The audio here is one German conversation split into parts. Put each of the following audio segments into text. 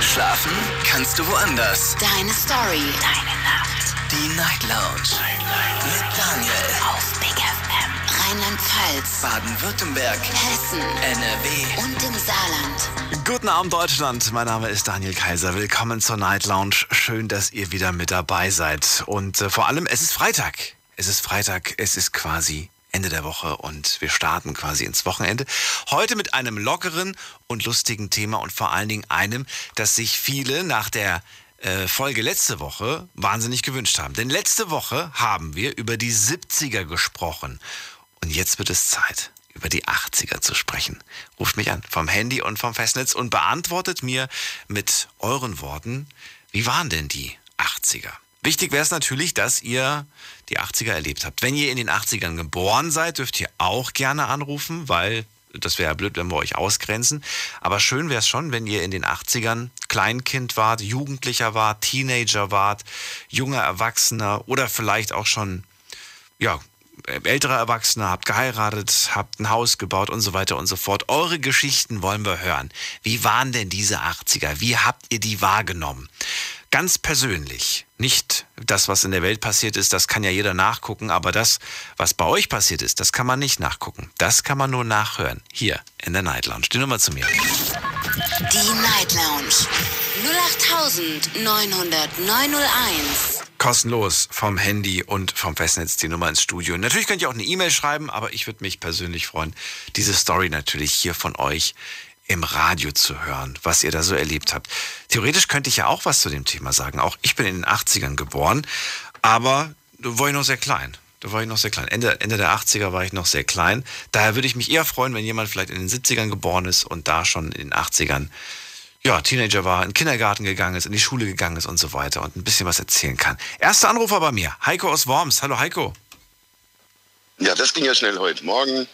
Schlafen kannst du woanders. Deine Story. Deine Nacht. Die Night Lounge. Mit Daniel. Auf Big FM. Rheinland-Pfalz. Baden-Württemberg. Hessen. NRW. Und im Saarland. Guten Abend Deutschland, mein Name ist Daniel Kaiser. Willkommen zur Night Lounge. Schön, dass ihr wieder mit dabei seid. Und äh, vor allem, es ist Freitag. Es ist Freitag, es ist quasi Ende der Woche und wir starten quasi ins Wochenende. Heute mit einem lockeren und lustigen Thema und vor allen Dingen einem, das sich viele nach der äh, Folge letzte Woche wahnsinnig gewünscht haben. Denn letzte Woche haben wir über die 70er gesprochen. Und jetzt wird es Zeit, über die 80er zu sprechen. Ruft mich an vom Handy und vom Festnetz und beantwortet mir mit euren Worten, wie waren denn die 80er? Wichtig wäre es natürlich, dass ihr die 80er erlebt habt. Wenn ihr in den 80ern geboren seid, dürft ihr auch gerne anrufen, weil das wäre ja blöd, wenn wir euch ausgrenzen. Aber schön wäre es schon, wenn ihr in den 80ern Kleinkind wart, Jugendlicher wart, Teenager wart, junger Erwachsener oder vielleicht auch schon, ja, ältere Erwachsene, habt geheiratet, habt ein Haus gebaut und so weiter und so fort. Eure Geschichten wollen wir hören. Wie waren denn diese 80er? Wie habt ihr die wahrgenommen? Ganz persönlich. Nicht das, was in der Welt passiert ist, das kann ja jeder nachgucken, aber das, was bei euch passiert ist, das kann man nicht nachgucken. Das kann man nur nachhören. Hier in der Night Lounge. Die Nummer zu mir. Die Night Lounge. 08901. Kostenlos vom Handy und vom Festnetz die Nummer ins Studio. Natürlich könnt ihr auch eine E-Mail schreiben, aber ich würde mich persönlich freuen, diese Story natürlich hier von euch im Radio zu hören, was ihr da so erlebt habt. Theoretisch könnte ich ja auch was zu dem Thema sagen. Auch ich bin in den 80ern geboren, aber da war ich noch sehr klein. Da war ich noch sehr klein. Ende, Ende der 80er war ich noch sehr klein. Daher würde ich mich eher freuen, wenn jemand vielleicht in den 70ern geboren ist und da schon in den 80ern ja, Teenager war, in den Kindergarten gegangen ist, in die Schule gegangen ist und so weiter und ein bisschen was erzählen kann. Erster Anrufer bei mir, Heiko aus Worms. Hallo Heiko. Ja, das ging ja schnell heute Morgen.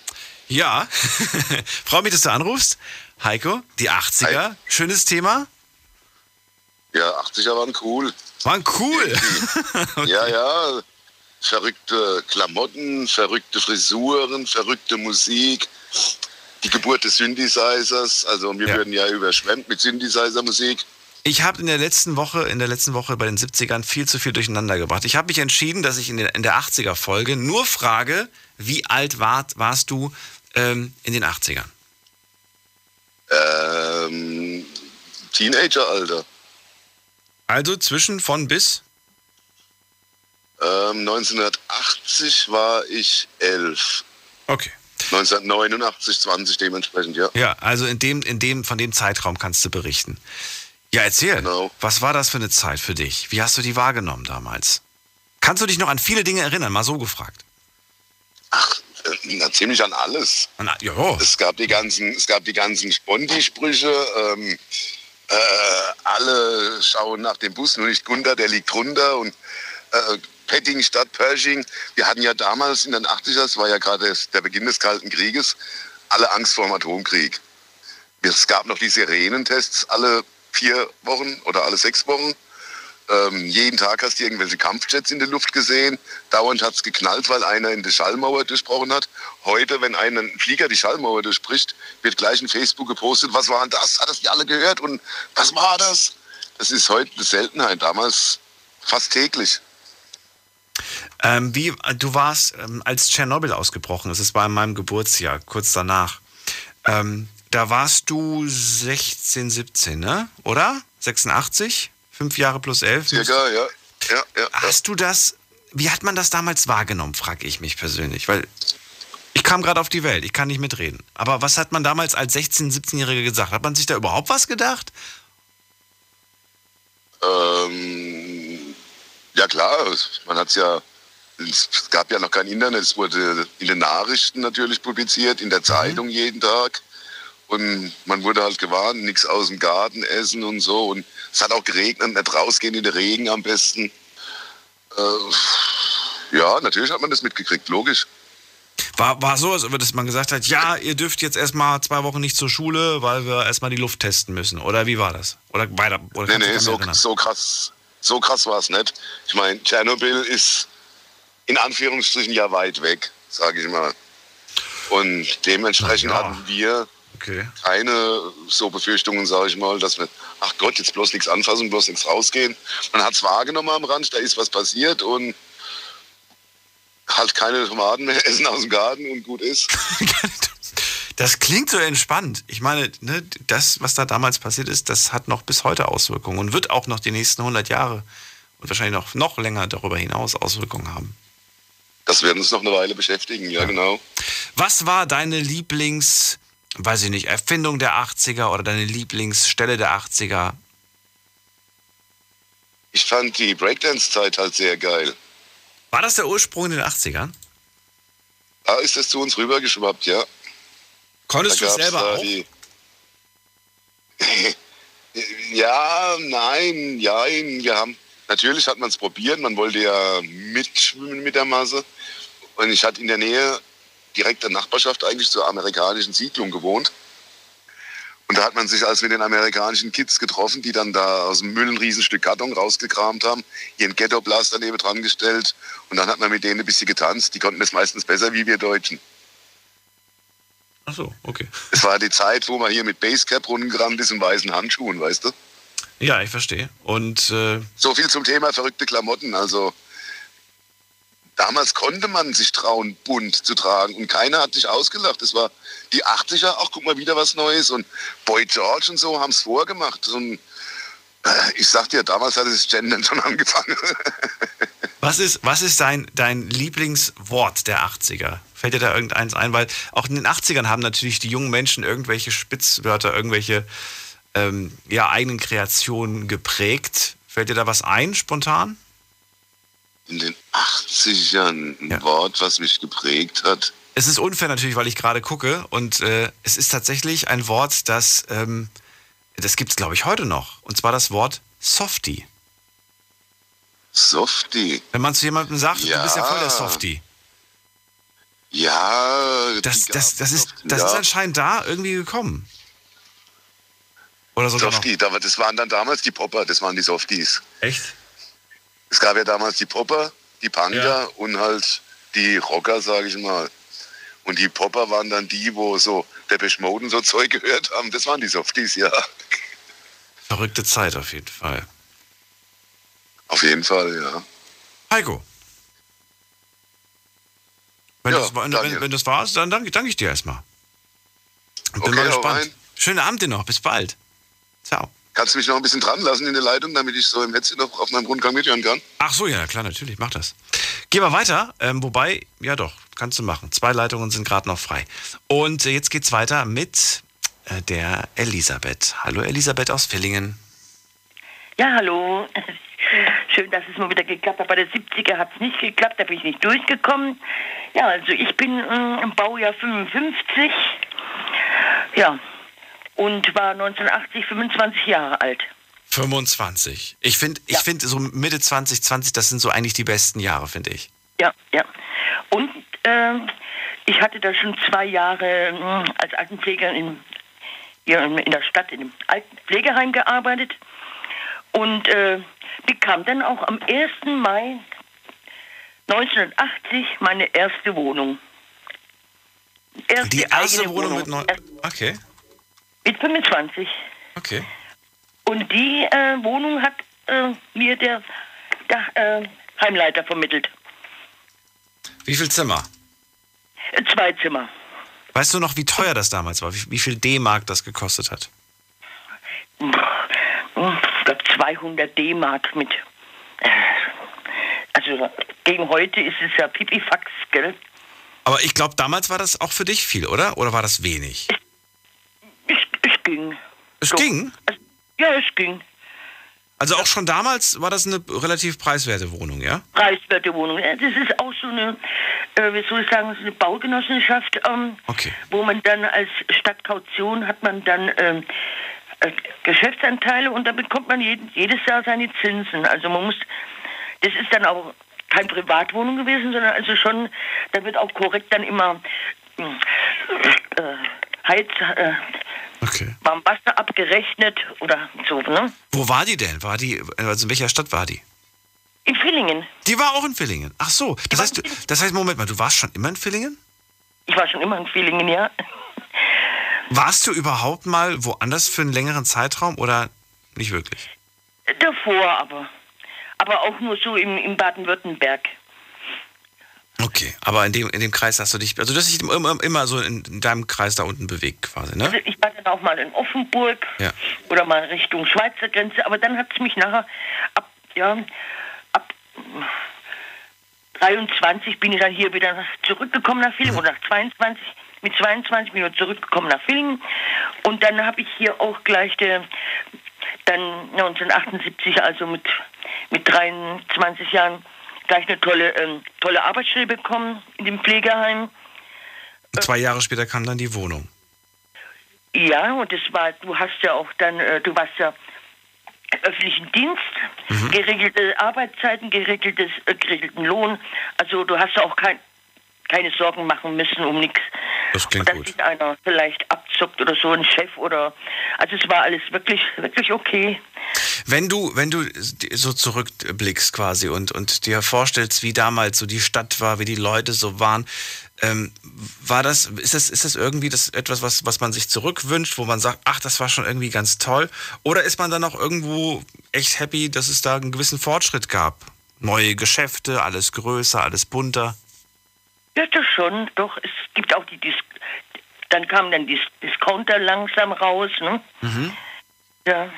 Ja, freue mich, dass du anrufst. Heiko, die 80er, Hi. schönes Thema. Ja, 80er waren cool. Waren cool. Ja, ja. Verrückte Klamotten, verrückte Frisuren, verrückte Musik. Die Geburt des Synthesizers. Also wir Ja. werden ja überschwemmt mit Synthesizer-Musik. Ich habe in der letzten Woche, in der letzten Woche bei den 70ern viel zu viel durcheinander gebracht. Ich habe mich entschieden, dass ich in der, in der 80er Folge nur frage, wie alt war, warst du ähm, in den 80ern? Ähm, Teenageralter. Also zwischen von bis? Ähm, 1980 war ich elf. Okay. 1989 20 dementsprechend, ja. Ja, also in dem, in dem, von dem Zeitraum kannst du berichten. Ja, erzähl. Genau. Was war das für eine Zeit für dich? Wie hast du die wahrgenommen damals? Kannst du dich noch an viele Dinge erinnern? Mal so gefragt. Ach, na, ziemlich an alles. An, Es gab die ganzen, es gab die ganzen Spondi-Sprüche. Ähm, äh, alle schauen nach dem Bus, nur nicht Gunther, der liegt drunter. Und äh, Petting statt Pershing. Wir hatten ja damals in den 80er, das war ja gerade der Beginn des Kalten Krieges, alle Angst vor dem Atomkrieg. Es gab noch die Sirenentests alle vier Wochen oder alle sechs Wochen. Ähm, jeden Tag hast du irgendwelche Kampfjets in der Luft gesehen. Dauernd hat es geknallt, weil einer in die Schallmauer durchbrochen hat. Heute, wenn ein Flieger die Schallmauer durchbricht, wird gleich in Facebook gepostet, was war denn das? Hat das die alle gehört? Und was war das? Das ist heute eine Seltenheit. Damals fast täglich. Ähm, wie, du warst, ähm, als Tschernobyl ausgebrochen ist, es war in meinem Geburtsjahr, kurz danach. Ähm, da warst du 16, 17, ne? Oder? 86? Fünf Jahre plus elf? Circa, ja. Ja, ja. Hast du das, wie hat man das damals wahrgenommen, frage ich mich persönlich. Weil ich kam gerade auf die Welt, ich kann nicht mitreden. Aber was hat man damals als 16-, 17-Jähriger gesagt? Hat man sich da überhaupt was gedacht? Ähm, ja klar, man hat es ja, es gab ja noch kein Internet, es wurde in den Nachrichten natürlich publiziert, in der Zeitung jeden Tag. Und man wurde halt gewarnt, nichts aus dem Garten essen und so. Und es hat auch geregnet, nicht rausgehen in den Regen am besten. Äh, ja, natürlich hat man das mitgekriegt, logisch. War, war so, als dass man gesagt hat, ja, ihr dürft jetzt erstmal zwei Wochen nicht zur Schule, weil wir erstmal die Luft testen müssen. Oder wie war das? Oder weiter? Oder Nee, nee, so, so krass, so krass war es nicht. Ich meine, Tschernobyl ist in Anführungsstrichen ja weit weg, sage ich mal. Und dementsprechend Ja. hatten wir Okay. keine so Befürchtungen, sage ich mal, dass wir, ach Gott, jetzt bloß nichts anfassen, bloß nichts rausgehen. Man hat es wahrgenommen am Rand, da ist was passiert und halt keine Tomaten mehr essen aus dem Garten und gut ist. Das klingt so entspannt. Ich meine, ne, das, was da damals passiert ist, das hat noch bis heute Auswirkungen und wird auch noch die nächsten 100 Jahre und wahrscheinlich noch, noch länger darüber hinaus Auswirkungen haben. Das wird uns noch eine Weile beschäftigen, ja, genau. Was war deine Lieblings, weiß ich nicht, Erfindung der 80er oder deine Lieblingsstelle der 80er? Ich fand die Breakdance-Zeit halt sehr geil. War das der Ursprung in den 80ern? Da ist es zu uns rübergeschwappt, ja. Konntest du es selber auch? ja, nein, jein. Wir haben, natürlich hat man es probiert, man wollte ja mitschwimmen mit der Masse. Und ich hatte in der Nähe, direkt der Nachbarschaft eigentlich zur amerikanischen Siedlung gewohnt. Und da hat man sich als mit den amerikanischen Kids getroffen, die dann da aus dem Müll ein Riesenstück Karton rausgekramt haben, ihren Ghetto-Blaster neben dran gestellt und dann hat man mit denen ein bisschen getanzt. Die konnten das meistens besser wie wir Deutschen. Ach so, okay. Es war die Zeit, wo man hier mit Basecap rumgerannt ist und weißen Handschuhen, weißt du? Ja, ich verstehe. Und äh, So viel zum Thema verrückte Klamotten. Also damals konnte man sich trauen, bunt zu tragen und keiner hat sich ausgelacht. Es war die 80er, ach guck mal wieder was Neues und Boy George und so haben es vorgemacht. Und äh, ich sag dir, damals hat das Gendern schon angefangen. was ist, was ist dein, dein Lieblingswort der 80er? Fällt dir da irgendeins ein? Weil auch in den 80ern haben natürlich die jungen Menschen irgendwelche Spitzwörter, irgendwelche ähm, ja, eigenen Kreationen geprägt. Fällt dir da was ein, spontan? In den 80ern ein Ja. Wort, was mich geprägt hat. Es ist unfair natürlich, weil ich gerade gucke und äh, es ist tatsächlich ein Wort, das, ähm, das gibt es glaube ich heute noch. Und zwar das Wort Softie. Softie. Wenn man zu jemandem sagt, du bist ja voll der Ja. Softie. Ja, Das, das, das, ist, noch. das ja. ist anscheinend da irgendwie gekommen. Oder sogar noch. Softie, da- das waren dann damals die Popper, das waren die Softies. Echt? Es gab ja damals die Popper, die Punker Ja. und halt die Rocker, sage ich mal. Und die Popper waren dann die, wo so Depeche Mode und so Zeug gehört haben. Das waren die Softies, ja. Verrückte Zeit auf jeden Fall. Auf jeden Fall, ja. Heiko. Wenn, Ja, das, wenn, wenn, wenn das war's, dann danke, danke ich dir erstmal. Bin Okay, mal gespannt. Schönen Abend dir noch. Bis bald. Ciao. Kannst du mich noch ein bisschen dran lassen in der Leitung, damit ich so im Headset noch auf meinem Rundgang mithören kann? Ach so, ja, klar, natürlich, mach das. Geh mal weiter, ähm, wobei, ja doch, kannst du machen. Zwei Leitungen sind gerade noch frei. Und äh, jetzt geht's weiter mit äh, der Elisabeth. Hallo Elisabeth aus Villingen. Ja, hallo. Schön, dass es mal wieder geklappt hat. Bei der 70er hat es nicht geklappt, da bin ich nicht durchgekommen. Ja, also ich bin äh, im Baujahr 55. Ja, und war 1980 25 Jahre alt. 25. Ich finde, ich Ja. finde so Mitte 20, 20, das sind so eigentlich die besten Jahre, finde ich. Ja, ja. Und ähm, ich hatte da schon zwei Jahre ähm, als Altenpfleger in, in der Stadt in einem Altenpflegeheim gearbeitet und äh, bekam dann auch am 1. Mai 1980 meine erste Wohnung. Erste Die erste eigene Wohnung mit neun. Okay, mit 25. okay. Und die äh, Wohnung hat äh, mir der, der äh, Heimleiter vermittelt. Wie viel Zimmer? Äh, Zwei Zimmer. Weißt du noch, wie teuer das damals war? Wie, wie viel D-Mark das gekostet hat? Ich glaube 200 D-Mark mit. äh, Also gegen heute ist es ja Pipifax, gell? Aber ich glaube, damals war das auch für dich viel, oder? Oder war das wenig? Es, es ging. Es Doch. ging. Also, ja, es ging. Also auch schon damals war das eine relativ preiswerte Wohnung, ja? Preiswerte Wohnung. Ja, Das ist auch so eine, äh, wie soll ich sagen, so eine Baugenossenschaft, ähm, Okay. wo man dann als Stadtkaution hat man dann ähm, äh, Geschäftsanteile und da bekommt man jeden, jedes Jahr seine Zinsen. Also man muss, das ist dann auch kein Privatwohnung gewesen, sondern also schon, da wird auch korrekt dann immer äh, Heiz, äh, Okay. warm Wasser abgerechnet oder so, ne? Wo war die denn? War die, also in welcher Stadt war die? In Villingen. Die war auch in Villingen. Ach so. Das heißt, du, das heißt, Moment mal, du warst schon immer in Villingen? Ich war schon immer in Villingen, ja. Warst du überhaupt mal woanders für einen längeren Zeitraum oder nicht wirklich? Davor aber. Aber auch nur so im, im Baden-Württemberg. Okay, aber in dem, in dem Kreis hast du dich, also du hast dich immer, immer so in, in deinem Kreis da unten bewegt quasi, ne? Also ich war dann auch mal in Offenburg Ja. oder mal Richtung Schweizer Grenze, aber dann hat es mich nachher ab, ja, ab 23 bin ich dann hier wieder zurückgekommen nach Villingen oder nach 22, mit 22 bin ich wieder zurückgekommen nach Villingen und dann habe ich hier auch gleich der, dann 1978, also mit, mit 23 Jahren, gleich eine tolle, ähm, tolle Arbeitsstelle bekommen in dem Pflegeheim. Zwei Jahre später kam dann die Wohnung. Ja, und das war, du hast ja auch dann, äh, du warst ja öffentlichen Dienst, geregelte Arbeitszeiten, geregeltes, äh, geregelten Lohn. Also du hast ja auch kein, keine Sorgen machen müssen um nichts. Das klingt dass gut. einer vielleicht abzockt oder so, ein Chef oder. Also es war alles wirklich, wirklich okay. Wenn du, wenn du so zurückblickst quasi und, und dir vorstellst, wie damals so die Stadt war, wie die Leute so waren, ähm, war das, ist das, ist das irgendwie das etwas, was, was man sich zurückwünscht, wo man sagt, ach, das war schon irgendwie ganz toll? Oder ist man dann auch irgendwo echt happy, dass es da einen gewissen Fortschritt gab? Neue Geschäfte, alles größer, alles bunter. Ja, das schon, doch. Es gibt auch die Dis dann kamen dann die Discounter langsam raus, ne? Mhm. Ja.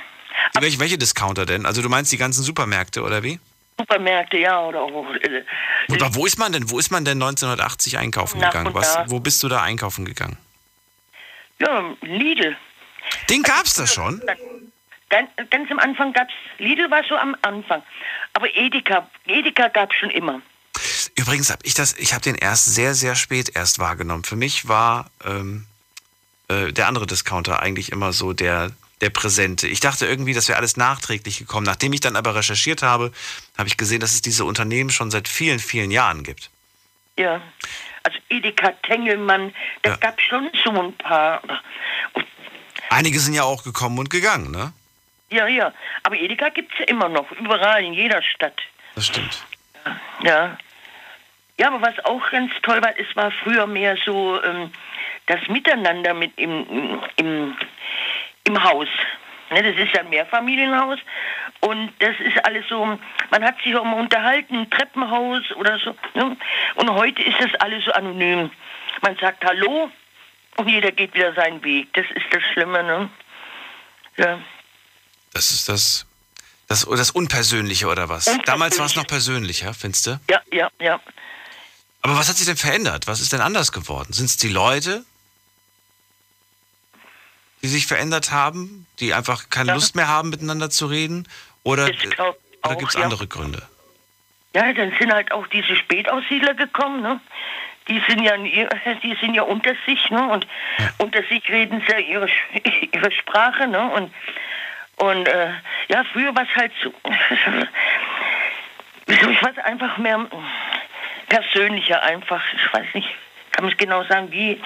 Welche, welche Discounter denn? Also du meinst die ganzen Supermärkte oder wie? Supermärkte, ja, oder auch. Äh, aber wo ist man denn? Wo ist man denn 1980 einkaufen Nach gegangen? und Was, wo bist du da einkaufen gegangen? ja, Lidl. Den gab's da schon? Ganz, ganz am Anfang gab es, Lidl war so am Anfang. Aber Edeka, Edeka gab es schon immer. Übrigens habe ich das, ich habe den erst sehr, sehr spät erst wahrgenommen. Für mich war ähm, äh, der andere Discounter eigentlich immer so der, der Präsente. Ich dachte irgendwie, das wäre alles nachträglich gekommen. Nachdem ich dann aber recherchiert habe, habe ich gesehen, dass es diese Unternehmen schon seit vielen, vielen Jahren gibt. Ja. Also Edeka, Tengelmann, da Ja. gab es schon so ein paar. Einige sind ja auch gekommen und gegangen, ne? ja, ja. Aber Edeka gibt es ja immer noch, überall, in jeder Stadt. Das stimmt. Ja. Ja, aber was auch ganz toll war, es war früher mehr so ähm, das Miteinander mit im, im, im Haus. Ne, das ist ja ein Mehrfamilienhaus und das ist alles so, man hat sich auch mal unterhalten, Treppenhaus oder so. Ne? Und heute ist das alles so anonym. Man sagt Hallo und jeder geht wieder seinen Weg. Das ist das Schlimme, ne? Ja. Das ist das, das, das Unpersönliche oder was? Unpersönlich. Damals war es noch persönlicher, findest du? Ja, ja, ja. Aber was hat sich denn verändert? Was ist denn anders geworden? Sind es die Leute, die sich verändert haben, die einfach keine Ja. Lust mehr haben, miteinander zu reden? Oder, oder gibt es ja. andere Gründe? Ja, dann sind halt auch diese Spätaussiedler gekommen, ne? Die sind ja, die sind ja unter sich, ne? Und unter sich reden sie ja ihre, ihre Sprache, ne? Und, und äh, ja, früher war es halt so, ich weiß einfach mehr persönlicher einfach. Ich weiß nicht, kann mich genau sagen, wie.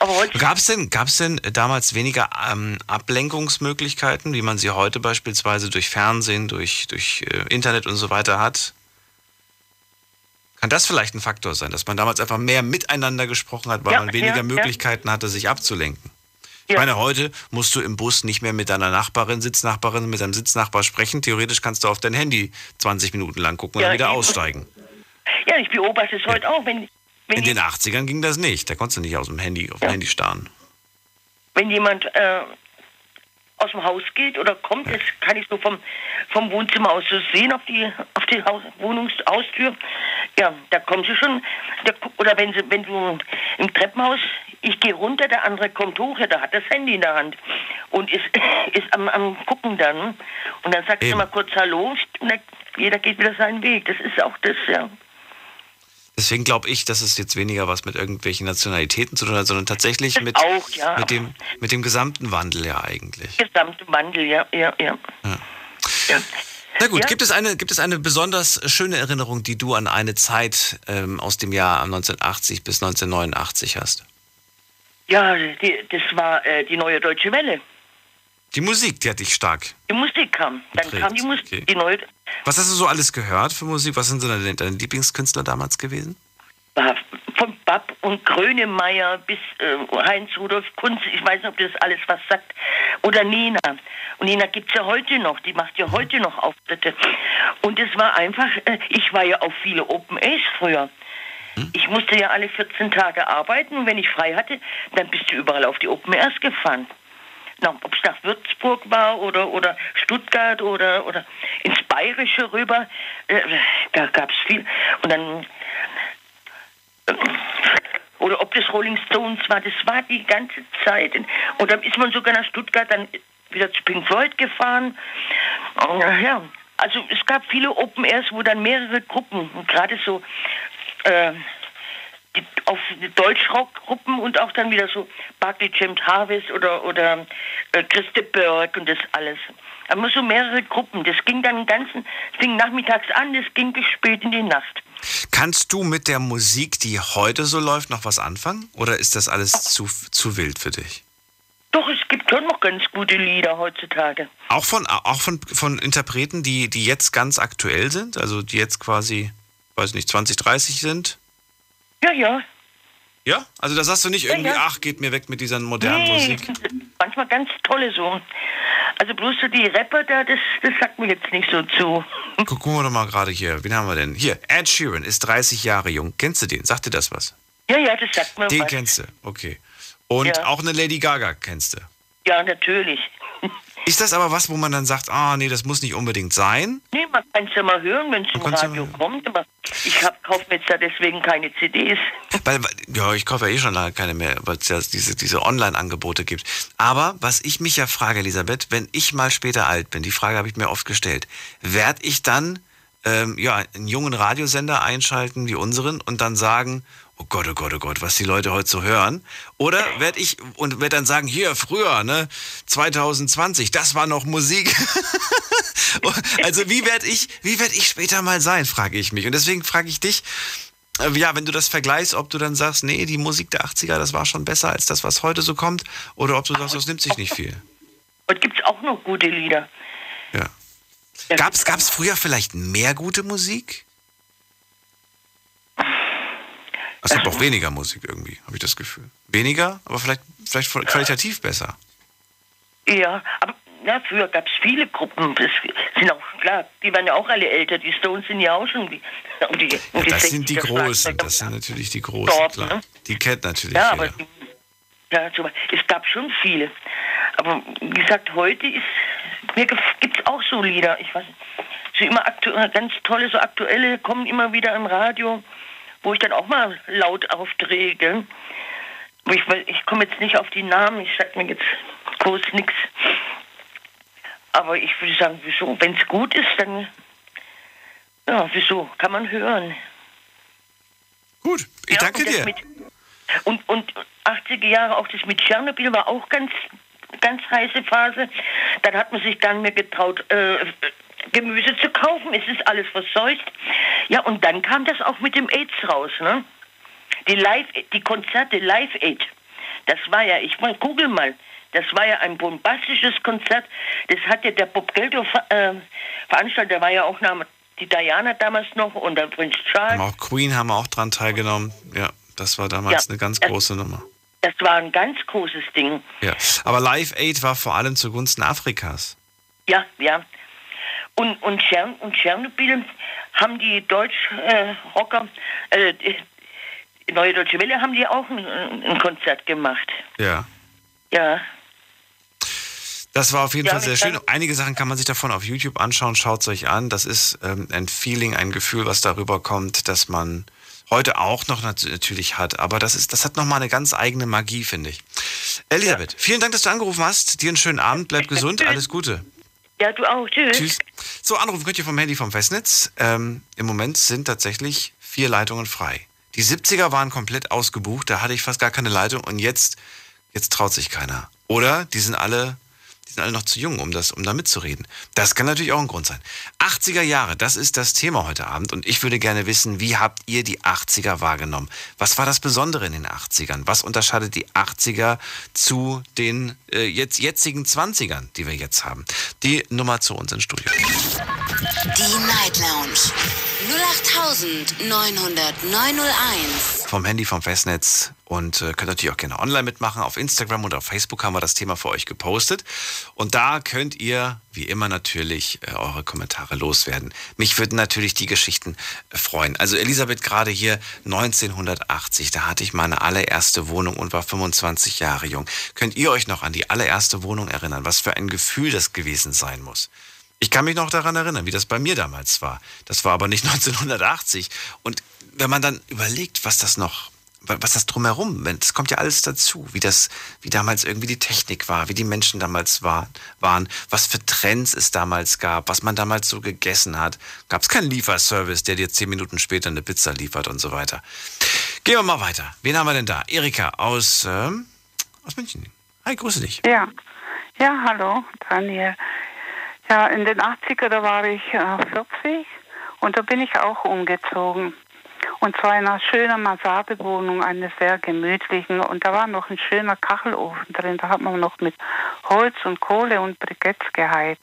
Heute Gab es denn, gab's denn damals weniger ähm, Ablenkungsmöglichkeiten, wie man sie heute beispielsweise durch Fernsehen, durch, durch äh, Internet und so weiter hat? Kann das vielleicht ein Faktor sein, dass man damals einfach mehr miteinander gesprochen hat, weil Ja, man weniger ja, ja. Möglichkeiten hatte, sich abzulenken? Ich Ja. meine, heute musst du im Bus nicht mehr mit deiner Nachbarin, Sitznachbarin, mit deinem Sitznachbar sprechen. Theoretisch kannst du auf dein Handy 20 Minuten lang gucken und Ja, dann wieder aussteigen. ja, ich beobachte es heute auch, wenn, wenn In den 80ern ging das nicht. Da konntest du nicht aus dem Handy, auf dem Ja. Handy starren. wenn jemand äh, aus dem Haus geht oder kommt, das kann ich so vom, vom Wohnzimmer aus so sehen auf die auf die Haus, Wohnungshaustür. Ja, da kommen sie schon. Gu- oder wenn sie, wenn du im Treppenhaus, ich gehe runter, der andere kommt hoch, ja, der hat das Handy in der Hand und ist, ist am, am gucken dann. Und dann sagt er mal kurz Hallo und dann, jeder geht wieder seinen Weg. Das ist auch das, ja. Deswegen glaube ich, dass es jetzt weniger was mit irgendwelchen Nationalitäten zu tun hat, sondern tatsächlich Das mit, auch, ja. mit, dem, mit dem gesamten Wandel ja eigentlich. Gesamte Wandel, ja, ja, ja. ja. Na gut, Ja. gibt, es eine, gibt es eine besonders schöne Erinnerung, die du an eine Zeit ähm, aus dem Jahr 1980 bis 1989 hast? Ja, die, das war äh, die neue Deutsche Welle. Die Musik, die hat dich stark. Die Musik kam. Dann Geprägt, kam die Musik, okay. die neue. Was hast du so alles gehört für Musik? Was sind so deine, deine Lieblingskünstler damals gewesen? War von Babb und Grönemeyer bis äh, Heinz Rudolf Kunz, ich weiß nicht, ob das alles was sagt, oder Nina. Und Nina gibt's ja heute noch, die macht ja heute noch Auftritte. Und es war einfach, äh, ich war ja auf viele Open A's früher. Ich musste ja alle 14 Tage arbeiten und wenn ich frei hatte, dann bist du überall auf die Open Airs gefahren. Ob es nach Würzburg war oder, oder Stuttgart oder, oder ins Bayerische rüber, äh, da gab es viel. Und dann, äh, oder ob das Rolling Stones war, das war die ganze Zeit. Und dann ist man sogar nach Stuttgart dann wieder zu Pink Floyd gefahren. Äh, ja, also es gab viele Open Airs, wo dann mehrere Gruppen, gerade so äh, die, auf Deutschrockgruppen und auch dann wieder so Barclay James Harvest oder, oder äh, Christe Berg und das alles. Aber so mehrere Gruppen. Das ging dann den ganzen, das fing nachmittags an, das ging bis spät in die Nacht. Kannst du mit der Musik, die heute so läuft, noch was anfangen? Oder ist das alles zu, zu wild für dich? Doch, es gibt schon noch ganz gute Lieder heutzutage. Auch von, auch von, von Interpreten, die, die jetzt ganz aktuell sind? Also die jetzt quasi weiß nicht, 20, 30 sind? Ja, ja. Ja? Also da sagst du nicht irgendwie, ja, ja. ach, geht mir weg mit dieser modernen nee, Musik. Manchmal ganz tolle so. Also bloß so die Rapper da, das, das sagt mir jetzt nicht so zu. Gucken wir doch mal gerade hier. Wen haben wir denn? Hier, Ed Sheeran ist 30 Jahre jung. Kennst du den? Sagt dir das was? Ja, ja, das sagt mir den was. Den kennst du, okay. Und ja. auch eine Lady Gaga kennst du? Ja, natürlich. Ist das aber was, wo man dann sagt, ah, nee, das muss nicht unbedingt sein? Nee, man kann es ja mal hören, wenn es im Radio ja kommt, aber ich kaufe mir jetzt ja deswegen keine CDs. Weil, ja, ich kaufe ja eh schon lange keine mehr, weil es ja diese, diese Online-Angebote gibt. Aber was ich mich ja frage, Elisabeth, wenn ich mal später alt bin, die Frage habe ich mir oft gestellt, werde ich dann ähm, ja, einen jungen Radiosender einschalten wie unseren und dann sagen, oh Gott, oh Gott, oh Gott, was die Leute heute so hören. Oder werde ich und werde dann sagen, hier früher, ne, 2020, das war noch Musik. also wie werde ich, wie werde ich später mal sein, frage ich mich. Und deswegen frage ich dich, äh, ja, wenn du das vergleichst, ob du dann sagst, nee, die Musik der 80er, das war schon besser als das, was heute so kommt, oder ob du sagst, das nimmt sich nicht viel. Heute gibt es auch noch gute Lieder. Gab es früher vielleicht mehr gute Musik? Es gibt auch weniger Musik irgendwie, habe ich das Gefühl. Weniger, aber vielleicht, vielleicht qualitativ besser. Ja, aber ja, früher gab es viele Gruppen. Das sind auch, klar, die waren ja auch alle älter. Die Stones sind ja auch schon die. Um die, um ja, das die sind die Großen, das sind natürlich die Großen, Dort, klar. Ne? Die kennt natürlich ja. Aber die, ja, es gab schon viele. Aber wie gesagt, heute ist, mir gibt es auch so Lieder. Ich weiß so immer ganz tolle, so aktuelle kommen immer wieder im Radio wo ich dann auch mal laut aufdrehe. Ich, ich komme jetzt nicht auf die Namen, ich sage mir jetzt groß nichts. Aber ich würde sagen, wieso? Wenn es gut ist, dann ja, wieso? Kann man hören. Gut, ich ja, danke dir. Mit, und, und 80er Jahre, auch das mit Tschernobyl war auch ganz, ganz heiße Phase. Dann hat man sich gar nicht mehr getraut, äh, Gemüse zu kaufen. Es ist alles verseucht. Ja, und dann kam das auch mit dem AIDS raus, ne? Die Live, die Konzerte Live Aid. Das war ja, ich mal google mal. Das war ja ein bombastisches Konzert. Das hat ja der Bob Geldof äh, veranstaltet. Da war ja auch die Diana damals noch und der Prinz Charles. Auch Queen haben auch dran teilgenommen. Ja, das war damals ja, eine ganz große Nummer. Das war ein ganz großes Ding. Ja, aber Live Aid war vor allem zugunsten Afrikas. Ja, ja. Und, und, Tschern, und Tschernobyl haben die Deutschrocker, äh, äh, Neue Deutsche Welle, haben die auch ein, ein Konzert gemacht. Ja. Ja. Das war auf jeden ja, Fall sehr schön. Einige Sachen kann man sich davon auf YouTube anschauen. Schaut es euch an. Das ist ähm, ein Feeling, ein Gefühl, was darüber kommt, dass man heute auch noch natürlich hat. Aber das ist, das hat nochmal eine ganz eigene Magie, finde ich. Elisabeth, ja. vielen Dank, dass du angerufen hast. Dir einen schönen Abend. Bleib gesund. Alles Gute. Ja, du auch. Tschüss. Tschüss. So, anrufen könnt ihr vom Handy vom Festnetz. Ähm, Im Moment sind tatsächlich vier Leitungen frei. Die 70er waren komplett ausgebucht, da hatte ich fast gar keine Leitung und jetzt, jetzt traut sich keiner. Oder die sind alle sind alle noch zu jung, um, das, um da mitzureden. Das kann natürlich auch ein Grund sein. 80er Jahre, das ist das Thema heute Abend und ich würde gerne wissen, wie habt ihr die 80er wahrgenommen? Was war das Besondere in den 80ern? Was unterscheidet die 80er zu den äh, jetzt, jetzigen 20ern, die wir jetzt haben? Die Nummer zu uns ins Studio. Die Night Lounge 08901. vom Handy, vom Festnetz und äh, könnt natürlich auch gerne online mitmachen. Auf Instagram und auf Facebook haben wir das Thema für euch gepostet. Und da könnt ihr, wie immer natürlich, äh, eure Kommentare loswerden. Mich würden natürlich die Geschichten äh, freuen. Also Elisabeth gerade hier 1980, da hatte ich meine allererste Wohnung und war 25 Jahre jung. Könnt ihr euch noch an die allererste Wohnung erinnern? Was für ein Gefühl das gewesen sein muss? Ich kann mich noch daran erinnern, wie das bei mir damals war. Das war aber nicht 1980. Und wenn man dann überlegt, was das noch, was das drumherum, es kommt ja alles dazu, wie das, wie damals irgendwie die Technik war, wie die Menschen damals war, waren, was für Trends es damals gab, was man damals so gegessen hat. Gab es keinen Lieferservice, der dir zehn Minuten später eine Pizza liefert und so weiter. Gehen wir mal weiter. Wen haben wir denn da? Erika aus, ähm, aus München. Hi, grüße dich. Ja, ja, hallo, Daniel. Ja, in den 80er, da war ich äh, 40 und da bin ich auch umgezogen. Und zwar in einer schönen Mansardewohnung, eine sehr gemütlichen. Und da war noch ein schöner Kachelofen drin. Da hat man noch mit Holz und Kohle und Briketts geheizt.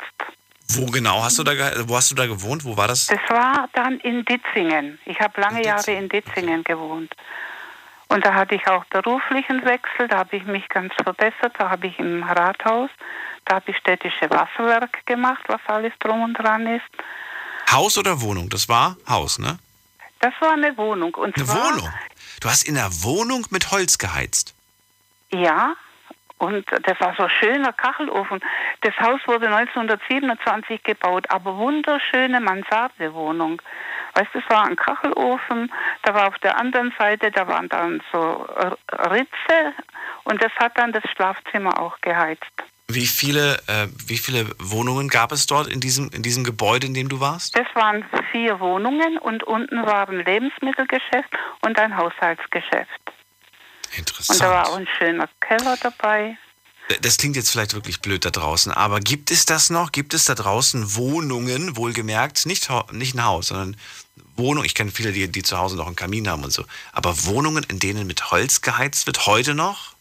Wo genau hast du da, wo hast du da gewohnt? Wo war das? Das war dann in Ditzingen. Ich habe lange In Jahre in Ditzingen gewohnt. Und da hatte ich auch beruflichen Wechsel, da habe ich mich ganz verbessert. Da habe ich im Rathaus, da habe ich städtische Wasserwerk gemacht, was alles drum und dran ist. Haus oder Wohnung? Das war Haus, ne? Das war eine Wohnung. Und Eine Wohnung. Du hast in der Wohnung mit Holz geheizt. Ja, und das war so ein schöner Kachelofen. Das Haus wurde 1927 gebaut, aber wunderschöne Mansardewohnung. Weißt du, es war ein Kachelofen, da war auf der anderen Seite, da waren dann so Ritze und das hat dann das Schlafzimmer auch geheizt. Wie viele, äh, wie viele Wohnungen gab es dort in diesem, in diesem Gebäude, in dem du warst? Das waren vier Wohnungen und unten war ein Lebensmittelgeschäft und ein Haushaltsgeschäft. Und da war auch Interessant. ein schöner Keller dabei. Das klingt jetzt vielleicht wirklich blöd da draußen, aber gibt es das noch? Gibt es da draußen Wohnungen, wohlgemerkt, nicht, nicht ein Haus, sondern Wohnungen? Ich kenne viele, die, die zu Hause noch einen Kamin haben und so. Aber Wohnungen, in denen mit Holz geheizt wird, heute noch?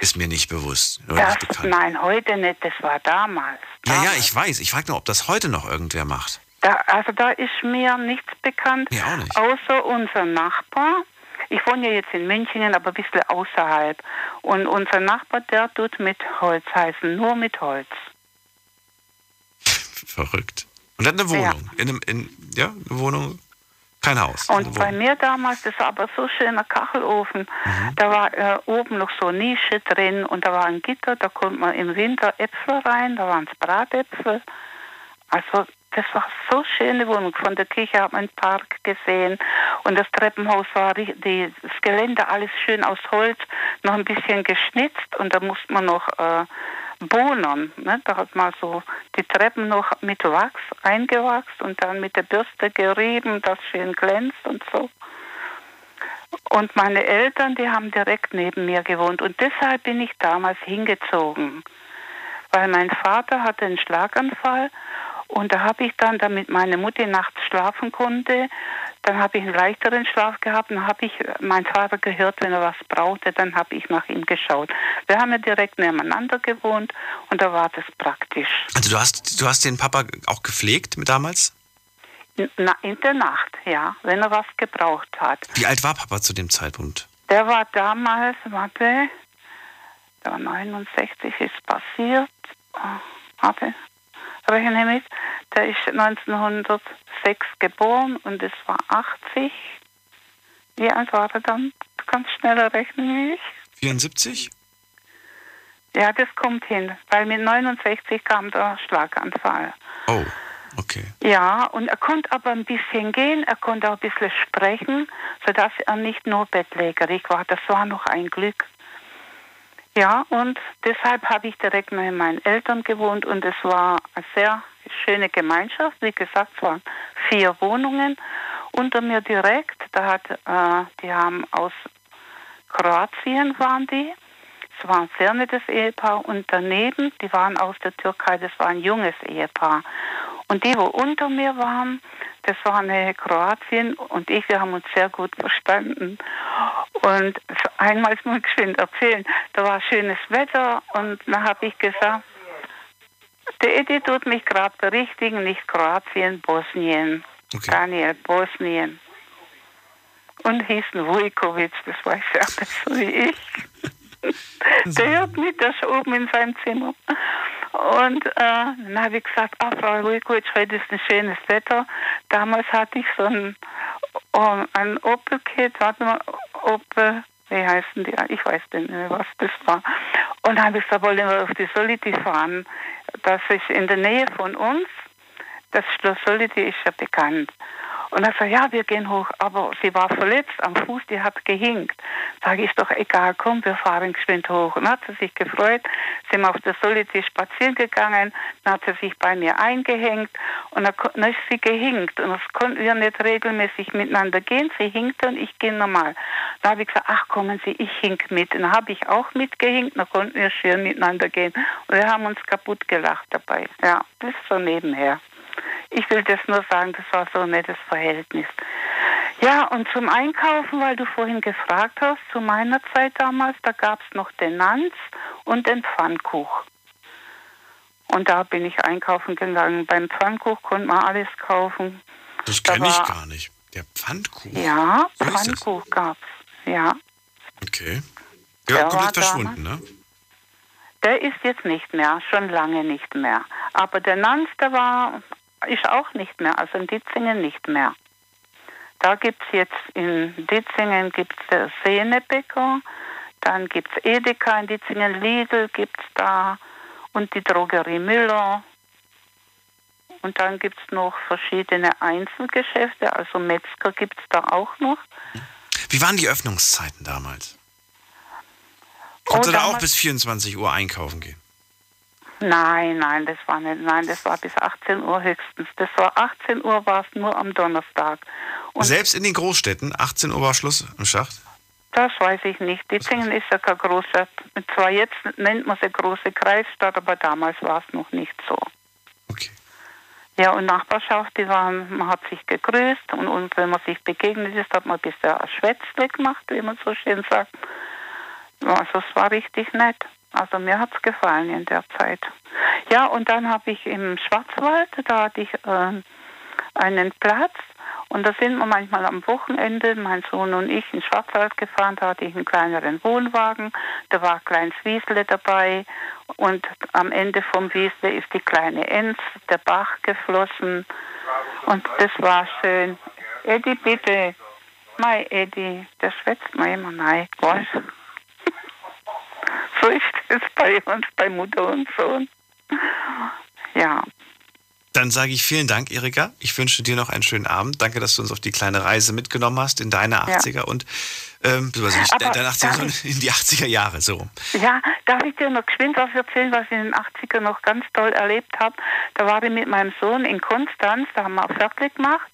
Ist mir nicht bewusst. Das, nicht nein, heute nicht, das war damals. Ja, ja, Damals. ich weiß. Ich frage nur, ob das heute noch irgendwer macht. Da, also da ist mir nichts bekannt, Mir auch nicht. außer unser Nachbar. Ich wohne ja jetzt in München, aber ein bisschen außerhalb. Und unser Nachbar, der tut mit Holz heißen, nur mit Holz. Verrückt. Und dann eine Wohnung. In einem, in, ja, eine Wohnung, kein Haus. Und bei mir damals, das war aber so schöner Kachelofen, Mhm. da war äh, oben noch so eine Nische drin und da war ein Gitter, da konnte man im Winter Äpfel rein, da waren es Bratäpfel. Also das war so schöne Wohnung. Von der Kirche hat man einen Park gesehen und das Treppenhaus war die, das Gelände alles schön aus Holz, noch ein bisschen geschnitzt und da musste man noch äh, bohnen. Ne? Da hat man so die Treppen noch mit Wachs eingewachst und dann mit der Bürste gerieben, das schön glänzt und so. Und meine Eltern, die haben direkt neben mir gewohnt und deshalb bin ich damals hingezogen, weil mein Vater hatte einen Schlaganfall und da habe ich dann, damit meine Mutter nachts schlafen konnte, dann habe ich einen leichteren Schlaf gehabt und habe ich meinen Vater gehört, wenn er was brauchte, dann habe ich nach ihm geschaut. Wir haben ja direkt nebeneinander gewohnt und da war das praktisch. Also du hast, du hast den Papa auch gepflegt damals? Na, in der Nacht, ja, wenn er was gebraucht hat. Wie alt war Papa zu dem Zeitpunkt? Der war damals, warte, der war 69, ist passiert. Ah, Warte, rechne mit. Der ist 1906 geboren und es war 80. Wie alt war er dann? Du kannst schneller rechnen wie ich. 74? Ja, das kommt hin, weil mit 69 kam der Schlaganfall. Oh, okay. Ja, und er konnte aber ein bisschen gehen, er konnte auch ein bisschen sprechen, sodass er nicht nur bettlägerig war. Das war noch ein Glück. Ja, und deshalb habe ich direkt neben meinen Eltern gewohnt und es war eine sehr schöne Gemeinschaft. Wie gesagt, es waren vier Wohnungen. Unter mir direkt, da hat, äh, die haben aus Kroatien waren die. Es war ein sehr nettes Ehepaar und daneben, die waren aus der Türkei, das war ein junges Ehepaar. Und die, wo unter mir waren, das war eine Kroatien und ich, wir haben uns sehr gut verstanden. Und einmal ist mir geschwind erzählen, da war schönes Wetter und dann habe ich gesagt, Der Edi tut mich gerade berichtigen, nicht Kroatien, Bosnien. Okay. Daniel, Bosnien. Und hießen Vujkovic, das weiß er besser wie ich. Der hört mit, der ist oben in seinem Zimmer. Und äh, dann habe ich gesagt, ah, Frau Vujkovic, heute ist ein schönes Wetter. Damals hatte ich so ein, oh, ein Opel-Kit, warte mal, Opel, wie heißen die? Ich weiß nicht mehr, was das war. Und dann habe ich gesagt, wollen wir auf die Soliti fahren. Das ist in der Nähe von uns. Das Schloss Soliti ist ja bekannt. Und er sagt, ja, wir gehen hoch. Aber sie war verletzt am Fuß, die hat gehinkt. Sage ich, ist doch egal, komm, wir fahren geschwind hoch. Und hat sie sich gefreut, sind auf der Soliti spazieren gegangen, dann hat sie sich bei mir eingehängt und dann, ist sie gehinkt. Und das konnten wir nicht regelmäßig miteinander gehen. Sie hinkte und ich gehe normal. Da habe ich gesagt, ach kommen Sie, ich hink mit. Und dann habe ich auch mitgehinkt, dann konnten wir schön miteinander gehen. Und wir haben uns kaputt gelacht dabei. Ja, ist so nebenher. Ich will das nur sagen, das war so ein nettes Verhältnis. Ja, und zum Einkaufen, weil du vorhin gefragt hast, zu meiner Zeit damals, da gab es noch den Nanz und den Pfannkuch. Und da bin ich einkaufen gegangen. Beim Pfannkuch konnte man alles kaufen. Das Da kenne ich war- gar nicht. Der Pfannkuchen. Ja, das. Pfannkuch gab's. Ja, Okay. Der Ja, war komplett verschwunden, ne? der ist jetzt nicht mehr, schon lange nicht mehr. Aber der Nanz, der war, ist auch nicht mehr, also in Ditzingen nicht mehr. Da gibt es jetzt in Ditzingen gibt's der Sehnebäcker, dann gibt es Edeka in Ditzingen, Lidl gibt es da und die Drogerie Müller. Und dann gibt es noch verschiedene Einzelgeschäfte, also Metzger gibt es da auch noch. Wie waren die Öffnungszeiten damals? Konnte Oh, da auch bis 24 Uhr einkaufen gehen? Nein, nein, das war nicht, nein, das war bis 18 Uhr höchstens. Das war 18 Uhr war es nur am Donnerstag. Und Selbst in den Großstädten, 18 Uhr war Schluss im Schacht? das weiß ich nicht. Ditzingen ist ja keine Großstadt. Zwar jetzt nennt man sie große Kreisstadt, aber damals war es noch nicht so. Okay. Ja, und Nachbarschaft, die waren, man hat sich gegrüßt und, und wenn man sich begegnet ist, hat man ein bisschen ein Schwätzle gemacht, wie man so schön sagt. Also es war richtig nett. Also mir hat es gefallen in der Zeit. Ja, und dann habe ich im Schwarzwald, da hatte ich äh, einen Platz und da sind wir manchmal am Wochenende, mein Sohn und ich, in Schwarzwald gefahren, da hatte ich einen kleineren Wohnwagen, da war ein kleines Wiesle dabei und am Ende vom Wiesle ist die kleine Enz, der Bach geflossen und das war schön. Eddie, bitte. Mei, Eddie, der schwätzt mir immer nein, was? so ist es bei uns, bei Mutter und Sohn. Ja, Dann sage ich vielen Dank, Erika. Ich wünsche dir noch einen schönen Abend. Danke, dass du uns auf die kleine Reise mitgenommen hast in deine 80er und ähm, nicht Aber deine 80er, darf sondern in die 80er Jahre so. Ja, darf ich dir noch geschwind was erzählen, was ich in den 80er noch ganz toll erlebt habe? Da war ich mit meinem Sohn in Konstanz, da haben wir fertig gemacht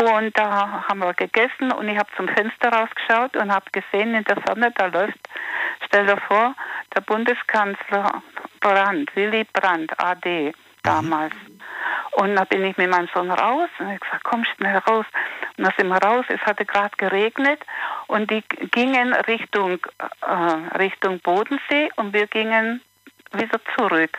und da haben wir gegessen und ich habe zum Fenster rausgeschaut und habe gesehen, in der Ferne, da läuft, stell dir vor, der Bundeskanzler Brandt, Willy Brandt, AD, damals. Und da bin ich mit meinem Sohn raus und ich gesagt, komm schnell raus. Und da sind wir raus, es hatte gerade geregnet und die gingen Richtung, äh, Richtung Bodensee und wir gingen wieder zurück.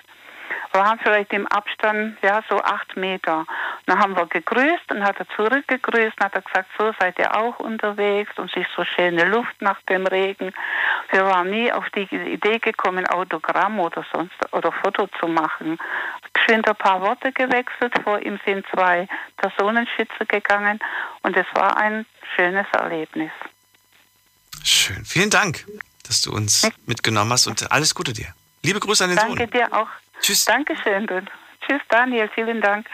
Waren vielleicht im Abstand, ja, so acht Meter. Und dann haben wir gegrüßt und hat er zurückgegrüßt und hat er gesagt, so seid ihr auch unterwegs und sich so schöne Luft nach dem Regen. Wir waren nie auf die Idee gekommen, Autogramm oder sonst oder Foto zu machen. Geschwind ein paar Worte gewechselt, vor ihm sind zwei Personenschützer gegangen und es war ein schönes Erlebnis. Schön. Vielen Dank, dass du uns mitgenommen hast und alles Gute dir. Liebe Grüße an den Danke Sohn. dir auch. Tschüss. Dankeschön. Tschüss, Daniel. Vielen Dank.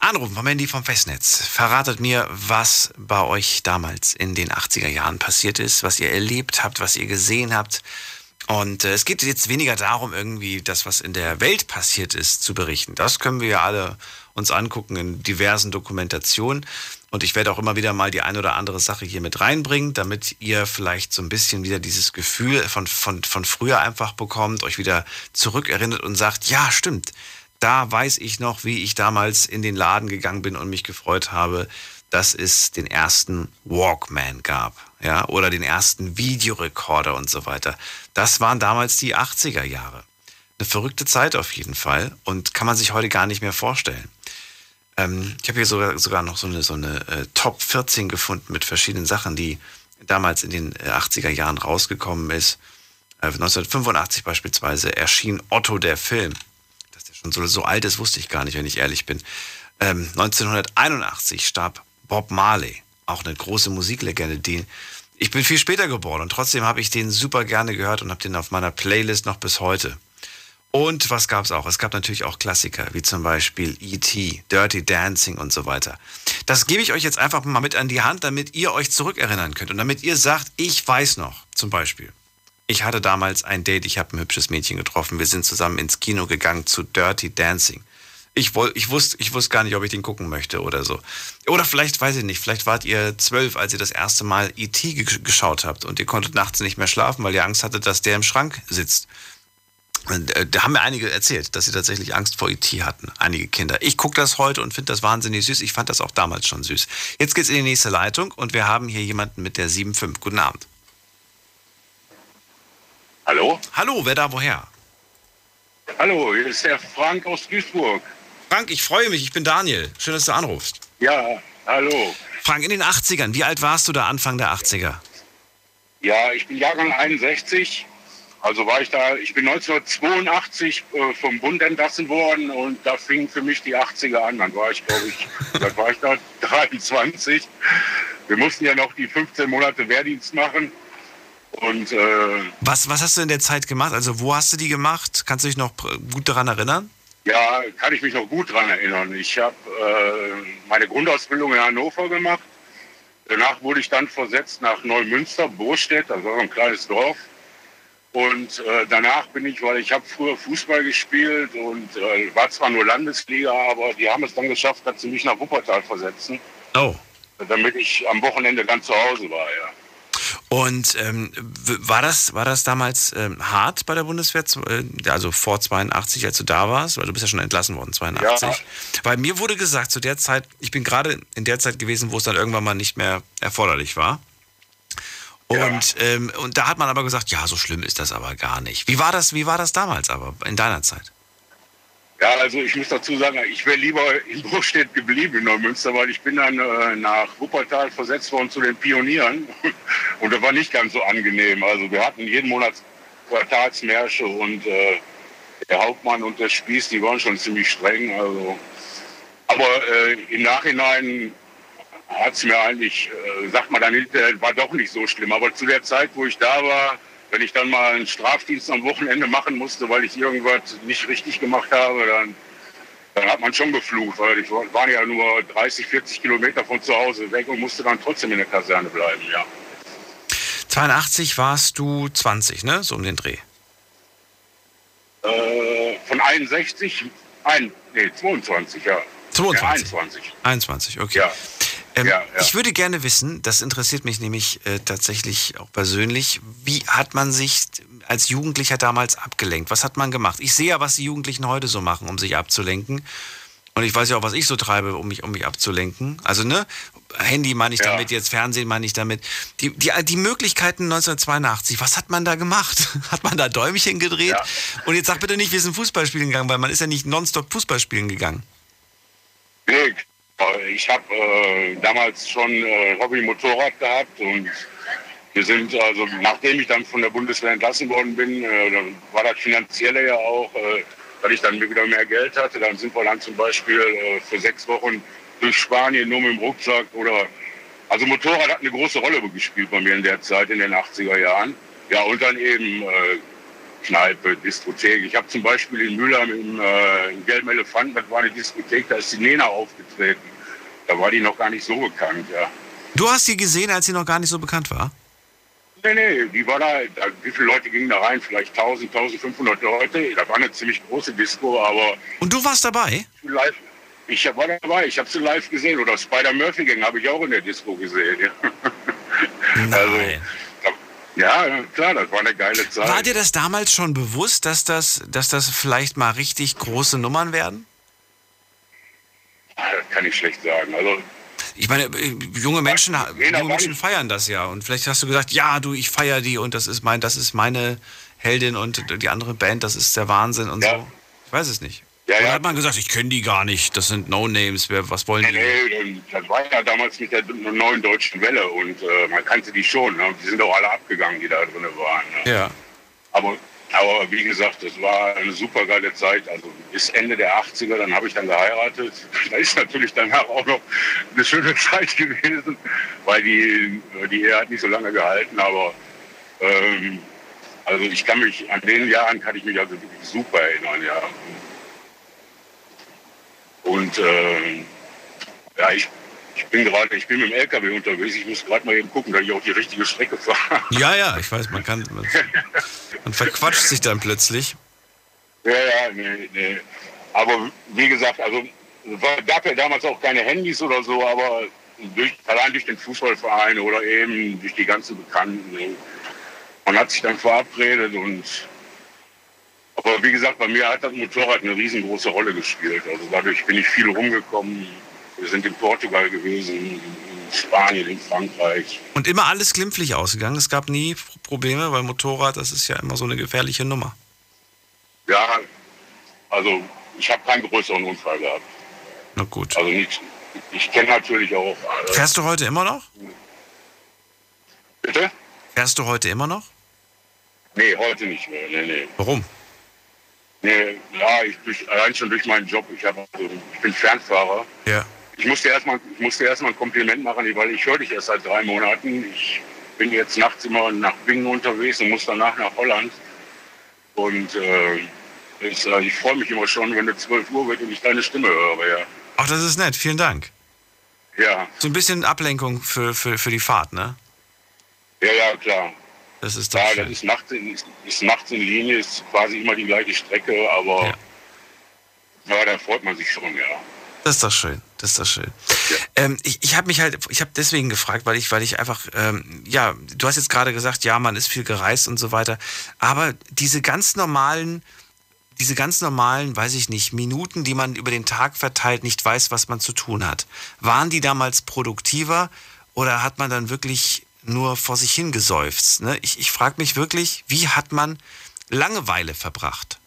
Anrufen vom Handy vom Festnetz. Verratet mir, was bei euch damals in den 80er Jahren passiert ist, was ihr erlebt habt, was ihr gesehen habt. Und äh, es geht jetzt weniger darum, irgendwie das, was in der Welt passiert ist, zu berichten. Das können wir ja alle uns angucken in diversen Dokumentationen. Und ich werde auch immer wieder mal die ein oder andere Sache hier mit reinbringen, damit ihr vielleicht so ein bisschen wieder dieses Gefühl von, von, von früher einfach bekommt, euch wieder zurückerinnert und sagt, ja, stimmt. Da weiß ich noch, wie ich damals in den Laden gegangen bin und mich gefreut habe, dass es den ersten Walkman gab, ja, oder den ersten Videorekorder und so weiter. Das waren damals die 80er Jahre. Eine verrückte Zeit auf jeden Fall und kann man sich heute gar nicht mehr vorstellen. Ähm, ich habe hier sogar, sogar noch so eine, so eine äh, Top 14 gefunden mit verschiedenen Sachen, die damals in den 80er äh, Jahren rausgekommen ist. 1985 äh, beispielsweise erschien Otto der Film. Dass der schon so, so alt ist, wusste ich gar nicht, wenn ich ehrlich bin. Ähm, 1981 starb Bob Marley, auch eine große Musiklegende, die ich bin viel später geboren und trotzdem habe ich den super gerne gehört und habe den auf meiner Playlist noch bis heute. Und was gab es auch? Es gab natürlich auch Klassiker, wie zum Beispiel E.T., Dirty Dancing und so weiter. Das gebe ich euch jetzt einfach mal mit an die Hand, damit ihr euch zurückerinnern könnt und damit ihr sagt, ich weiß noch, zum Beispiel. Ich hatte damals ein Date, ich habe ein hübsches Mädchen getroffen, wir sind zusammen ins Kino gegangen zu Dirty Dancing. Ich, woll, ich, wusste, ich wusste gar nicht, ob ich den gucken möchte oder so. Oder vielleicht, weiß ich nicht, vielleicht wart ihr zwölf, als ihr das erste Mal E.T. geschaut habt und ihr konntet nachts nicht mehr schlafen, weil ihr Angst hattet, dass der im Schrank sitzt. Äh, da haben mir einige erzählt, dass sie tatsächlich Angst vor IT hatten, einige Kinder. Ich gucke das heute und finde das wahnsinnig süß. Ich fand das auch damals schon süß. Jetzt geht's in die nächste Leitung und wir haben hier jemanden mit der 7.5. Guten Abend. Hallo? Hallo, wer da woher? Hallo, hier ist der Frank aus Duisburg. Frank, ich freue mich, ich bin Daniel. Schön, dass du anrufst. Ja, hallo. Frank, in den 80ern, wie alt warst du da Anfang der 80er? Ja, ich bin Jahrgang 61 also war ich da, ich bin 1982 äh, vom Bund entlassen worden und da fingen für mich die 80er an. Dann war ich, glaube ich, dann war ich da 23. Wir mussten ja noch die 15 Monate Wehrdienst machen. Und, äh, was, was hast du in der Zeit gemacht? Also wo hast du die gemacht? Kannst du dich noch gut daran erinnern? Ja, kann ich mich noch gut daran erinnern. Ich habe äh, meine Grundausbildung in Hannover gemacht. Danach wurde ich dann versetzt nach Neumünster, Burstedt, also ein kleines Dorf. Und äh, danach bin ich, weil ich habe früher Fußball gespielt und äh, war zwar nur Landesliga, aber die haben es dann geschafft, dass sie mich nach Wuppertal versetzen. Oh. Damit ich am Wochenende dann zu Hause war, ja. Und ähm, war, das, war das damals ähm, hart bei der Bundeswehr, äh, also vor 82, als du da warst? Weil du bist ja schon entlassen worden, 82. Ja. Weil mir wurde gesagt, zu der Zeit, ich bin gerade in der Zeit gewesen, wo es dann irgendwann mal nicht mehr erforderlich war. Und, ja. ähm, und da hat man aber gesagt, ja, so schlimm ist das aber gar nicht. Wie war das, wie war das damals aber in deiner Zeit? Ja, also ich muss dazu sagen, ich wäre lieber in Burgstedt geblieben in Neumünster, weil ich bin dann äh, nach Wuppertal versetzt worden zu den Pionieren und das war nicht ganz so angenehm. Also wir hatten jeden Monat Quartalsmärsche und äh, der Hauptmann und der Spieß, die waren schon ziemlich streng. Also. Aber äh, im Nachhinein hat es mir eigentlich, äh, sagt man dann hinterher, war doch nicht so schlimm. Aber zu der Zeit, wo ich da war, wenn ich dann mal einen Strafdienst am Wochenende machen musste, weil ich irgendwas nicht richtig gemacht habe, dann, dann hat man schon geflucht, weil ich war ja nur 30, 40 Kilometer von zu Hause weg und musste dann trotzdem in der Kaserne bleiben, ja. 82 warst du 20, ne? So um den Dreh. Äh, von 61, ein, nee, 22, ja. 22. Ja, 21. 21, okay. Ja. Ähm, ja, ja. Ich würde gerne wissen, das interessiert mich nämlich äh, tatsächlich auch persönlich, wie hat man sich als Jugendlicher damals abgelenkt? Was hat man gemacht? Ich sehe ja, was die Jugendlichen heute so machen, um sich abzulenken. Und ich weiß ja auch, was ich so treibe, um mich, um mich abzulenken. Also, ne? Handy meine ich ja. damit, jetzt Fernsehen meine ich damit. Die, die, die Möglichkeiten 1982, was hat man da gemacht? Hat man da Däumchen gedreht? Und jetzt sag bitte nicht, wir sind Fußball spielen gegangen, weil man ist ja nicht nonstop Fußball spielen gegangen. Nee, ich habe äh, damals schon äh, Hobby-Motorrad gehabt und wir sind, also nachdem ich dann von der Bundeswehr entlassen worden bin, äh, war das Finanzielle ja auch, äh, weil ich dann wieder mehr Geld hatte. Dann sind wir dann zum Beispiel äh, für sechs Wochen durch Spanien nur mit dem Rucksack oder also Motorrad hat eine große Rolle gespielt bei mir in der Zeit, in den 80er Jahren. Ja, und dann eben äh, Kneipe, Diskothek. Ich habe zum Beispiel in Mülheim im, äh, im Gelben Elefanten, das war eine Diskothek, da ist die Nena aufgetreten. Da war die noch gar nicht so bekannt, ja. Du hast sie gesehen, als sie noch gar nicht so bekannt war? Nee, nee, die war da, da wie viele Leute gingen da rein? Vielleicht 1000, 1500 Leute. Da war eine ziemlich große Disco, aber... Und du warst dabei? Live, ich war dabei, ich habe sie live gesehen. Oder Spider Murphy Gang habe ich auch in der Disco gesehen. Ja. Nein. Also, ja, klar, das war eine geile Zeit. War dir das damals schon bewusst, dass das, dass das vielleicht mal richtig große Nummern werden? Ah, das kann ich schlecht sagen. Also ich meine, äh, junge Menschen, junge Menschen feiern das ja. Und vielleicht hast du gesagt, ja, du, ich feiere die und das ist mein, das ist meine Heldin und die andere Band, das ist der Wahnsinn und Ja. so. Ich weiß es nicht. Ja, ja. hat man gesagt, ich kenne die gar nicht, das sind No-Names, was wollen Nee, die? nee, das war ja damals mit der neuen deutschen Welle und äh, man kannte die schon. Ne? Die sind auch alle abgegangen, die da drin waren. Ne? Ja. Aber, aber wie gesagt, das war eine super geile Zeit. Also bis Ende der 80er, dann habe ich dann geheiratet. Da ist natürlich danach auch noch eine schöne Zeit gewesen, weil die, die Ehe hat nicht so lange gehalten. Aber ähm, also ich kann mich, an den Jahren kann ich mich also wirklich super erinnern, ja. Und ähm, ja, ich, ich bin gerade, ich bin mit dem LKW unterwegs. Ich muss gerade mal eben gucken, dass ich auch die richtige Strecke fahre. Ja, ja, ich weiß, man kann, man, man verquatscht sich dann plötzlich. Ja, ja, nee, nee. Aber wie gesagt, also gab ja damals auch keine Handys oder so, aber durch, allein durch den Fußballverein oder eben durch die ganzen Bekannten. Man hat sich dann verabredet und aber wie gesagt, bei mir hat das Motorrad eine riesengroße Rolle gespielt. Also dadurch bin ich viel rumgekommen. Wir sind in Portugal gewesen, in Spanien, in Frankreich. Und immer alles glimpflich ausgegangen. Es gab nie Probleme, weil Motorrad, das ist ja immer so eine gefährliche Nummer. Ja, also ich habe keinen größeren Unfall gehabt. Na gut. Also nicht. Ich kenne natürlich auch. Äh, Fährst du heute immer noch? bitte? Fährst du heute immer noch? Nee, heute nicht mehr. Nee, nee. Warum? Nee ja, ich durch, allein schon durch meinen Job. Ich, hab, also, ich bin Fernfahrer. Ja. Ich musste erstmal ich musste erstmal ein Kompliment machen, weil ich höre dich erst seit drei Monaten. Ich bin jetzt nachts immer nach Bingen unterwegs und muss danach nach Holland. Und äh, ich, äh, ich freue mich immer schon, wenn es 12 Uhr wird und ich deine Stimme höre. Ja, Ach, das ist nett. Vielen Dank. ja, So ein bisschen Ablenkung für, für, für die Fahrt, ne? ja, ja klar. Das ist doch Ja, schön. das ist nachts, in, ist, nachts in Linie, ist quasi immer die gleiche Strecke, aber Ja. ja, da freut man sich schon, ja. Das ist doch schön. Das ist doch schön. Ähm, ich ich habe mich halt, ich habe deswegen gefragt, weil ich, weil ich einfach, ähm, ja, du hast jetzt gerade gesagt, ja, man ist viel gereist und so weiter. Aber diese ganz normalen, diese ganz normalen, weiß ich nicht, Minuten, die man über den Tag verteilt, nicht weiß, was man zu tun hat. Waren die damals produktiver oder hat man dann wirklich nur vor sich hingeseufzt? Ne? Ich, ich frage mich wirklich, wie hat man Langeweile verbracht?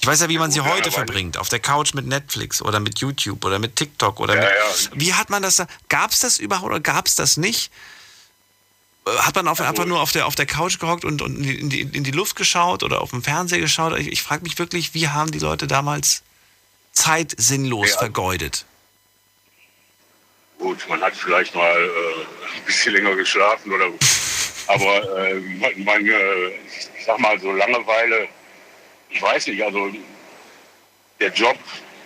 Ich weiß ja, wie man sie heute verbringt. Auf der Couch mit Netflix oder mit YouTube oder mit TikTok oder Ja, mit. ja. Wie hat man das da? Gab es das überhaupt oder gab es das nicht? Äh, Hat man auf, einfach nur auf der, auf der Couch gehockt und, und in, die, in die Luft geschaut oder auf dem Fernseher geschaut? Ich, ich frage mich wirklich, wie haben die Leute damals Zeit sinnlos vergeudet? Gut, man hat vielleicht mal äh, ein bisschen länger geschlafen oder aber äh, man, äh, ich sag mal so Langeweile, ich weiß nicht, also der Job,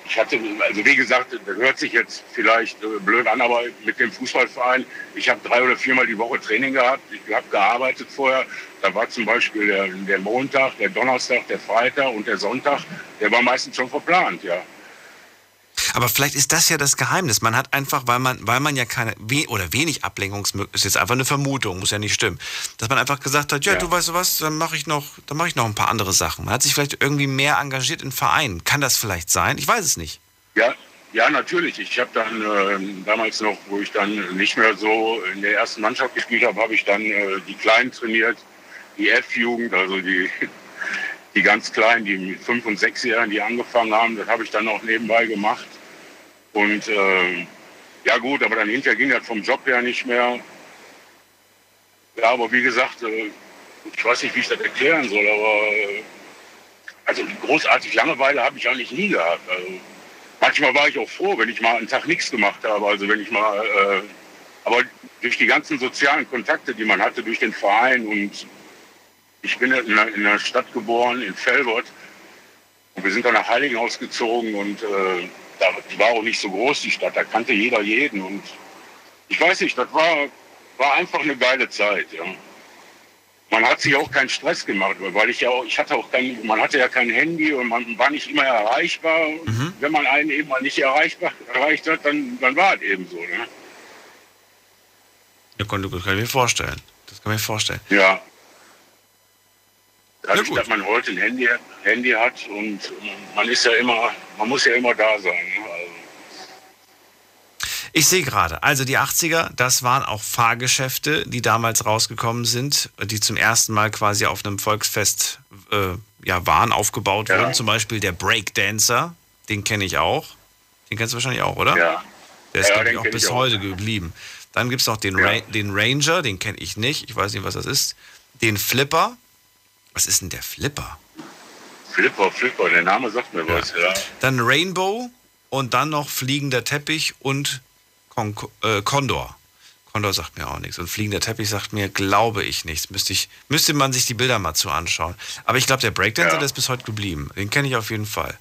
ich hatte, also wie gesagt, das hört sich jetzt vielleicht äh, blöd an, aber mit dem Fußballverein, ich habe drei oder viermal die Woche Training gehabt, ich habe gearbeitet vorher, da war zum Beispiel der, der Montag, der Donnerstag, der Freitag und der Sonntag, der war meistens schon verplant, ja. Aber vielleicht ist das ja das Geheimnis. Man hat einfach, weil man, weil man ja keine we oder wenig Ablenkungsmöglichkeiten, ist jetzt einfach eine Vermutung, muss ja nicht stimmen, dass man einfach gesagt hat, ja, Ja. du weißt du was, dann mache ich noch, dann mache ich noch ein paar andere Sachen. Man hat sich vielleicht irgendwie mehr engagiert in Vereinen. Kann das vielleicht sein? Ich weiß es nicht. Ja, ja, natürlich. Ich habe dann äh, damals noch, wo ich dann nicht mehr so in der ersten Mannschaft gespielt habe, habe ich dann äh, die Kleinen trainiert, die F-Jugend, also die, die ganz Kleinen, die mit fünf und sechs Jahren, die angefangen haben, das habe ich dann auch nebenbei gemacht. Und äh, ja gut, aber dann hinterher ging das vom Job her nicht mehr. Ja, aber wie gesagt, äh, ich weiß nicht, wie ich das erklären soll, aber äh, also großartig Langeweile habe ich eigentlich nie gehabt. Also, manchmal war ich auch froh, wenn ich mal einen Tag nichts gemacht habe. Also wenn ich mal, äh, aber durch die ganzen sozialen Kontakte, die man hatte, durch den Verein und ich bin in einer, in einer Stadt geboren, in Felbert. Und wir sind dann nach Heiligenhaus gezogen und äh, da, die war auch nicht so groß, die Stadt. Da kannte jeder jeden. Und ich weiß nicht, das war, war einfach eine geile Zeit. Ja. Man hat sich auch keinen Stress gemacht, weil ich ja auch, ich hatte auch kein, man hatte ja kein Handy und man war nicht immer erreichbar. Und Wenn man einen eben mal nicht erreichbar, erreicht hat, dann, dann war es eben so. Ne? Das kann, das kann ich mir vorstellen. Das kann ich mir vorstellen. Ja. Dadurch, gut. dass man heute ein Handy, Handy hat und man ist ja immer, man muss ja immer da sein. Ne? Also, Ich sehe gerade, also die 80er, das waren auch Fahrgeschäfte, die damals rausgekommen sind, die zum ersten Mal quasi auf einem Volksfest äh, ja, waren, aufgebaut Ja. wurden. Zum Beispiel der Breakdancer, den kenne ich auch. Den kennst du wahrscheinlich auch, oder? Ja. Der ist, Ja, glaube ich, auch bis ich auch. heute geblieben. Dann gibt es noch den, Ja. Ra den Ranger, den kenne ich nicht. Ich weiß nicht, was das ist. Den Flipper. Was ist denn der Flipper? Flipper, Flipper, der Name sagt mir was, ja. Dann Rainbow und dann noch fliegender Teppich und Kon äh, Condor. Condor sagt mir auch nichts. Und fliegender Teppich sagt mir, glaube ich, nichts. Müsste, ich, müsste man sich die Bilder mal zu anschauen. Aber ich glaube, der Breakdancer, Ja. der ist bis heute geblieben. Den kenne ich auf jeden Fall.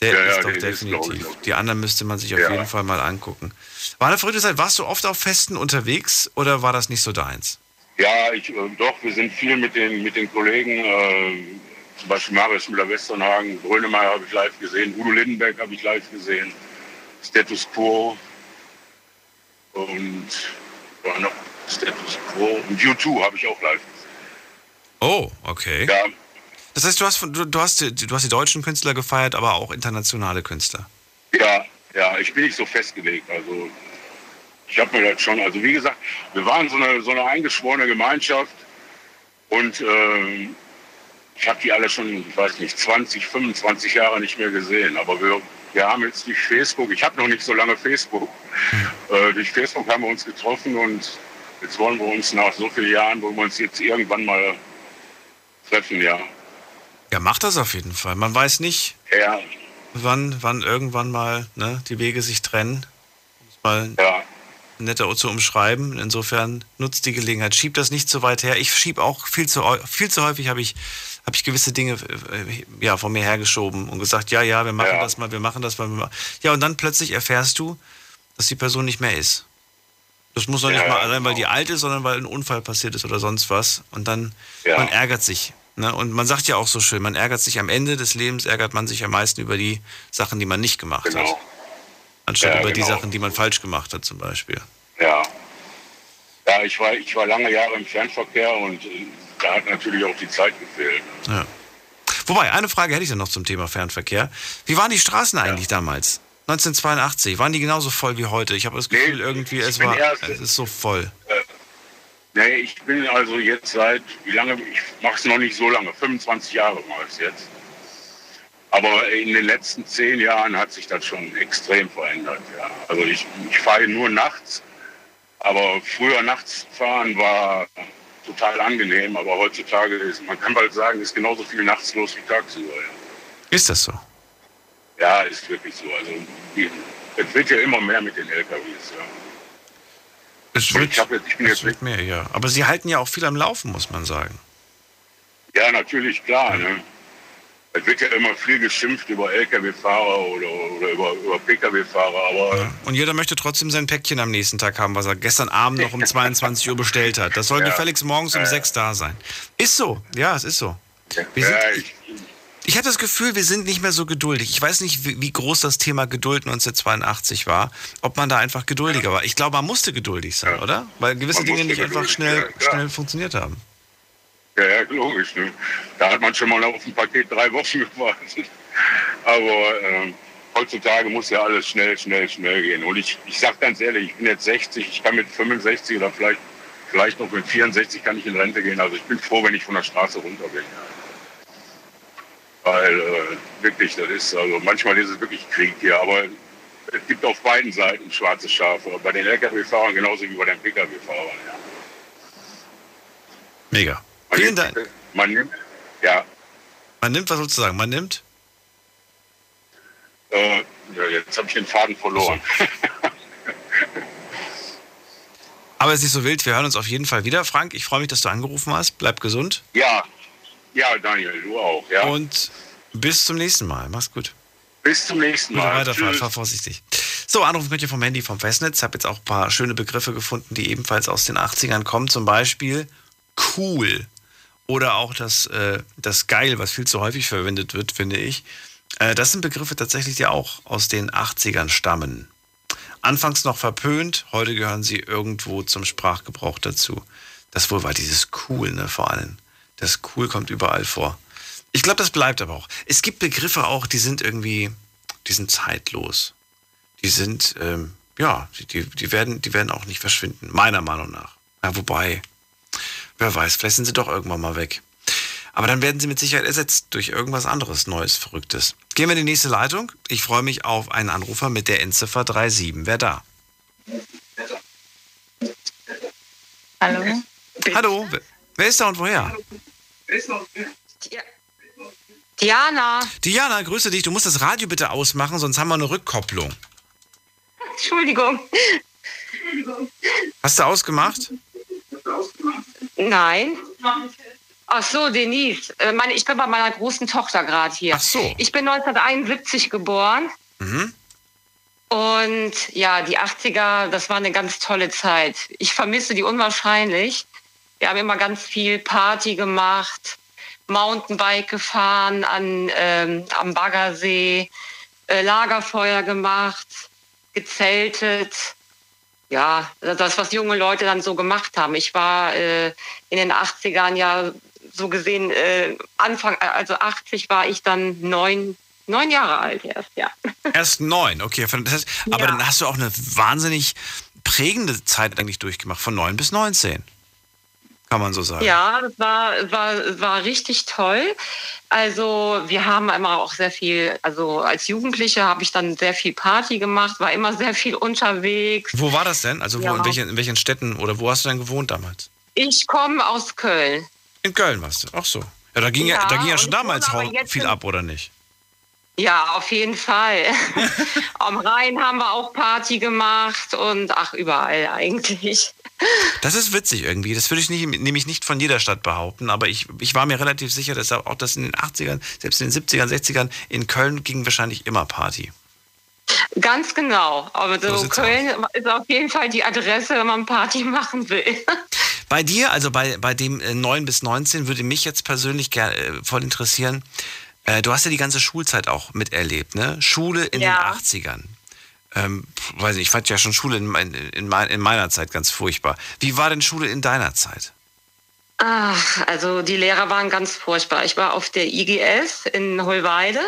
Der Ja, ja, ist doch ist, definitiv. auch. die anderen müsste man sich auf Ja. jeden Fall mal angucken. War eine verrückte Zeit. Warst du oft auf Festen unterwegs oder war das nicht so deins? Ja, ich, äh, doch, wir sind viel mit den, mit den Kollegen, äh, zum Beispiel Marius Müller-Westernhagen, Grönemeyer habe ich live gesehen, Udo Lindenberg habe ich live gesehen, Status Quo und war noch Status Quo und U2 habe ich auch live gesehen. Oh, okay. Ja, Das heißt, du hast, du, du, hast, die- du hast die deutschen Künstler gefeiert, aber auch internationale Künstler. ja, ja, ich bin nicht so festgelegt. Also ich habe mir das schon, also wie gesagt, wir waren so eine, so eine eingeschworene Gemeinschaft und ähm, ich habe die alle schon, ich weiß nicht, 20, 25 Jahre nicht mehr gesehen. Aber wir, wir haben jetzt durch Facebook, ich habe noch nicht so lange Facebook, äh, durch Facebook haben wir uns getroffen und jetzt wollen wir uns nach so vielen Jahren, wollen wir uns jetzt irgendwann mal treffen, ja. Ja, mach das auf jeden Fall. Man weiß nicht, Ja, wann, wann irgendwann mal ne, die Wege sich trennen. Um es mal ja, netter zu umschreiben. Insofern nutzt die Gelegenheit. Schieb das nicht so weit her. Ich schieb auch viel zu, viel zu häufig habe ich, habe ich gewisse Dinge äh, ja, von mir hergeschoben und gesagt, ja, ja, wir machen Ja. das mal, wir machen das mal. Ja, und dann plötzlich erfährst du, dass die Person nicht mehr ist. Das muss doch nicht Ja, mal ja, allein, weil die genau. alt ist, sondern weil ein Unfall passiert ist oder sonst was. Und dann, Ja. man ärgert sich. Ne? Und man sagt ja auch so schön, man ärgert sich am Ende des Lebens, ärgert man sich am meisten über die Sachen, die man nicht gemacht hat. Anstatt Ja, über die genau. Sachen, die man falsch gemacht hat zum Beispiel. Ja. Ja, ich war, ich war lange Jahre im Fernverkehr und äh, da hat natürlich auch die Zeit gefehlt. Ja. Wobei, eine Frage hätte ich dann noch zum Thema Fernverkehr. Wie waren die Straßen eigentlich damals? 1982, waren die genauso voll wie heute? Ich habe das Nee, Gefühl, irgendwie, ich es war, erst- es ist so voll. Nee, ich bin also jetzt seit, wie lange, ich mache es noch nicht so lange, 25 Jahre mache ich es jetzt. Aber in den letzten zehn Jahren hat sich das schon extrem verändert. Ja. Also ich, ich fahre nur nachts, aber früher nachts fahren war total angenehm, aber heutzutage ist, man kann bald sagen, ist genauso viel nachts los wie tagsüber. Ja. Ist das so? Ja, ist wirklich so. Also es wird ja immer mehr mit den LKWs. Ja. Es wird, Ich hab jetzt- ich bin jetzt wird mehr, ja. Aber sie halten ja auch viel am Laufen, muss man sagen. Ja, natürlich, klar. Ne? Es wird ja immer viel geschimpft über Lkw-Fahrer oder, oder über, über Pkw-Fahrer, aber Und jeder möchte trotzdem sein Päckchen am nächsten Tag haben, was er gestern Abend noch um 22 Uhr bestellt hat. Das soll Ja. gefälligst morgens um Ja, ja. 6 da sein. Ist so, ja, es ist so. Wir sind, ja, ich ich, habe das Gefühl, wir sind nicht mehr so geduldig. Ich weiß nicht, wie, wie groß das Thema Geduld 1982 war, ob man da einfach geduldiger war. Ich glaube, man musste geduldig sein, Ja. oder? Weil gewisse Man Dinge nicht einfach geduldig, schnell, ja, schnell funktioniert haben. Ja, ja, logisch. Ne? Da hat man schon mal auf ein Paket drei Wochen gewartet. Aber ähm, heutzutage muss ja alles schnell, schnell, schnell gehen. Und ich, ich sage ganz ehrlich, ich bin jetzt 60, ich kann mit 65 oder vielleicht, vielleicht noch mit 64 kann ich in Rente gehen. Also ich bin froh, wenn ich von der Straße runter bin. Weil äh, wirklich, das ist, also manchmal ist es wirklich Krieg hier, aber es gibt auf beiden Seiten schwarze Schafe. Bei den Lkw-Fahrern genauso wie bei den Pkw-Fahrern. Ja. Mega. Man Vielen nimmt- Dank. Man nimmt, ja, Man nimmt, was sollst du sagen? Man nimmt? äh, ja, jetzt habe ich den Faden verloren. Aber es ist nicht so wild. Wir hören uns auf jeden Fall wieder. Frank, ich freue mich, dass du angerufen hast. Bleib gesund. Ja, ja, Daniel, du auch. Ja. Und bis zum nächsten Mal. Mach's gut. Bis zum nächsten Gute Mal. Weiterfahrt, Tschüss. fahr vorsichtig. So, anrufen könnt ihr vom Handy vom Festnetz. Habe jetzt auch ein paar schöne Begriffe gefunden, die ebenfalls aus den 80ern kommen. Zum Beispiel cool. Oder auch das, äh, das geil, was viel zu häufig verwendet wird, finde ich. Äh, das sind Begriffe tatsächlich, die auch aus den 80ern stammen. Anfangs noch verpönt, heute gehören sie irgendwo zum Sprachgebrauch dazu. Das wohl war dieses cool, ne, vor allem. Das cool kommt überall vor. Ich glaube, das bleibt aber auch. Es gibt Begriffe auch, die sind irgendwie, die sind zeitlos. Die sind, ähm, ja, die, die, werden, die werden auch nicht verschwinden, meiner Meinung nach. Ja, wobei, wer weiß, vielleicht sind sie doch irgendwann mal weg. Aber dann werden sie mit Sicherheit ersetzt durch irgendwas anderes, Neues, Verrücktes. Gehen wir in die nächste Leitung. Ich freue mich auf einen Anrufer mit der Endziffer 37. Wer da? Hallo? Hallo, wer- wer ist da und woher? Diana. Diana, grüße dich. Du musst das Radio bitte ausmachen, sonst haben wir eine Rückkopplung. Entschuldigung. Hast du ausgemacht? Nein. Ach so, Denise. Äh, Meine, ich bin bei meiner großen Tochter gerade hier. Ach so. Ich bin 1971 geboren. Mhm. Und ja, die 80er, das war eine ganz tolle Zeit. Ich vermisse die unwahrscheinlich. Wir haben immer ganz viel Party gemacht, Mountainbike gefahren an, ähm, am Baggersee, äh, Lagerfeuer gemacht, gezeltet. Ja, das, was junge Leute dann so gemacht haben. Ich war äh, in den 80ern ja so gesehen, äh, Anfang, also 80 war ich dann neun, neun Jahre alt erst, ja. Erst neun, okay. Das heißt, aber Ja. dann hast du auch eine wahnsinnig prägende Zeit eigentlich durchgemacht, von neun bis 19. Kann man so sagen. Ja, das war, war, war richtig toll. Also wir haben immer auch sehr viel, also als Jugendliche habe ich dann sehr viel Party gemacht, war immer sehr viel unterwegs. Wo war das denn? Also wo, Ja. in, welchen, in welchen Städten oder wo hast du denn gewohnt damals? Ich komme aus Köln. In Köln warst du. Ach so. Ja, da ging ja, Ja, da ging ja schon damals viel ab, oder nicht? Ja, auf jeden Fall. Am Rhein haben wir auch Party gemacht und ach, überall eigentlich. Das ist witzig irgendwie. Das würde ich nicht, nämlich nicht von jeder Stadt behaupten, aber ich, ich war mir relativ sicher, dass auch das in den 80ern, selbst in den 70ern, 60ern, in Köln ging wahrscheinlich immer Party. Ganz genau. Aber So so Köln ist auf jeden Fall die Adresse, wenn man Party machen will. Bei dir, also bei, bei dem äh, 9 bis 19, würde mich jetzt persönlich ger äh, voll interessieren. Äh, du hast ja die ganze Schulzeit auch miterlebt, ne? Schule in Ja. den 80ern. Ähm, weiß nicht, ich fand ja schon Schule in, mein, in, mein, in meiner Zeit ganz furchtbar. Wie war denn Schule in deiner Zeit? Ach, also die Lehrer waren ganz furchtbar. Ich war auf der IGS in Holweide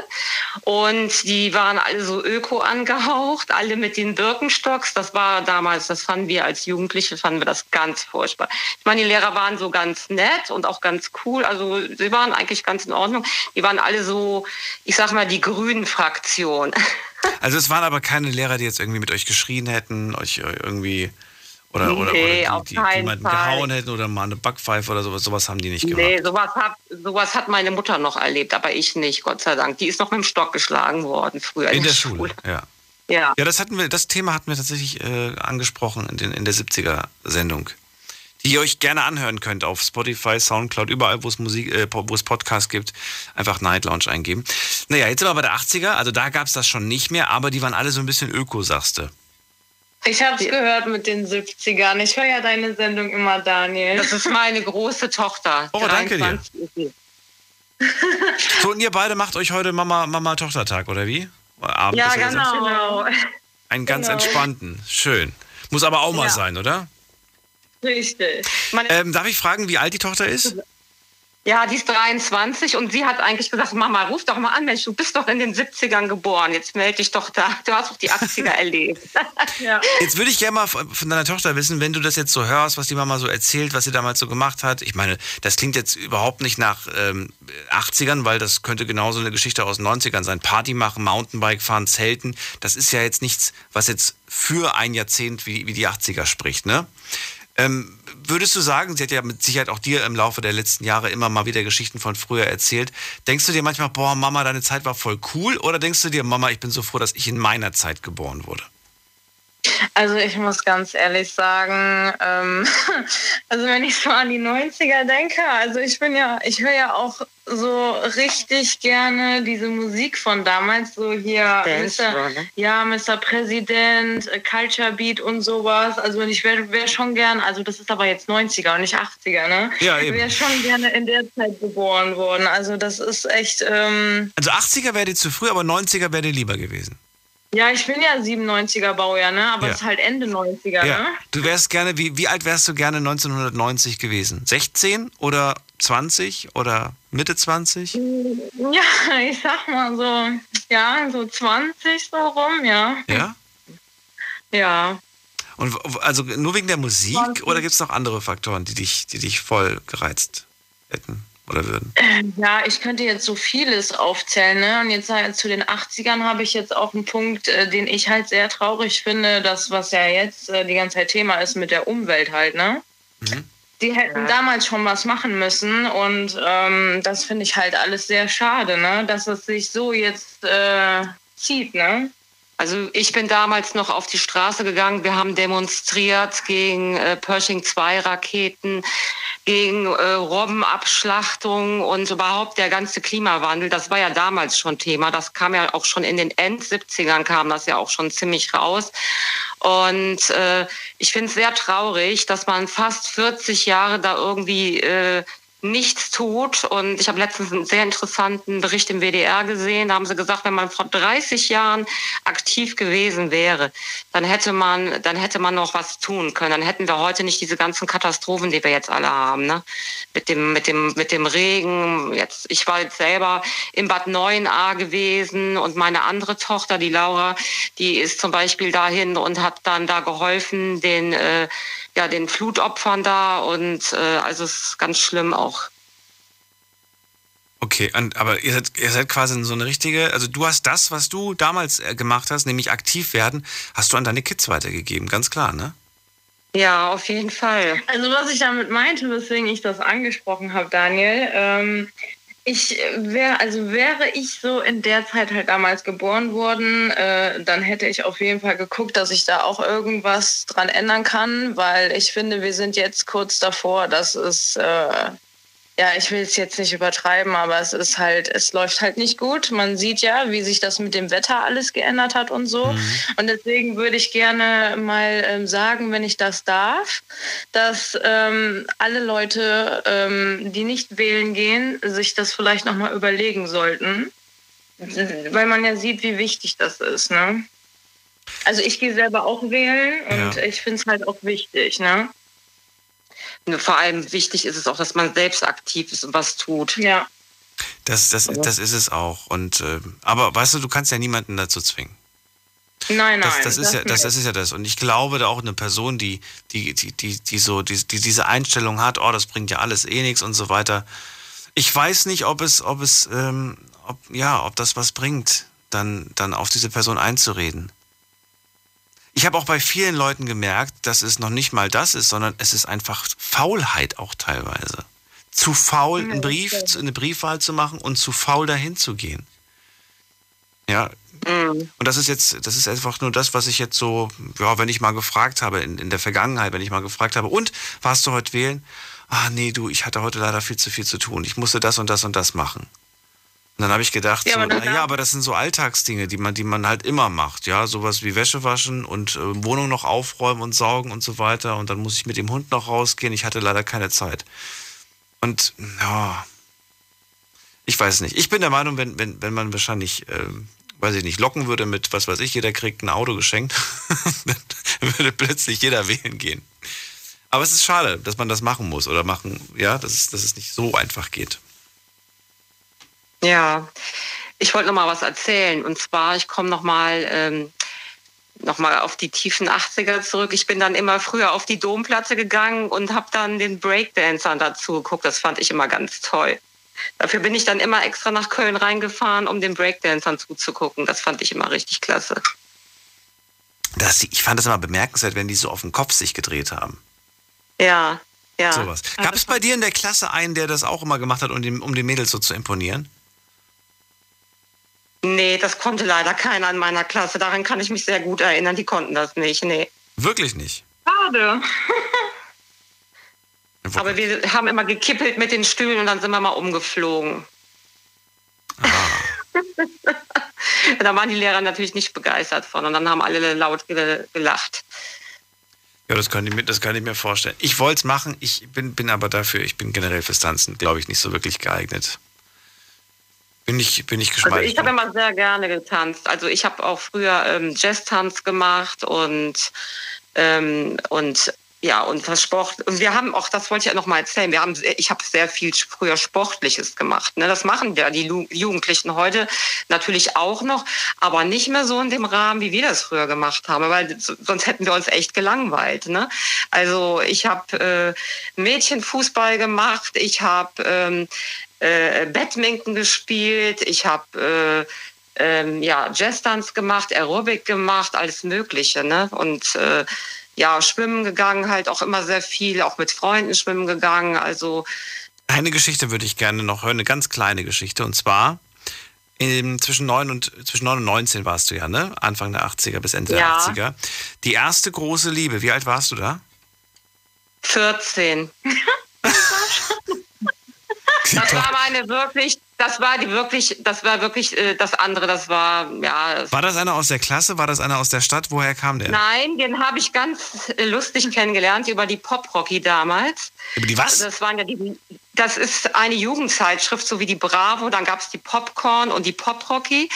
und die waren alle so öko angehaucht, alle mit den Birkenstocks. Das war damals, das fanden wir als Jugendliche, fanden wir das ganz furchtbar. Ich meine, die Lehrer waren so ganz nett und auch ganz cool. Also sie waren eigentlich ganz in Ordnung. Die waren alle so, ich sag mal, die grünen Fraktion. Also es waren aber keine Lehrer, die jetzt irgendwie mit euch geschrien hätten, euch äh, irgendwie oder, oder, Nee, oder die, die, die jemanden Fall. gehauen hätten oder mal eine Backpfeife oder sowas, sowas haben die nicht gemacht. Nee, sowas hat, sowas hat meine Mutter noch erlebt, aber ich nicht, Gott sei Dank. Die ist noch mit dem Stock geschlagen worden früher. In der Schule, ja. Ja. Ja, das hatten wir, das Thema hatten wir tatsächlich äh, angesprochen in, den, in der 70er-Sendung. Die ihr euch gerne anhören könnt auf Spotify, Soundcloud, überall, wo es Musik, äh, wo es Podcasts gibt, einfach Night Lounge eingeben. Naja, jetzt sind wir bei der 80er, also da gab es das schon nicht mehr, aber die waren alle so ein bisschen öko, sagst Ich hab's gehört mit den 70ern. Ich höre ja deine Sendung immer, Daniel. Das ist meine große Tochter. Oh, danke dir. 23 ist sie. So, und ihr beide macht euch heute Mama, Mama-Tochter-Tag, oder wie? Abend Ja, genau. Genau. Einen ganz genau. entspannten. Schön. Muss aber auch mal Ja. sein, oder? Richtig. Ähm, darf ich fragen, wie alt die Tochter ist? Ja, die ist 23 und sie hat eigentlich gesagt, Mama, ruf doch mal an, Mensch, du bist doch in den 70ern geboren, jetzt melde dich doch da. Du hast doch die 80er erlebt. ja. Jetzt würde ich gerne mal von deiner Tochter wissen, wenn du das jetzt so hörst, was die Mama so erzählt, was sie damals so gemacht hat. Ich meine, das klingt jetzt überhaupt nicht nach ähm, 80ern, weil das könnte genauso eine Geschichte aus den 90ern sein. Party machen, Mountainbike fahren, Zelten. Das ist ja jetzt nichts, was jetzt für ein Jahrzehnt wie, wie die 80er spricht, ne? Ähm, würdest du sagen, sie hat ja mit Sicherheit auch dir im Laufe der letzten Jahre immer mal wieder Geschichten von früher erzählt. Denkst du dir manchmal, boah, Mama, deine Zeit war voll cool? Oder denkst du dir, Mama, ich bin so froh, dass ich in meiner Zeit geboren wurde? Also ich muss ganz ehrlich sagen, ähm, also wenn ich so an die 90er denke, also ich bin ja, ich höre ja auch so richtig gerne diese Musik von damals, so hier Dance Mr. Ne? Ja, Mr. Präsident, äh, Culture Beat und sowas. Also ich wäre wär schon gern, also das ist aber jetzt 90er und nicht 80er, ne? Ja, Ich eben. wäre schon gerne in der Zeit geboren worden. Also das ist echt, ähm, Also 80er wäre dir zu früh, aber 90er wäre dir lieber gewesen. ja, ich bin ja 97er Baujahr, ne? Aber Ja. es ist halt Ende 90er, Ja. ne? Du wärst gerne, wie, wie alt wärst du gerne 1990 gewesen? 16 oder 20 oder Mitte 20? Ja, ich sag mal so, ja, so 20 so rum, ja. Ja? Ja. Und also nur wegen der Musik oder gibt es noch andere Faktoren, die dich, die dich voll gereizt hätten oder würden? Ja, ich könnte jetzt so vieles aufzählen. Ne? Und jetzt äh, zu den 80ern habe ich jetzt auch einen Punkt, äh, den ich halt sehr traurig finde, das, was ja jetzt äh, die ganze Zeit Thema ist mit der Umwelt halt, ne? Die hätten damals schon was machen müssen und ähm, das finde ich halt alles sehr schade, ne? Dass es sich so jetzt äh, zieht, ne? Also ich bin damals noch auf die Straße gegangen. Wir haben demonstriert gegen äh, Pershing 2 Raketen, gegen äh, Robbenabschlachtung und überhaupt der ganze Klimawandel. Das war ja damals schon Thema. Das kam ja auch schon in den End-70ern kam das ja auch schon ziemlich raus. Und äh, ich finde es sehr traurig, dass man fast 40 Jahre da irgendwie äh, nichts tut. Und ich habe letztens einen sehr interessanten Bericht im WDR gesehen. Da haben sie gesagt, wenn man vor 30 Jahren aktiv gewesen wäre, dann hätte man, dann hätte man noch was tun können. Dann hätten wir heute nicht diese ganzen Katastrophen, die wir jetzt alle haben. Ne? Mit dem, mit dem, mit dem Regen. Jetzt, ich war jetzt selber im Bad Neuenahr gewesen und meine andere Tochter, die Laura, die ist zum Beispiel dahin und hat dann da geholfen, den äh, ja, den Flutopfern da und äh, also es ist ganz schlimm auch. Okay, und, aber ihr seid, ihr seid quasi so eine richtige, also du hast das, was du damals äh, gemacht hast, nämlich aktiv werden, hast du an deine Kids weitergegeben, ganz klar, ne? Ja, auf jeden Fall. Also was ich damit meinte, weswegen ich das angesprochen habe, Daniel, ähm, ich wäre, also wäre ich so in der Zeit halt damals geboren worden, äh, dann hätte ich auf jeden Fall geguckt, dass ich da auch irgendwas dran ändern kann, weil ich finde, wir sind jetzt kurz davor, dass es, äh, ja, ich will es jetzt nicht übertreiben, aber es ist halt, es läuft halt nicht gut. Man sieht ja, wie sich das mit dem Wetter alles geändert hat und so. Und deswegen würde ich gerne mal ähm, sagen, wenn ich das darf, dass ähm, alle Leute, ähm, die nicht wählen gehen, sich das vielleicht nochmal überlegen sollten. Weil man ja sieht, wie wichtig das ist, ne? Also ich gehe selber auch wählen und Ja. ich finde es halt auch wichtig, ne? Vor allem wichtig ist es auch, dass man selbst aktiv ist und was tut. Ja. Das, das, das ist es auch. Und, äh, aber weißt du, du kannst ja niemanden dazu zwingen. Nein, nein. Das, das, ist ja, das, das ist ja das. Und ich glaube, da auch eine Person, die, die, die, die, die so, die, die diese Einstellung hat, oh, das bringt ja alles eh nichts und so weiter. Ich weiß nicht, ob es, ob es, ähm, ob, ja, ob das was bringt, dann, dann auf diese Person einzureden. Ich habe auch bei vielen Leuten gemerkt, dass es noch nicht mal das ist, sondern es ist einfach Faulheit auch teilweise. Zu faul, einen Brief, eine Briefwahl zu machen und zu faul dahin zu gehen. Ja. Und das ist jetzt, das ist einfach nur das, was ich jetzt so, ja, wenn ich mal gefragt habe, in, in der Vergangenheit, wenn ich mal gefragt habe, und warst du heute wählen? Ah, nee, du, ich hatte heute leider viel zu viel zu tun. Ich musste das und das und das machen. Und dann habe ich gedacht, Ja, so, aber naja, aber das sind so Alltagsdinge, die man, die man halt immer macht. Ja, sowas wie Wäsche waschen und äh, Wohnung noch aufräumen und saugen und so weiter. Und dann muss ich mit dem Hund noch rausgehen. Ich hatte leider keine Zeit. Und ja, ich weiß nicht. Ich bin der Meinung, wenn, wenn, wenn man wahrscheinlich, ähm, weiß ich nicht, locken würde mit, was weiß ich, jeder kriegt ein Auto geschenkt, dann würde plötzlich jeder wählen gehen. Aber es ist schade, dass man das machen muss oder machen, ja, dass es, dass es nicht so einfach geht. Ja, ich wollte noch mal was erzählen. Und zwar, ich komme noch mal, ähm, noch mal auf die tiefen 80er zurück. Ich bin dann immer früher auf die Domplatte gegangen und habe dann den Breakdancern dazu geguckt. Das fand ich immer ganz toll. Dafür bin ich dann immer extra nach Köln reingefahren, um den Breakdancern zuzugucken. Das fand ich immer richtig klasse. Das, ich fand das immer bemerkenswert, wenn die so auf den Kopf sich gedreht haben. Ja, ja. Sowas. Gab es bei dir in der Klasse einen, der das auch immer gemacht hat, um den, um den Mädels so zu imponieren? Nee, das konnte leider keiner in meiner Klasse. Daran kann ich mich sehr gut erinnern. Die konnten das nicht, nee. Wirklich nicht. Schade. Aber wir haben immer gekippelt mit den Stühlen und dann sind wir mal umgeflogen. da waren die Lehrer natürlich nicht begeistert von und dann haben alle laut ge- gelacht. Ja, das kann ich mir, das kann ich mir vorstellen. Ich wollte es machen, ich bin, bin aber dafür, ich bin generell fürs Tanzen, glaube ich, nicht so wirklich geeignet. Bin ich, bin ich Also geschmeidig. ich habe immer sehr gerne getanzt. Also ich habe auch früher ähm, Jazz-Tanz gemacht und, ähm, und ja, und das Sport, und wir haben auch, das wollte ich ja noch mal erzählen, wir haben, ich habe sehr viel früher Sportliches gemacht. Ne? Das machen ja die Jugendlichen heute natürlich auch noch, aber nicht mehr so in dem Rahmen, wie wir das früher gemacht haben, weil sonst hätten wir uns echt gelangweilt. Ne? Also ich habe äh, Mädchenfußball gemacht, ich habe ähm, äh, Badminton gespielt, ich habe äh, ähm, ja, Jazzdance gemacht, Aerobic gemacht, alles Mögliche. Ne? Und äh, ja, schwimmen gegangen, halt auch immer sehr viel, auch mit Freunden schwimmen gegangen. Also eine Geschichte würde ich gerne noch hören, eine ganz kleine Geschichte. Und zwar in, zwischen, 9 und, zwischen 9 und 19 warst du ja, ne? Anfang der 80er bis Ende ja. der 80er. Die erste große Liebe, wie alt warst du da? 14. das war meine wirklich das war die wirklich, das war wirklich äh, das andere, das war, ja. Das war das einer aus der Klasse? War das einer aus der Stadt? Woher kam der? Nein, den habe ich ganz äh, lustig kennengelernt über die Pop-Rocky damals. Über die was? Das waren ja die, das ist eine Jugendzeitschrift, so wie die Bravo. Dann gab es die Popcorn und die Pop-Rocky.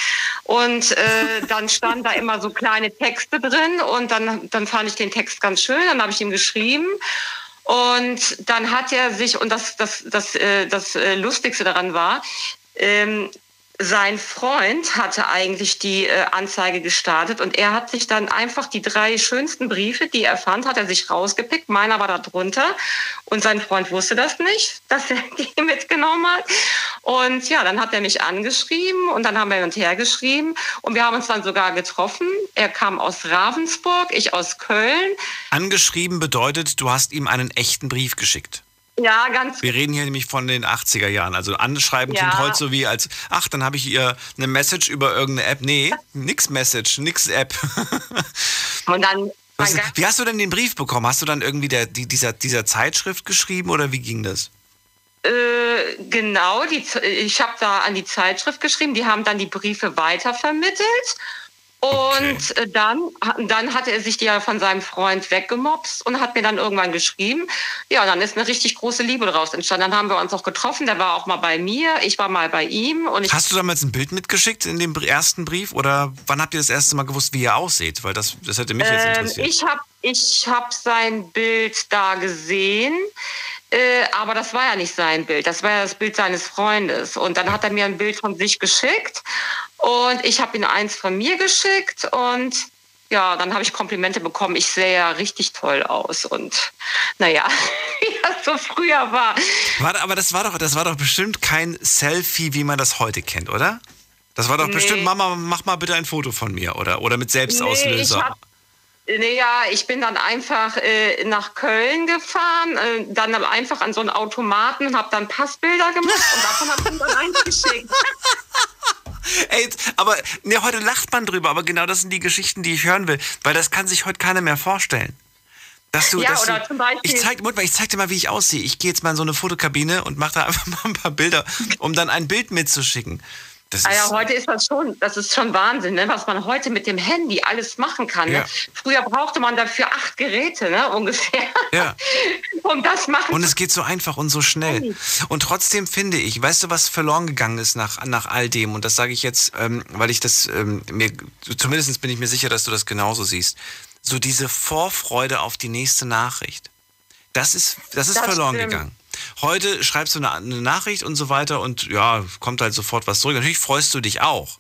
Und äh, dann standen da immer so kleine Texte drin. Und dann, dann fand ich den Text ganz schön. Dann habe ich ihm geschrieben. Und dann hat er sich, und das, das, das, äh, das äh, Lustigste daran war, ähm, sein Freund hatte eigentlich die äh, Anzeige gestartet und er hat sich dann einfach die drei schönsten Briefe, die er fand, hat er sich rausgepickt. Meiner war da drunter und sein Freund wusste das nicht, dass er die mitgenommen hat. Und ja, dann hat er mich angeschrieben und dann haben wir hin und her geschrieben und wir haben uns dann sogar getroffen. Er kam aus Ravensburg, ich aus Köln. Angeschrieben bedeutet, du hast ihm einen echten Brief geschickt. Ja, ganz. Wir reden hier nämlich von den 80er Jahren. Also anschreiben ja. klingt heute so wie als, ach, dann habe ich ihr eine Message über irgendeine App. Nee, nix Message, nix App. Und dann. Was, wie hast du denn den Brief bekommen? Hast du dann irgendwie der, die, dieser, dieser Zeitschrift geschrieben oder wie ging das? Äh, genau, die, ich habe da an die Zeitschrift geschrieben, die haben dann die Briefe weitervermittelt und okay. Äh, dann, dann hat er sich ja von seinem Freund weggemobst und hat mir dann irgendwann geschrieben. Ja, dann ist eine richtig große Liebe daraus entstanden. Dann haben wir uns auch getroffen. Der war auch mal bei mir, ich war mal bei ihm. Und Hast du damals ein Bild mitgeschickt in dem ersten Brief oder wann habt ihr das erste Mal gewusst, wie er aussieht? Weil das, das hätte mich jetzt ähm, interessiert. ich habe ich hab sein Bild da gesehen. Äh, aber das war ja nicht sein Bild, das war ja das Bild seines Freundes. Und dann hat er mir ein Bild von sich geschickt und ich habe ihm eins von mir geschickt und ja, dann habe ich Komplimente bekommen. Ich sehe ja richtig toll aus und naja, wie das so früher war. Warte, aber das war doch, das war doch bestimmt kein Selfie, wie man das heute kennt, oder? Das war doch nee. bestimmt, Mama, mach mal bitte ein Foto von mir, oder? Oder mit Selbstauslöser. Nee, nee ja, ich bin dann einfach äh, nach Köln gefahren, äh, dann einfach an so einen Automaten und habe dann Passbilder gemacht und davon habe ich dann eins geschickt. Ey, aber ne, heute lacht man drüber, aber genau das sind die Geschichten, die ich hören will, weil das kann sich heute keiner mehr vorstellen. Dass du, ja, dass oder du, zum Beispiel. Ich zeig, ich zeig dir mal, wie ich aussehe. Ich gehe jetzt mal in so eine Fotokabine und mache da einfach mal ein paar Bilder, um dann ein Bild mitzuschicken. Das ah ja, heute ist das schon, das ist schon Wahnsinn, ne? was man heute mit dem Handy alles machen kann. Ne? Ja. Früher brauchte man dafür acht Geräte, ne? ungefähr. Ja. um das machen. Und es geht so einfach und so schnell. Und trotzdem finde ich, weißt du, was verloren gegangen ist nach, nach all dem? Und das sage ich jetzt, ähm, weil ich das ähm, mir, zumindest bin ich mir sicher, dass du das genauso siehst. So diese Vorfreude auf die nächste Nachricht. Das ist, das ist das verloren stimmt. gegangen. Heute schreibst du eine, eine Nachricht und so weiter und ja, kommt halt sofort was zurück. Natürlich freust du dich auch.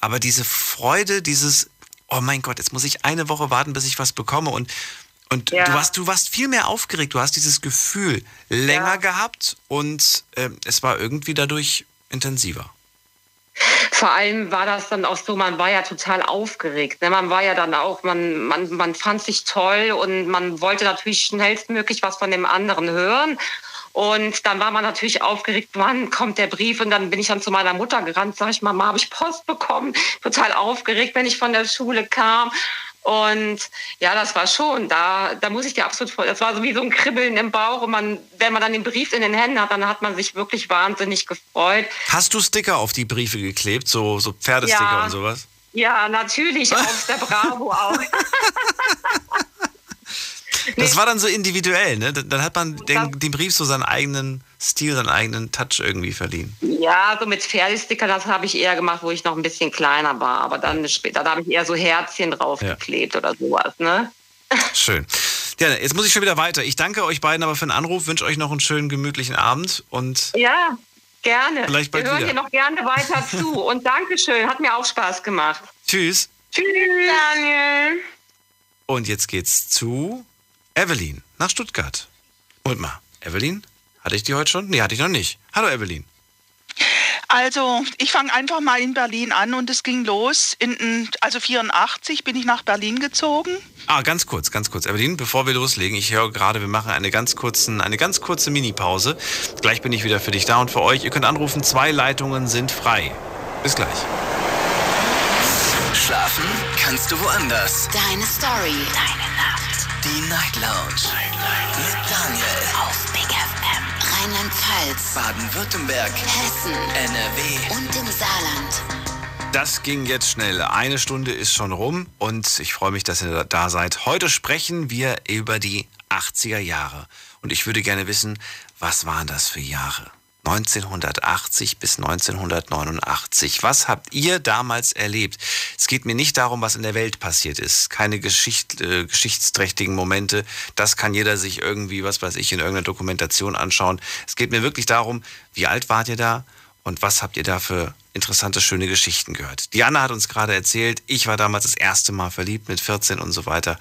Aber diese Freude, dieses, oh mein Gott, jetzt muss ich eine Woche warten, bis ich was bekomme und und ja. du, warst, du warst viel mehr aufgeregt, du hast dieses Gefühl länger ja. gehabt und äh, es war irgendwie dadurch intensiver. Vor allem war das dann auch so, man war ja total aufgeregt. Ne? Man war ja dann auch, man, man, man fand sich toll und man wollte natürlich schnellstmöglich was von dem anderen hören. Und dann war man natürlich aufgeregt, wann kommt der Brief? Und dann bin ich dann zu meiner Mutter gerannt, sag ich, Mama, habe ich Post bekommen? Total aufgeregt, wenn ich von der Schule kam. Und ja, das war schon, da, da muss ich dir absolut vor, das war so wie so ein Kribbeln im Bauch. Und man, wenn man dann den Brief in den Händen hat, dann hat man sich wirklich wahnsinnig gefreut. Hast du Sticker auf die Briefe geklebt, so, so Pferdesticker ja. und sowas? Ja, natürlich, auf der Bravo auch. Das war dann so individuell, ne? Dann hat man den, dem Brief so seinen eigenen Stil, seinen eigenen Touch irgendwie verliehen. Ja, so mit Pferdesticker, das habe ich eher gemacht, wo ich noch ein bisschen kleiner war. Aber dann später, da habe ich eher so Herzchen draufgeklebt ja. oder sowas, ne? Schön. Ja, jetzt muss ich schon wieder weiter. Ich danke euch beiden aber für den Anruf, wünsche euch noch einen schönen, gemütlichen Abend und Ja, gerne. Vielleicht bald Wir hören wieder. dir noch gerne weiter zu. Und Dankeschön, hat mir auch Spaß gemacht. tschüss. Tschüss. Daniel. Und jetzt geht's zu Evelyn nach Stuttgart. Und mal, Evelyn, hatte ich die heute schon? Nee, hatte ich noch nicht. Hallo Evelyn. Also, ich fange einfach mal in Berlin an und es ging los. In, also 84 bin ich nach Berlin gezogen. Ah, ganz kurz, ganz kurz. Evelyn, bevor wir loslegen, ich höre gerade, wir machen eine ganz, kurzen, eine ganz kurze Mini-Pause. Gleich bin ich wieder für dich da und für euch. Ihr könnt anrufen, zwei Leitungen sind frei. Bis gleich. Schlafen kannst du woanders. Deine Story. Deine Nacht. Die Night Lounge. Mit Daniel. Auf Big FM. Rheinland-Pfalz. Baden-Württemberg. Hessen. NRW. Und im Saarland. Das ging jetzt schnell. Eine Stunde ist schon rum und ich freue mich, dass ihr da seid. Heute sprechen wir über die 80er Jahre. Und ich würde gerne wissen, was waren das für Jahre? 1980 bis 1989. Was habt ihr damals erlebt? Es geht mir nicht darum, was in der Welt passiert ist. Keine Geschicht, äh, geschichtsträchtigen Momente. Das kann jeder sich irgendwie, was weiß ich, in irgendeiner Dokumentation anschauen. Es geht mir wirklich darum, wie alt wart ihr da? Und was habt ihr da für interessante, schöne Geschichten gehört? Diana hat uns gerade erzählt, ich war damals das erste Mal verliebt mit 14 und so weiter.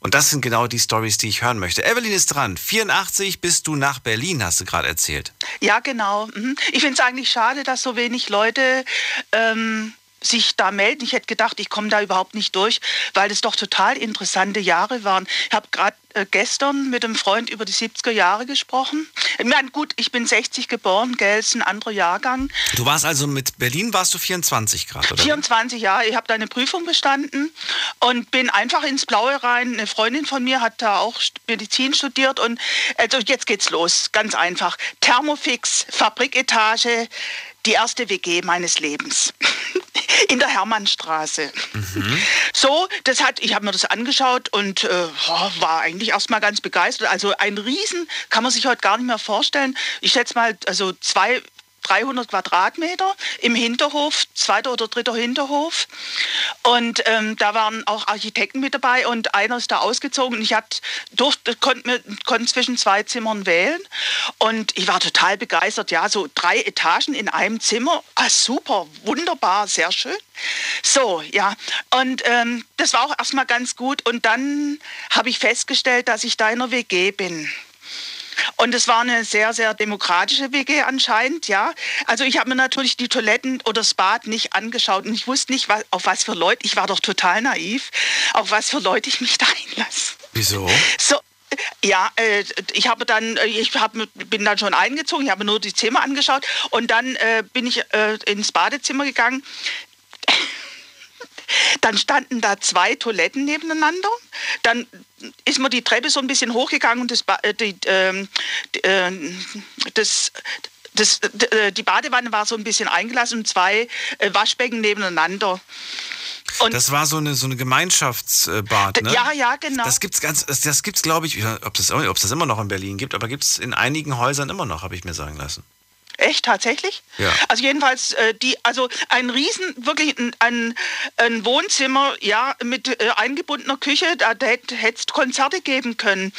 Und das sind genau die Stories, die ich hören möchte. Evelyn ist dran. 84 bist du nach Berlin, hast du gerade erzählt. Ja, genau. Mhm. Ich finde es eigentlich schade, dass so wenig Leute ähm, sich da melden. Ich hätte gedacht, ich komme da überhaupt nicht durch, weil das doch total interessante Jahre waren. Ich habe gerade äh, gestern mit einem Freund über die 70er Jahre gesprochen. Ich meine, gut, ich bin 60 geboren, gell, ist ein anderer Jahrgang. Du warst also mit Berlin, warst du 24 Grad, oder? 24 Jahre, ich habe da eine Prüfung bestanden und bin einfach ins Blaue rein. Eine Freundin von mir hat da auch Medizin studiert und also jetzt geht's los, ganz einfach. Thermofix, Fabriketage, die erste WG meines Lebens. In der Hermannstraße. So, das hat, ich habe mir das angeschaut und äh, war eigentlich erstmal ganz begeistert. Also ein Riesen kann man sich heute gar nicht mehr vorstellen. Ich schätze mal, also zwei, 300 Quadratmeter im Hinterhof, zweiter oder dritter Hinterhof. Und ähm, da waren auch Architekten mit dabei und einer ist da ausgezogen. Und ich konnte, mir, konnte zwischen zwei Zimmern wählen. Und ich war total begeistert. Ja, so drei Etagen in einem Zimmer. Ah, super, wunderbar, sehr schön. So, ja. Und ähm, das war auch erstmal ganz gut. Und dann habe ich festgestellt, dass ich da in einer WG bin. Und es war eine sehr, sehr demokratische WG anscheinend, ja. Also ich habe mir natürlich die Toiletten oder das Bad nicht angeschaut und ich wusste nicht, was, auf was für Leute, ich war doch total naiv, auf was für Leute ich mich da einlasse. Wieso? So, ja, äh, ich habe dann, äh, ich hab, bin dann schon eingezogen, ich habe nur die Zimmer angeschaut und dann äh, bin ich ins Badezimmer gegangen. Dann standen da zwei Toiletten nebeneinander. Dann ist man die Treppe so ein bisschen hochgegangen und das, äh, die, ähm, die, äh, das das, äh, die Badewanne war so ein bisschen eingelassen und zwei äh, Waschbecken nebeneinander. Und das war so eine, so eine Gemeinschaftsbad, ne? Ja, ja, genau. Das gibt's ganz, das, das gibt's, glaube ich, ob das, es das immer noch in Berlin gibt, aber gibt's in einigen Häusern immer noch, habe ich mir sagen lassen. Echt, tatsächlich? Ja. Also jedenfalls äh, die, also ein Riesen, wirklich ein, ein, ein Wohnzimmer, ja, mit äh, eingebundener Küche, da hätte es Konzerte geben können.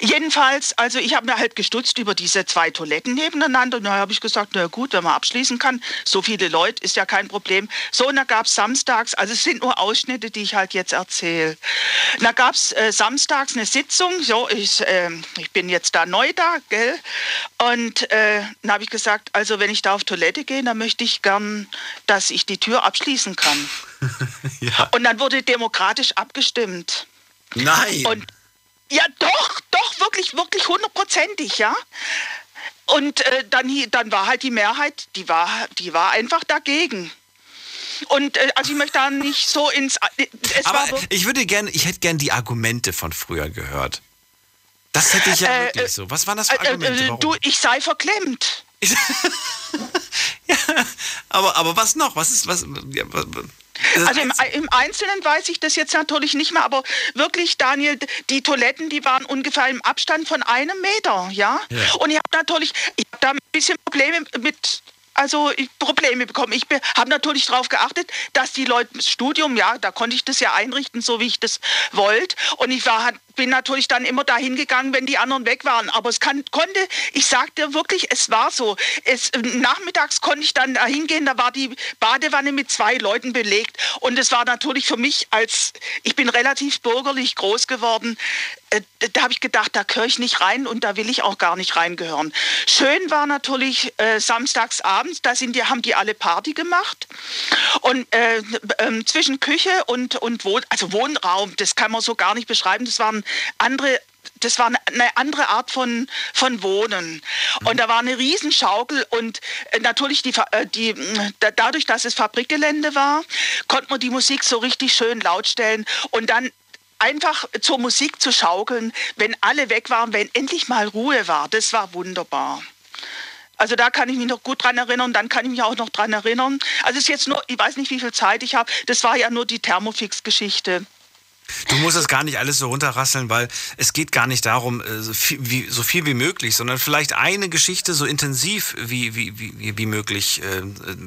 Jedenfalls, also ich habe mir halt gestutzt über diese zwei Toiletten nebeneinander. Und da habe ich gesagt, na gut, wenn man abschließen kann, so viele Leute ist ja kein Problem. So, und da gab es samstags, also es sind nur Ausschnitte, die ich halt jetzt erzähle. Da gab es äh, samstags eine Sitzung, so, ich, äh, ich bin jetzt da neu da, gell? Und äh, dann habe ich gesagt, also wenn ich da auf Toilette gehe, dann möchte ich gern, dass ich die Tür abschließen kann. ja. Und dann wurde demokratisch abgestimmt. Nein. Und ja, doch, doch, wirklich, wirklich hundertprozentig, ja. Und äh, dann, dann war halt die Mehrheit, die war, die war einfach dagegen. Und äh, also ich möchte da nicht so ins. äh, Es Aber wirklich- ich würde gerne, ich hätte gerne die Argumente von früher gehört. Das hätte ich ja Äh, wirklich äh, so. Was waren das für äh, Argumente? äh, Warum? du, ich sei verklemmt. aber, aber was noch? Was ist, was, ja, was Also im, im Einzelnen weiß ich das jetzt natürlich nicht mehr, aber wirklich, Daniel, die Toiletten, die waren ungefähr im Abstand von einem Meter, ja. Ja. Und ich habe natürlich, ich habe da ein bisschen Probleme mit. Also ich- Probleme bekommen. Ich habe natürlich darauf geachtet, dass die Leute das Studium, ja, da konnte ich das ja einrichten, so wie ich das wollte. Und ich war halt bin natürlich dann immer dahin gegangen, wenn die anderen weg waren. Aber es kann, konnte, ich sagte wirklich, es war so. Es, nachmittags konnte ich dann da hingehen, da war die Badewanne mit zwei Leuten belegt. Und es war natürlich für mich als, ich bin relativ bürgerlich groß geworden, äh, da habe ich gedacht, da gehöre ich nicht rein und da will ich auch gar nicht reingehören. Schön war natürlich äh, samstags abends, da sind die, haben die alle Party gemacht. Und äh, äh, zwischen Küche und, und Wohn, also Wohnraum, das kann man so gar nicht beschreiben. Das waren andere das war eine andere Art von, von Wohnen. Und da war eine Riesenschaukel und äh, natürlich die, äh, die, dadurch, dass es Fabrikgelände war, konnte man die Musik so richtig schön laut stellen und dann einfach zur Musik zu schaukeln, wenn alle weg waren, wenn endlich mal Ruhe war. Das war wunderbar. Also da kann ich mich noch gut dran erinnern. Dann kann ich mich auch noch dran erinnern. Also es ist jetzt nur, ich weiß nicht, wie viel Zeit ich habe. Das war ja nur die Thermofix-Geschichte. Du musst das gar nicht alles so runterrasseln, weil es geht gar nicht darum, äh, so viel wie, so viel wie möglich, sondern vielleicht eine Geschichte so intensiv wie, wie, wie, wie möglich äh,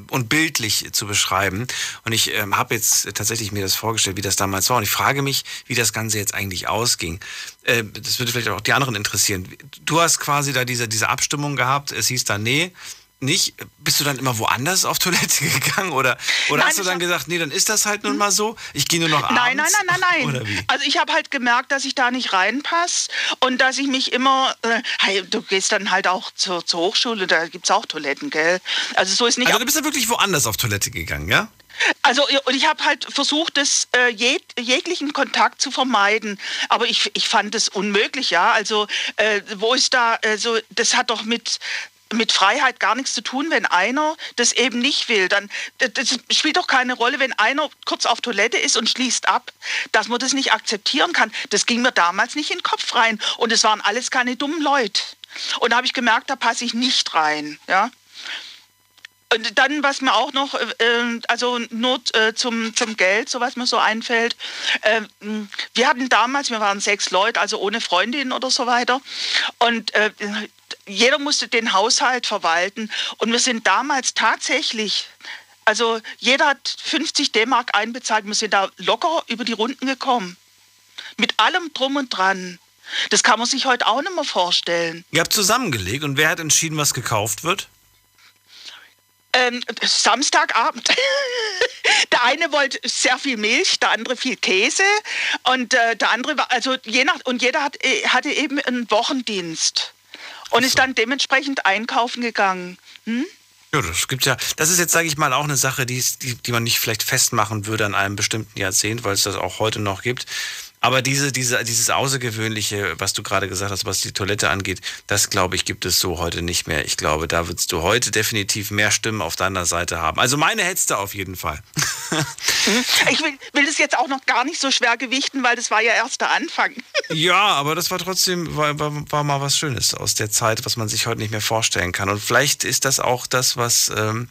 und bildlich zu beschreiben. Und ich äh, habe jetzt tatsächlich mir das vorgestellt, wie das damals war. Und ich frage mich, wie das Ganze jetzt eigentlich ausging. Äh, das würde vielleicht auch die anderen interessieren. Du hast quasi da diese, diese Abstimmung gehabt. Es hieß dann, nee, nicht, bist du dann immer woanders auf Toilette gegangen oder, oder nein, hast du dann gesagt, nee, dann ist das halt nun mal so, ich gehe nur noch abends? Nein, nein, nein, nein, nein. Also ich habe halt gemerkt, dass ich da nicht reinpasse und dass ich mich immer, äh, hey, du gehst dann halt auch zur, zur Hochschule, da gibt es auch Toiletten, gell? Also so ist nicht... Also du bist ja wirklich woanders auf Toilette gegangen, ja? Also und ich habe halt versucht, das äh, jeg jeglichen Kontakt zu vermeiden, aber ich, ich fand es unmöglich, ja. Also äh, wo ist da, also das hat doch mit mit Freiheit gar nichts zu tun, wenn einer das eben nicht will. Dann das spielt doch keine Rolle, wenn einer kurz auf Toilette ist und schließt ab, dass man das nicht akzeptieren kann. Das ging mir damals nicht in den Kopf rein und es waren alles keine dummen Leute. Und da habe ich gemerkt, da passe ich nicht rein, ja. Und dann, was mir auch noch, äh, äh also nur äh, zum, zum Geld, so was mir so einfällt. Äh, wir hatten damals, wir waren sechs Leute, also ohne Freundin oder so weiter. Und äh, jeder musste den Haushalt verwalten. Und wir sind damals tatsächlich, also jeder hat 50 D-Mark einbezahlt, wir sind da locker über die Runden gekommen. Mit allem drum und dran. Das kann man sich heute auch nicht mehr vorstellen. Ihr habt zusammengelegt und wer hat entschieden, was gekauft wird? Ähm, Samstagabend. der eine wollte sehr viel Milch, der andere viel Käse und äh, der andere war, also je nach, und jeder hat, äh, hatte eben einen Wochendienst und ist dann dementsprechend einkaufen gegangen. Hm? Ja, das gibt's ja. Das ist jetzt, sage ich mal, auch eine Sache, die, die, die man nicht vielleicht festmachen würde an einem bestimmten Jahrzehnt, weil es das auch heute noch gibt. Aber diese, diese, dieses Außergewöhnliche, was du gerade gesagt hast, was die Toilette angeht, das glaube ich, gibt es so heute nicht mehr. Ich glaube, da würdest du heute definitiv mehr Stimmen auf deiner Seite haben. Also meine hättest du auf jeden Fall. ich will, will das jetzt auch noch gar nicht so schwer gewichten, weil das war ja erst der Anfang. ja, aber das war trotzdem, war, war, war, mal was Schönes aus der Zeit, was man sich heute nicht mehr vorstellen kann. Und vielleicht ist das auch das, was. Ähm,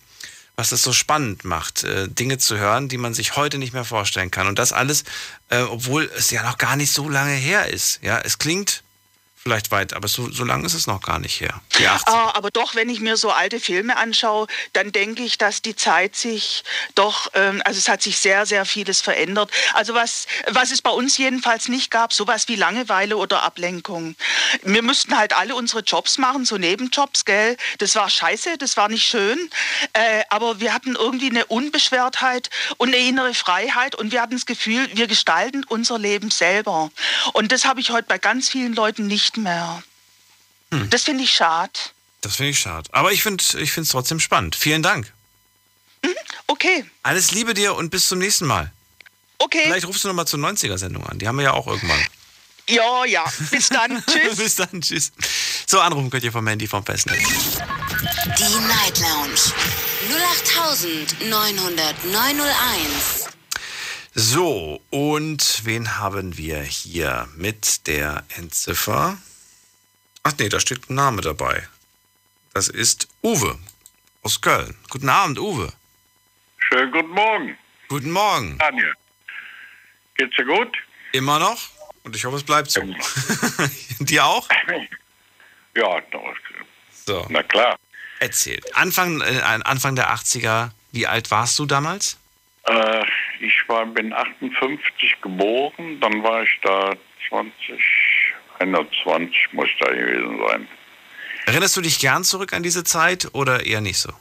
was es so spannend macht, äh, Dinge zu hören, die man sich heute nicht mehr vorstellen kann. Und das alles, äh, obwohl es ja noch gar nicht so lange her ist. Ja, es klingt vielleicht weit, aber so, so lange ist es noch gar nicht her. Ah, aber doch, wenn ich mir so alte Filme anschaue, dann denke ich, dass die Zeit sich doch, ähm, also es hat sich sehr, sehr vieles verändert. Also was, was es bei uns jedenfalls nicht gab, sowas wie Langeweile oder Ablenkung. Wir müssten halt alle unsere Jobs machen, so Nebenjobs, gell? Das war scheiße, das war nicht schön, äh, aber wir hatten irgendwie eine Unbeschwertheit und eine innere Freiheit und wir hatten das Gefühl, wir gestalten unser Leben selber. Und das habe ich heute bei ganz vielen Leuten nicht nicht mehr. Hm. Das finde ich schade. Das finde ich schade. Aber ich finde es trotzdem spannend. Vielen Dank. Mhm, okay. Alles Liebe dir und bis zum nächsten Mal. Okay. Vielleicht rufst du nochmal zur 90er-Sendung an. Die haben wir ja auch irgendwann. Ja, ja. Bis dann. tschüss. bis dann. Tschüss. So, anrufen könnt ihr vom Handy vom Festnetz. Die Night Lounge 0890901. So, und wen haben wir hier mit der Endziffer? Ach nee, da steht ein Name dabei. Das ist Uwe aus Köln. Guten Abend, Uwe. Schönen guten Morgen. Guten Morgen. Daniel. Geht's dir gut? Immer noch. Und ich hoffe, es bleibt so. Dir auch? Ja, doch. So. Na klar. Erzähl. Anfang, äh, Anfang der 80er, wie alt warst du damals? Äh, ich war, bin 58 geboren, dann war ich da 20, 21 muss da gewesen sein. Erinnerst du dich gern zurück an diese Zeit oder eher nicht so?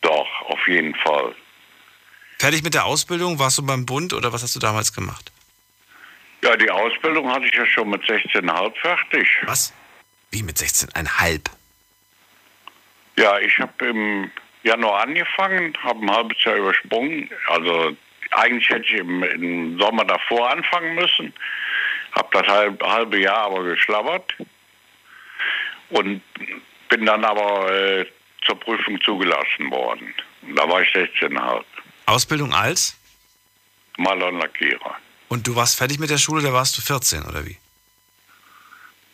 Doch, auf jeden Fall. Fertig mit der Ausbildung? Warst du beim Bund oder was hast du damals gemacht? Ja, die Ausbildung hatte ich ja schon mit 16,5 fertig. Was? Wie mit 16,5? Ja, ich habe im Januar angefangen, habe ein halbes Jahr übersprungen. Also eigentlich hätte ich im, im Sommer davor anfangen müssen. Habe das halb, halbe Jahr aber geschlabbert und bin dann aber äh, zur Prüfung zugelassen worden. Und da war ich 16,5. Ausbildung als? Maler und Lackierer. Und du warst fertig mit der Schule, da warst du 14 oder wie?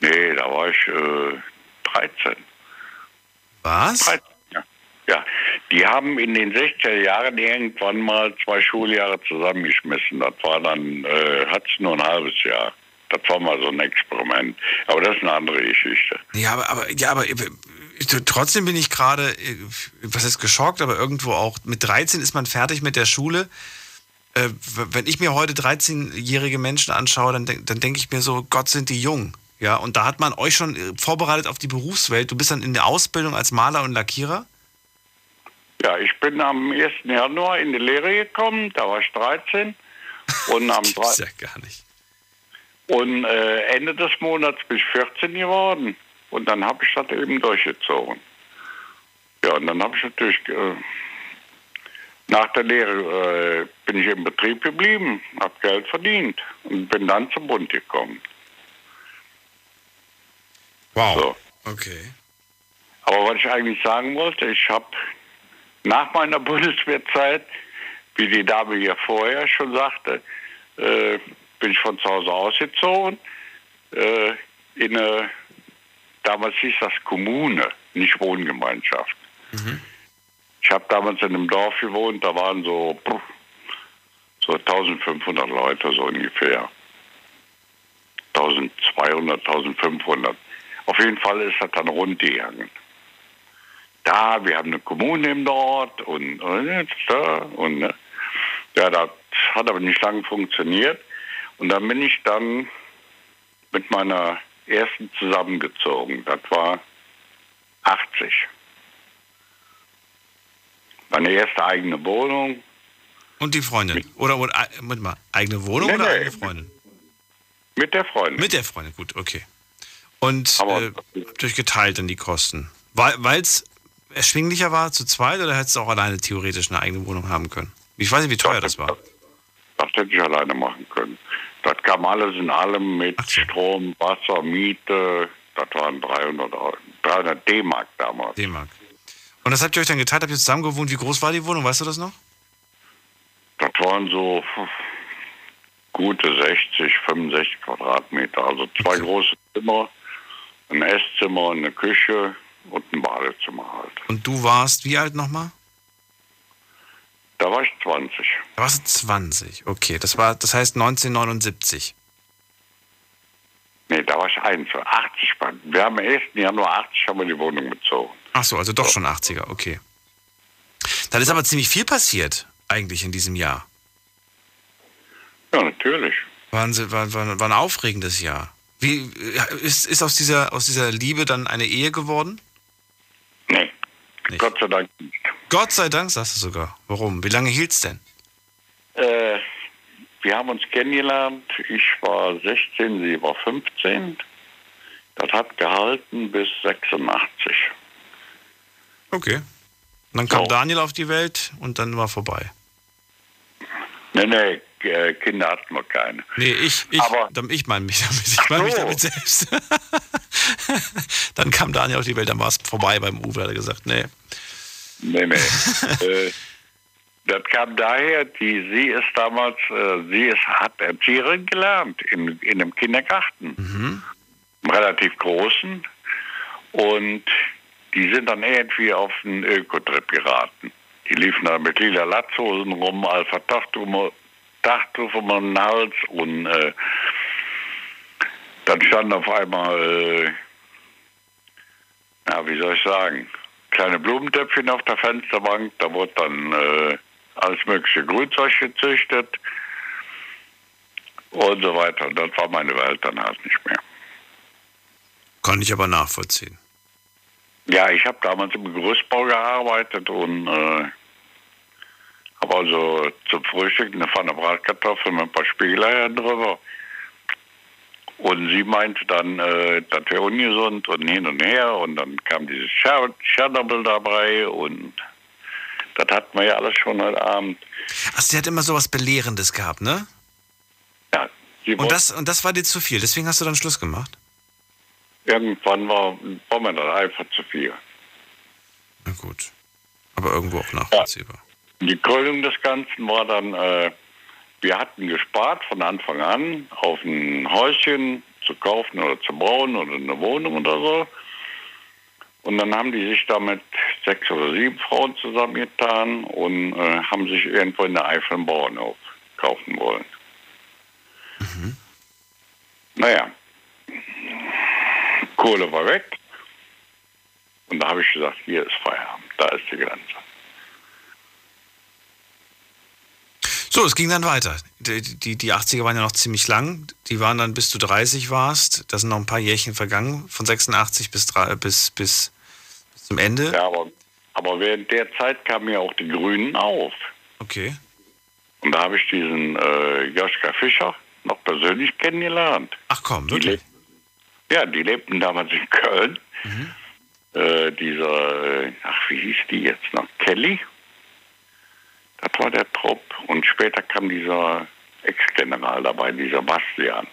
Nee, da war ich äh, 13. Was? 13, ja. die haben in den 60er Jahren irgendwann mal zwei Schuljahre zusammengeschmissen. Das war dann, äh, hat es nur ein halbes Jahr. Das war mal so ein Experiment. Aber das ist eine andere Geschichte. Ja, aber, aber, ja, aber äh, trotzdem bin ich gerade, äh, was ist geschockt, aber irgendwo auch, mit 13 ist man fertig mit der Schule. Äh, wenn ich mir heute 13-jährige Menschen anschaue, dann, dann denke ich mir so, Gott, sind die jung. Ja, und da hat man euch schon äh, vorbereitet auf die Berufswelt. Du bist dann in der Ausbildung als Maler und Lackierer? Ja, ich bin am 1. Januar in die Lehre gekommen, da war ich 13. Und am Gibt's ja gar nicht. Und äh, Ende des Monats bin ich 14 geworden. Und dann habe ich das eben durchgezogen. Ja, und dann habe ich natürlich, äh, nach der Lehre äh, bin ich im Betrieb geblieben, habe Geld verdient und bin dann zum Bund gekommen. Wow. So. Okay. Aber was ich eigentlich sagen wollte, ich habe nach meiner Bundeswehrzeit, wie die Dame hier vorher schon sagte, äh, bin ich von zu Hause ausgezogen äh, in eine, damals hieß das Kommune, nicht Wohngemeinschaft. Ich habe damals in einem Dorf gewohnt, da waren so, so 1500 Leute so ungefähr. 1200, 1500. Auf jeden Fall ist das dann rund gegangen. Da, wir haben eine Kommune im Dorf und, und jetzt da und ne. ja, das hat aber nicht lange funktioniert. Und dann bin ich dann mit meiner ersten zusammengezogen. Das war 80. Meine erste eigene Wohnung. Und die Freundin? Oder, oder äh, mit mal, eigene Wohnung Nee, oder nee. eigene Freundin? Mit der Freundin. Mit der Freundin, gut, okay. Und äh, habt ihr euch geteilt dann die Kosten? Weil es erschwinglicher war zu zweit oder hättest du auch alleine theoretisch eine eigene Wohnung haben können? Ich weiß nicht, wie teuer das war. Das hätte ich alleine machen können. Das kam alles in allem mit Strom, Wasser, Miete. Das waren 300, Euro- 300 D-Mark damals. D-Mark. Und das habt ihr euch dann geteilt? Habt ihr zusammen gewohnt? Wie groß war die Wohnung? Weißt du das noch? Das waren so gute 60, 65 Quadratmeter. Also zwei große Zimmer, ein Esszimmer, eine Küche und ein Badezimmer halt. Und du warst wie alt nochmal? Da war ich 20. Da warst du 20, okay. Das war, das heißt 1979. Nee, da war ich 21. 80. war- Wir haben am 1. Januar 80 haben wir die Wohnung bezogen. Ach so, also doch schon 80er, okay. Dann ist aber ziemlich viel passiert, eigentlich in diesem Jahr. Ja, natürlich. War ein, war, war, war ein aufregendes Jahr. Wie, ist, ist aus, dieser, aus dieser Liebe dann eine Ehe geworden? Nee. Gott sei Dank nicht. Gott sei Dank, sagst du sogar. Warum? Wie lange hielt's denn? Äh, wir haben uns kennengelernt. Ich war 16, sie war 15. Das hat gehalten bis 86. Okay. Und dann kam Daniel auf die Welt und dann war vorbei. Nee, nee, äh, Kinder hatten wir keine. Nee, ich, ich, dann- ich meine mich damit. Ich meine mich damit selbst. dann kam Daniel auf die Welt, dann war es vorbei beim Uwe, hat er gesagt. Nee. Nee, nee. äh, das kam daher, die, sie ist damals, äh, sie ist, hat Erzieherin gelernt in, in einem Kindergarten. Mhm. Einem relativ großen. Und die sind dann irgendwie auf einen Ökotrip geraten. Die liefen da mit lila Latzhosen rum, Alpha Tachtuch Tachtuch um den Hals und äh, dann stand auf einmal, äh, na, wie soll ich sagen, kleine Blumentöpfchen auf der Fensterbank, da wurde dann äh, alles mögliche Grünzeug gezüchtet. und so weiter. Und das war meine Welt dann halt nicht mehr. Kann ich aber nachvollziehen. Ja, ich habe damals im Gerüstbau gearbeitet und äh, habe also zum Frühstück eine Pfanne Bratkartoffeln mit ein paar Spiegeleiern drüber. Und sie meinte dann, äh, das wäre ungesund und hin und her. Und dann kam dieses Tscher- Tschernobyl dabei und das hatten wir ja alles schon heute Abend. Ach, sie hat immer sowas Belehrendes gehabt, ne? Ja. Und das, und das war dir zu viel, deswegen hast du dann Schluss gemacht? Irgendwann war, war mir das einfach zu viel. Na gut. Aber irgendwo auch nachvollziehbar. Die Krönung des Ganzen war dann, äh, wir hatten gespart von Anfang an auf ein Häuschen zu kaufen oder zu bauen oder eine Wohnung oder so. Und dann haben die sich da mit sechs oder sieben Frauen zusammengetan und äh, haben sich irgendwo in der Eifel einen Bauernhof kaufen wollen. Naja, Kohle war weg. Und da habe ich gesagt, hier ist Feierabend, da ist die Grenze. So, es ging dann weiter. Die, die, die 80er waren ja noch ziemlich lang. Die waren dann, bis du 30 warst. Da sind noch ein paar Jährchen vergangen. Von 86 bis, bis, bis, bis zum Ende. Ja, aber, aber während der Zeit kamen ja auch die Grünen auf. Okay. Und da habe ich diesen äh, Joschka Fischer noch persönlich kennengelernt. Ach komm, Die wirklich? leb- ja, die lebten damals in Köln. Äh, dieser, äh, ach, wie hieß die jetzt noch? Kelly? Das war der Trupp. Und später kam dieser Ex-General dabei, dieser Bastian.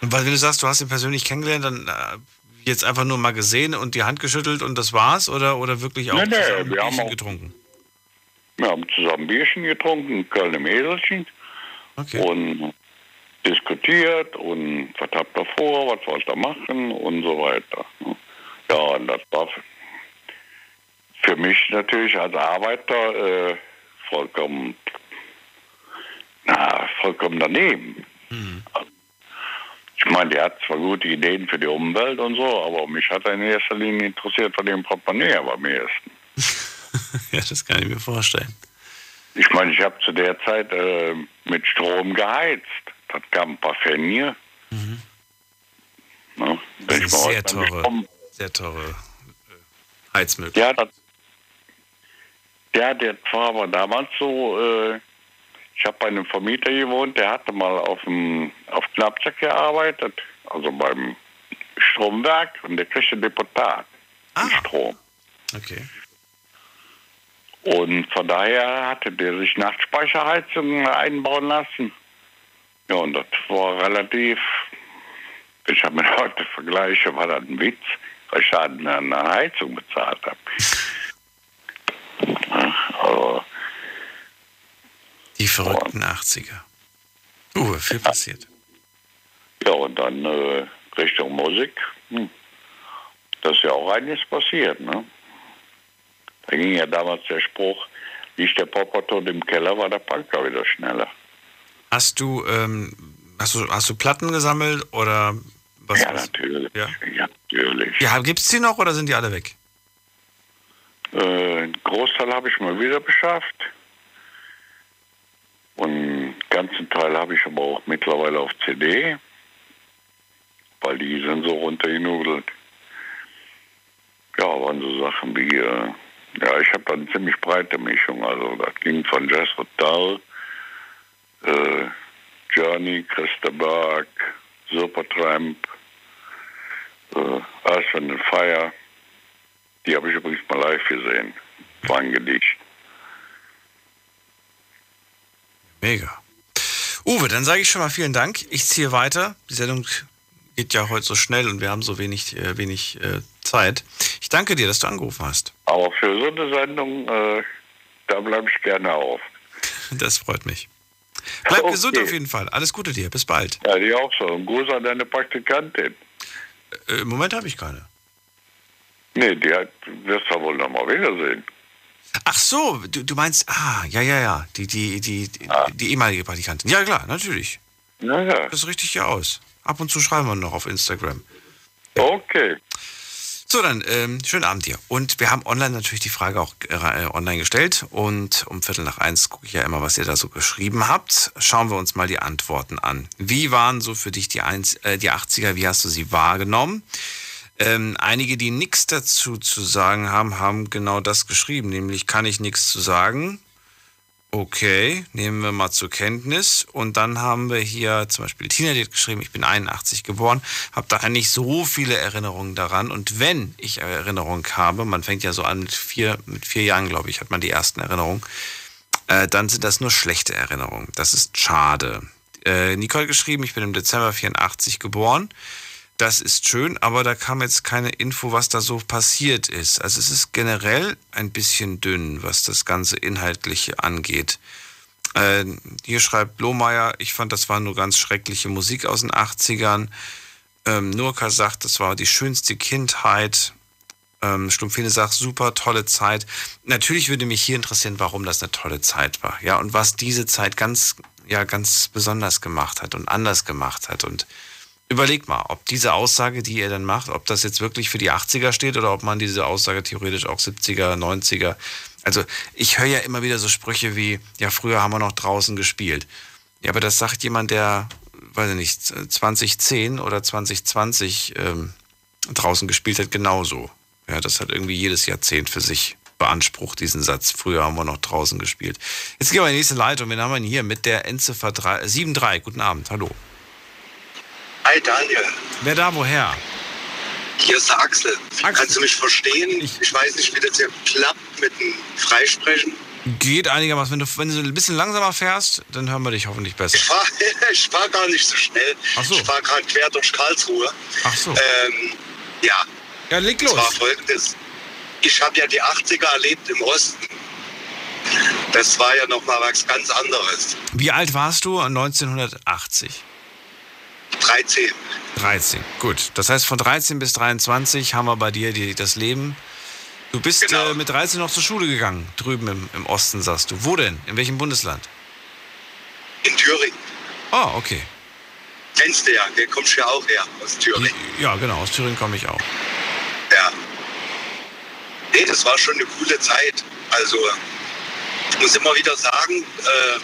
Und weil wenn du sagst, du hast ihn persönlich kennengelernt, dann äh, jetzt einfach nur mal gesehen und die Hand geschüttelt und das war's? Oder, oder wirklich auch Nee, nee, wir haben Bierchen auch- getrunken? Wir haben zusammen Bierchen getrunken, Köln im Eselchen. Und diskutiert und was habt ihr vor, was wollt ihr machen und so weiter. Ja, und das war für- für mich natürlich als Arbeiter äh, vollkommen, na, vollkommen daneben. Ich meine, der hat zwar gute Ideen für die Umwelt und so, aber mich hat er in erster Linie interessiert von dem Portemonnaie aber am ehesten. ja, das kann ich mir vorstellen. Ich meine, ich habe zu der Zeit äh, mit Strom geheizt. Das gab ein paar. Ne? Wenn ich mal Sehr teure, Strom- sehr teure äh, Heizmöglichkeit. Ja, das, ja, der war aber damals so, äh, ich habe bei einem Vermieter gewohnt, der hatte mal auf dem auf Knappzack gearbeitet, also beim Stromwerk und der kriegte Deputat Ah. Strom. Okay. Und von daher hatte der sich Nachtspeicherheizungen einbauen lassen. Ja, und das war relativ, ich habe mir heute vergleiche, war das ein Witz, weil ich da eine, eine Heizung bezahlt habe. Ja, Also, Die verrückten 80er. Uh, viel passiert. ja, und dann äh, Richtung Musik. Hm. Das ist ja auch einiges passiert, ne? Da ging ja damals der Spruch, liegt der Popper tot im Keller, war der Punker wieder schneller. Hast du, ähm, hast du, hast du Platten gesammelt oder was? Ja, was? natürlich. Ja. Ja, natürlich. Ja, gibt's die noch oder sind die alle weg? Äh, einen Großteil habe ich mal wieder beschafft. Und einen ganzen Teil habe ich aber auch mittlerweile auf CD, weil die sind so runtergenudelt. Ja, waren so Sachen wie, äh, ja, ich habe da eine ziemlich breite Mischung. Also das ging von Jazz Hotel, äh, Journey, Christa Berg, Supertramp, äh, Earth and Fire. Die habe ich übrigens mal live gesehen. War ein Gedicht. Mega. Uwe, dann sage ich schon mal vielen Dank. Ich ziehe weiter. Die Sendung geht ja heute so schnell und wir haben so wenig, äh, wenig äh, Zeit. Ich danke dir, dass du angerufen hast. Aber für so eine Sendung, äh, da bleibe ich gerne auf. Das freut mich. Bleib Okay. gesund auf jeden Fall. Alles Gute dir. Bis bald. Ja, die auch so. Ein Gruß an deine Praktikantin. Äh, Im Moment habe ich keine. Nee, die hat, wirst du wohl noch mal wiedersehen. Ach so, du, du meinst, ah, ja, ja, ja, die, die, die, die, die ehemalige Praktikantin. Ja, klar, natürlich. Ja, ja. Das richtig ja aus. Ab und zu schreiben wir noch auf Instagram. Okay. So, dann ähm, schönen Abend dir. Und wir haben online natürlich die Frage auch äh, online gestellt. Und um Viertel nach eins gucke ich ja immer, was ihr da so geschrieben habt. Schauen wir uns mal die Antworten an. Wie waren so für dich die, Eins, äh, die 80er? Wie hast du sie wahrgenommen? Ähm, einige, die nichts dazu zu sagen haben, haben genau das geschrieben, nämlich kann ich nichts zu sagen. Okay, nehmen wir mal zur Kenntnis. Und dann haben wir hier zum Beispiel Tina, die hat geschrieben, ich bin 81 geboren, habe da nicht so viele Erinnerungen daran. Und wenn ich Erinnerungen habe, man fängt ja so an mit vier, mit vier Jahren, glaube ich, hat man die ersten Erinnerungen, äh, dann sind das nur schlechte Erinnerungen. Das ist schade. Äh, Nicole geschrieben, ich bin im Dezember 84 geboren das ist schön, aber da kam jetzt keine Info, was da so passiert ist. Also es ist generell ein bisschen dünn, was das ganze Inhaltliche angeht. Äh, hier schreibt Lohmeier, ich fand, das war nur ganz schreckliche Musik aus den 80ern. Ähm, Nurka sagt, das war die schönste Kindheit. Ähm, Stumpfine sagt, super, tolle Zeit. Natürlich würde mich hier interessieren, warum das eine tolle Zeit war. Ja, und was diese Zeit ganz, ja, ganz besonders gemacht hat und anders gemacht hat. Und überlegt mal, ob diese Aussage, die ihr dann macht, ob das jetzt wirklich für die 80er steht oder ob man diese Aussage theoretisch auch 70er, 90er. Also ich höre ja immer wieder so Sprüche wie, ja, früher haben wir noch draußen gespielt. Ja, aber das sagt jemand, der, weiß ich nicht, 2010 oder 2020 ähm, draußen gespielt hat, genauso. Ja, das hat irgendwie jedes Jahrzehnt für sich beansprucht, diesen Satz. Früher haben wir noch draußen gespielt. Jetzt gehen wir in die nächste Leitung. Wen haben wir hier mit der Endziffer 73? Guten Abend, hallo. Hi Daniel. Wer da woher? Hier ist der Axel. Axel. Kannst du mich verstehen? Ich, ich weiß nicht, wie das hier klappt mit dem Freisprechen. Geht einigermaßen. Wenn du, wenn du ein bisschen langsamer fährst, dann hören wir dich hoffentlich besser. Ich fahre fahr gar nicht so schnell. Ach so. Ich fahre gerade quer durch Karlsruhe. Ach so. Ähm, ja. Ja, leg los. Das war folgendes. Ich habe ja die 80er erlebt im Osten. Das war ja noch mal was ganz anderes. Wie alt warst du 1980? 13. 13, gut. Das heißt, von 13 bis 23 haben wir bei dir die, das Leben. Du bist Genau. äh, mit 13 noch zur Schule gegangen, drüben im, im Osten, sagst du. Wo denn? In welchem Bundesland? In Thüringen. Oh, okay. Kennst du ja, der kommst ja auch her aus Thüringen. Ja, genau, aus Thüringen komme ich auch. Ja. Nee, das war schon eine coole Zeit. Also, ich muss immer wieder sagen, äh,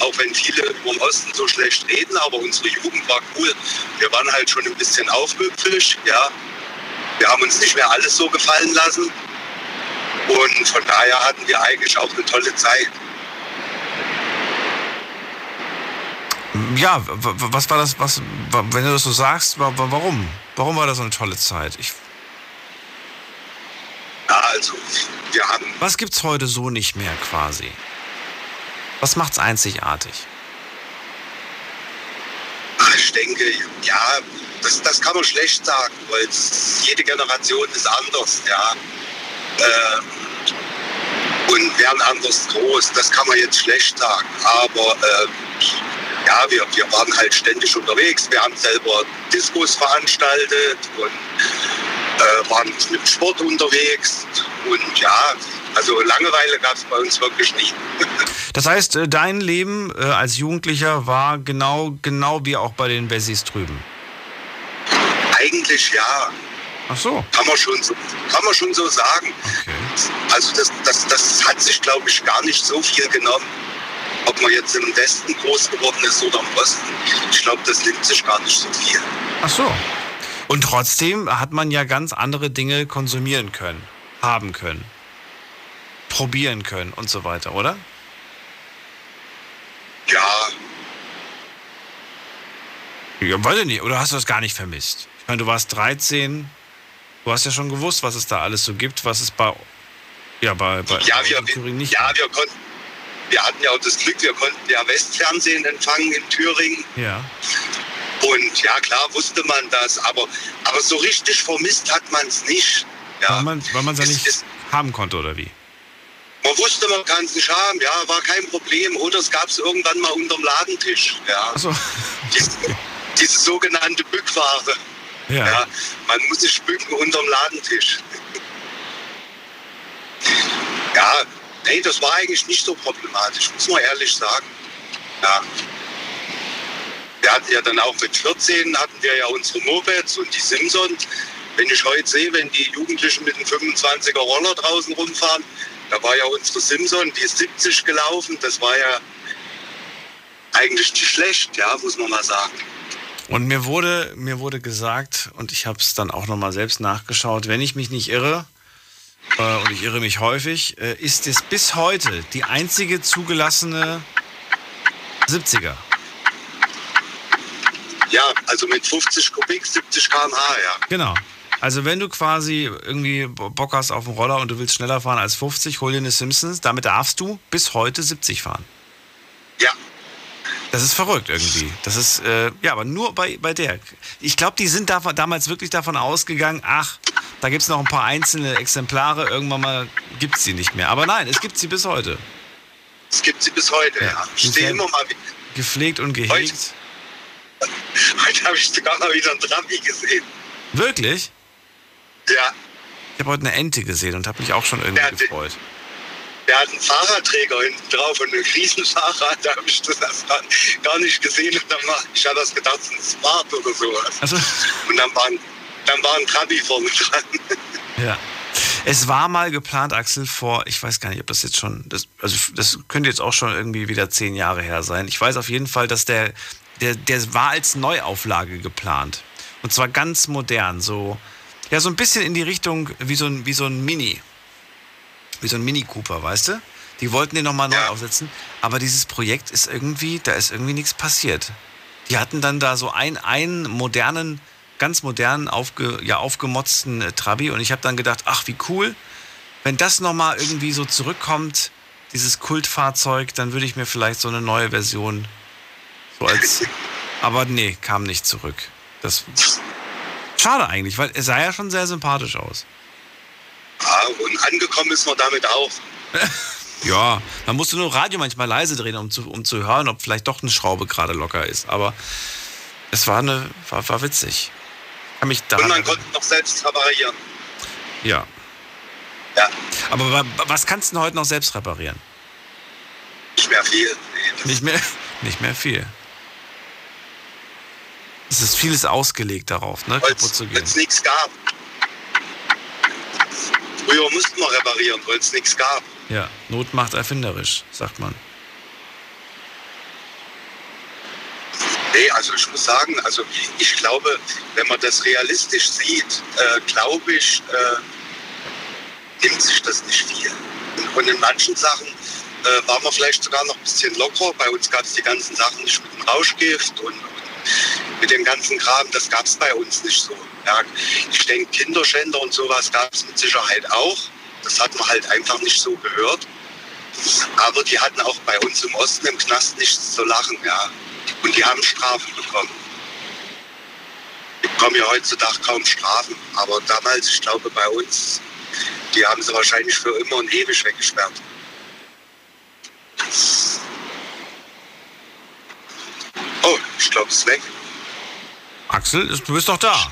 auch wenn viele über den Osten so schlecht reden, aber unsere Jugend war cool. Wir waren halt schon ein bisschen aufmüpfig, ja. Wir haben uns nicht mehr alles so gefallen lassen. Und von daher hatten wir eigentlich auch eine tolle Zeit. Ja, was war das, was, wa- wenn du das so sagst, wa- wa- warum? Warum war das so eine tolle Zeit? Ich, Ja, also, wir haben was gibt's heute so nicht mehr quasi? Was macht's einzigartig? Ich denke, ja, das, das kann man schlecht sagen, weil jede Generation ist anders, ja. Ähm, und werden anders groß, das kann man jetzt schlecht sagen. Aber ähm, ja, wir, wir waren halt ständig unterwegs. Wir haben selber Diskos veranstaltet und äh, waren mit Sport unterwegs. Und ja, also Langeweile gab es bei uns wirklich nicht. Das heißt, äh, dein Leben äh, als Jugendlicher war genau, genau wie auch bei den Wessis drüben. Eigentlich ja. Ach so. Kann man schon so, kann man schon so sagen. Also das, das, das hat sich, glaube ich, gar nicht so viel genommen. Ob man jetzt im Westen groß geworden ist oder im Osten. Ich glaube, das nimmt sich gar nicht so viel. Ach so. Und trotzdem hat man ja ganz andere Dinge konsumieren können, haben können, probieren können und so weiter, oder? Ja, Ja, weiß ich nicht. Oder hast du das gar nicht vermisst? Ich meine, du warst 13, du hast ja schon gewusst, was es da alles so gibt, was es bei, ja, bei, bei ja, wir, Thüringen nicht ja wir konnten. Wir hatten ja auch das Glück, wir konnten ja Westfernsehen empfangen in Thüringen. Ja. Und ja, klar wusste man das, aber, aber so richtig vermisst hat man es nicht. Ja. Weil man man's ja Es nicht haben konnte, oder wie? Man wusste, man kann es nicht haben, ja, war kein Problem. Oder es gab es irgendwann mal unterm Ladentisch. Ja. Ach so. Diese, diese sogenannte Bückware. Ja. Ja, man muss sich bücken unterm Ladentisch. Ja, nee, das war eigentlich nicht so problematisch, muss man ehrlich sagen. Ja. Wir hatten ja dann auch mit 14 hatten wir ja unsere Mopeds und die Simson. wenn ich heute sehe, wenn die Jugendlichen mit einem 25er Roller draußen rumfahren, da war ja unsere Simson, die ist 70 gelaufen, das war ja eigentlich nicht schlecht, ja, muss man mal sagen. Und mir wurde, mir wurde gesagt, und ich habe es dann auch nochmal selbst nachgeschaut, wenn ich mich nicht irre, äh, und ich irre mich häufig, äh, ist es bis heute die einzige zugelassene 70er. Ja, also mit 50 Kubik, 70 km/h, ja. Genau. Also wenn du quasi irgendwie Bock hast auf einen Roller und du willst schneller fahren als 50, hol dir eine Simpsons. Damit darfst du bis heute 70 fahren. Ja. Das ist verrückt irgendwie. Das ist, äh, ja, aber nur bei, bei der. Ich glaube, die sind da, damals wirklich davon ausgegangen, ach, da gibt es noch ein paar einzelne Exemplare, irgendwann mal gibt es sie nicht mehr. Aber nein, es gibt sie bis heute. Es gibt sie bis heute, ja. ja. Ich stehe immer mal wieder. Gepflegt und gehegt. Heute, heute habe ich sogar mal wieder einen Trabi gesehen. Wirklich? Ja. Ich habe heute eine Ente gesehen und habe mich auch schon irgendwie der gefreut. Der hat einen Fahrradträger hinten drauf und ein Riesenfahrrad, da habe ich das gar nicht gesehen. Und dann war, ich hatte das gedacht, es ist ein Smart oder sowas. Also. Und dann war, ein, dann war ein Trabi vorne dran. Ja. Es war mal geplant, Axel, vor, ich weiß gar nicht, ob das jetzt schon, das, also das könnte jetzt auch schon irgendwie wieder zehn Jahre her sein. Ich weiß auf jeden Fall, dass der, der, der war als Neuauflage geplant. Und zwar ganz modern, so ja, so ein bisschen in die Richtung wie so ein, wie so ein Mini. Wie so ein Mini Cooper, weißt du? Die wollten den nochmal neu ja. aufsetzen. Aber dieses Projekt ist irgendwie, da ist irgendwie nichts passiert. Die hatten dann da so ein, einen modernen, ganz modernen, aufge, ja, aufgemotzten äh, Trabi. Und ich habe dann gedacht, ach, wie cool. Wenn das nochmal irgendwie so zurückkommt, dieses Kultfahrzeug, dann würde ich mir vielleicht so eine neue Version so als. Aber nee, kam nicht zurück. Das Schade eigentlich, weil er sah ja schon sehr sympathisch aus. Ja, und angekommen ist man damit auch. ja, man musste nur Radio manchmal leise drehen, um zu, um zu hören, ob vielleicht doch eine Schraube gerade locker ist. Aber es war, eine, war, war witzig. Kann mich und man konnte noch selbst reparieren. Ja. Ja. Aber was kannst du denn heute noch selbst reparieren? Nicht mehr viel. Nicht mehr, nicht mehr viel. Es ist vieles ausgelegt darauf, ne? Kaputt zu gehen. Weil es nichts gab. Früher mussten wir reparieren, weil es nichts gab. Ja, Not macht erfinderisch, sagt man. Nee, also ich muss sagen, also ich glaube, wenn man das realistisch sieht, äh, glaube ich, äh, nimmt sich das nicht viel. Und in manchen Sachen äh, waren wir vielleicht sogar noch ein bisschen locker. Bei uns gab es die ganzen Sachen nicht mit dem Rauschgift und, mit dem ganzen Kram, das gab es bei uns nicht so. Ja, ich denke, Kinderschänder und sowas gab es mit Sicherheit auch. Das hat man halt einfach nicht so gehört. Aber die hatten auch bei uns im Osten im Knast nichts zu lachen. Ja. Und die haben Strafen bekommen. Die bekommen ja heutzutage kaum Strafen. Aber damals, ich glaube, bei uns, die haben sie wahrscheinlich für immer und ewig weggesperrt. Oh, ich glaube, es ist weg. Axel, du bist doch da.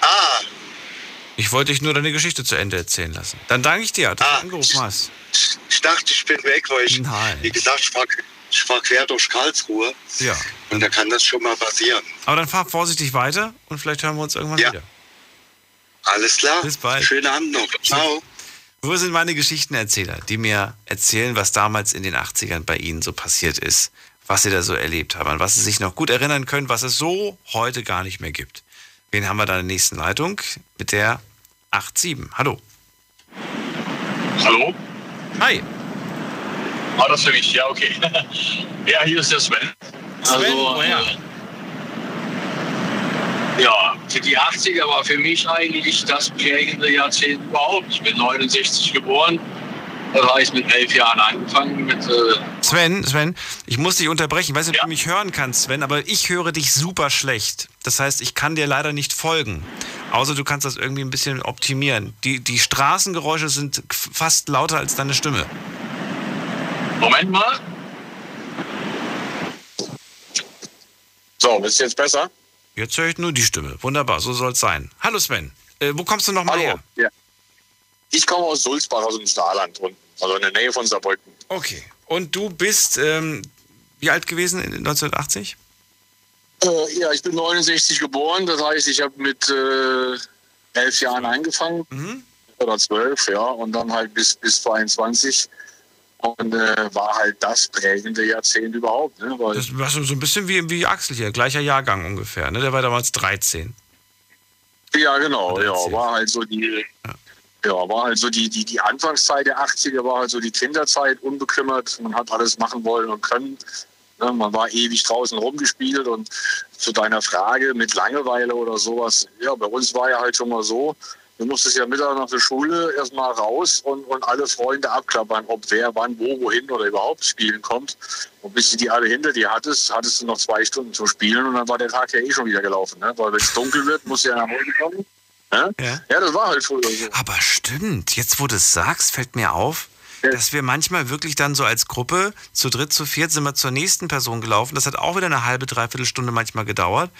Ah. Ich wollte dich nur deine Geschichte zu Ende erzählen lassen. Dann danke ich dir, dass ah. du angerufen hast. Ich dachte, ich bin weg, weil ich, Nein. wie gesagt, ich war, ich war quer durch Karlsruhe. Ja. Und da kann das schon mal passieren. Aber dann fahr vorsichtig weiter und vielleicht hören wir uns irgendwann ja. wieder. Alles klar. Bis bald. Schönen Abend noch. Ciao. Wo sind meine Geschichtenerzähler, die mir erzählen, was damals in den 80ern bei ihnen so passiert ist? Was sie da so erlebt haben, an was sie sich noch gut erinnern können, was es so heute gar nicht mehr gibt. Wen haben wir da in der nächsten Leitung? Mit der 87. Hallo. Hallo. Hi. War ah, das für mich? Ja, okay. ja, hier ist der Sven. Sven, also, woher? Äh, ja, für die 80er war für mich eigentlich das prägende Jahrzehnt überhaupt. Ich bin 69 geboren da habe ich mit elf Jahren angefangen mit. Äh Sven, Sven, ich muss dich unterbrechen. Ich weiß nicht, ob ja. du mich hören kannst, Sven, aber ich höre dich super schlecht. Das heißt, ich kann dir leider nicht folgen. Außer du kannst das irgendwie ein bisschen optimieren. Die, die Straßengeräusche sind fast lauter als deine Stimme. Moment mal. So, ist jetzt besser? Jetzt höre ich nur die Stimme. Wunderbar, so soll es sein. Hallo Sven, äh, wo kommst du nochmal her? Ja. Ich komme aus Sulzbach, aus dem Saarland unten, also in der Nähe von Saarbrücken. Okay. Und du bist ähm, wie alt gewesen 1980? Äh, ja, ich bin 69 geboren. Das heißt, ich habe mit äh, elf Jahren angefangen. Oder zwölf, ja. Und dann halt bis, bis 22. Und äh, war halt das prägende Jahrzehnt überhaupt. Ne? Weil Das war so so ein bisschen wie, wie Axel hier, gleicher Jahrgang ungefähr. Ne? Der war damals 13. Ja, genau, ja, war halt so die, ja, war halt so die, die, die Anfangszeit der 80er, war halt so die Kinderzeit, unbekümmert, man hat alles machen wollen und können. Ne, man war ewig draußen rumgespielt und zu deiner Frage mit Langeweile oder sowas, ja, bei uns war ja halt schon mal so, du musstest ja Mittag nach der Schule erstmal raus und, und alle Freunde abklappern, ob wer wann, wo, wohin oder überhaupt spielen kommt. Und bis du die alle hinter dir hattest, hattest du noch zwei Stunden zum Spielen und dann war der Tag ja eh schon wieder gelaufen. Ne? Weil wenn es dunkel wird, musst du ja nach Hause kommen. Ja. ja, das war halt früher so. Aber stimmt, jetzt wo du es sagst, fällt mir auf, dass wir manchmal wirklich dann so als Gruppe, zu dritt, zu viert, sind wir zur nächsten Person gelaufen. Das hat auch wieder eine halbe, dreiviertel Stunde manchmal gedauert.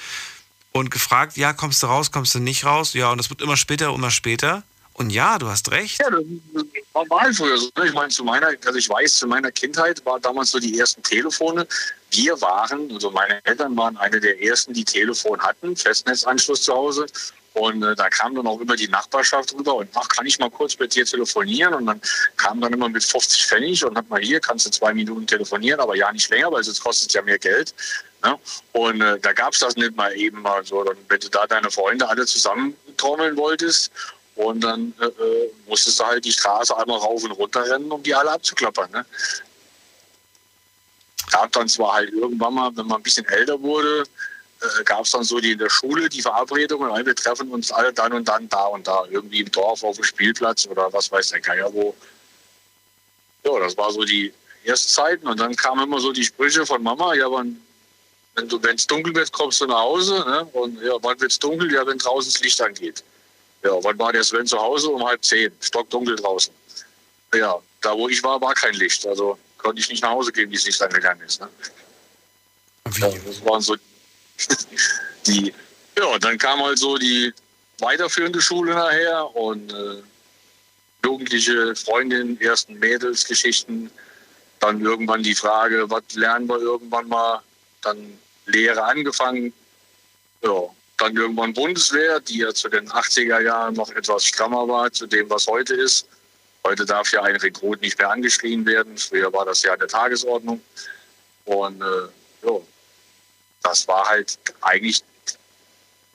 Und gefragt, ja, kommst du raus, kommst du nicht raus? Ja, und das wird immer später, immer später. Und ja, du hast recht. Ja, das war halt früher so. ne? Ich meine, zu meiner, also ich weiß, zu meiner Kindheit waren damals so die ersten Telefone. Wir waren, also meine Eltern waren eine der ersten, die Telefon hatten, Festnetzanschluss zu Hause. Und äh, da kam dann auch immer die Nachbarschaft rüber und ach, kann ich mal kurz mit dir telefonieren? Und dann kam dann immer mit 50 Pfennig und hat mal hier, kannst du zwei Minuten telefonieren, aber ja nicht länger, weil sonst kostet ja mehr Geld. Ne? Und äh, da gab es das nicht mal eben mal so. Dann, wenn du da deine Freunde alle zusammentrommeln wolltest und dann äh, äh, musstest du halt die Straße einmal rauf und runter rennen, um die alle abzuklappern. Ne? Gab dann zwar halt irgendwann mal, wenn man ein bisschen älter wurde, äh, gab es dann so die in der Schule die Verabredung, und wir treffen uns alle dann und dann da und da, irgendwie im Dorf auf dem Spielplatz oder was weiß der Geier wo. Ja, das war so die ersten Zeiten und dann kamen immer so die Sprüche von Mama, ja, wann, wenn du, es dunkel wird, kommst du nach Hause, ne? Und ja, wann wird es dunkel? Ja, wenn draußen das Licht angeht. Ja, wann war der Sven zu Hause? Um halb zehn, stockdunkel draußen. Ja, da wo ich war, war kein Licht, also konnte ich nicht nach Hause gehen, wie es Licht angegangen ist. Ne? Ja, das waren so die, ja, dann kam halt so die weiterführende Schule nachher und äh, jugendliche Freundinnen, ersten Mädelsgeschichten, dann irgendwann die Frage, was lernen wir irgendwann mal, dann Lehre angefangen, ja, dann irgendwann Bundeswehr, die ja zu den 80er Jahren noch etwas strammer war, zu dem, was heute ist. Heute darf ja ein Rekrut nicht mehr angeschrien werden. Früher war das ja der Tagesordnung. Und äh, ja, das war halt eigentlich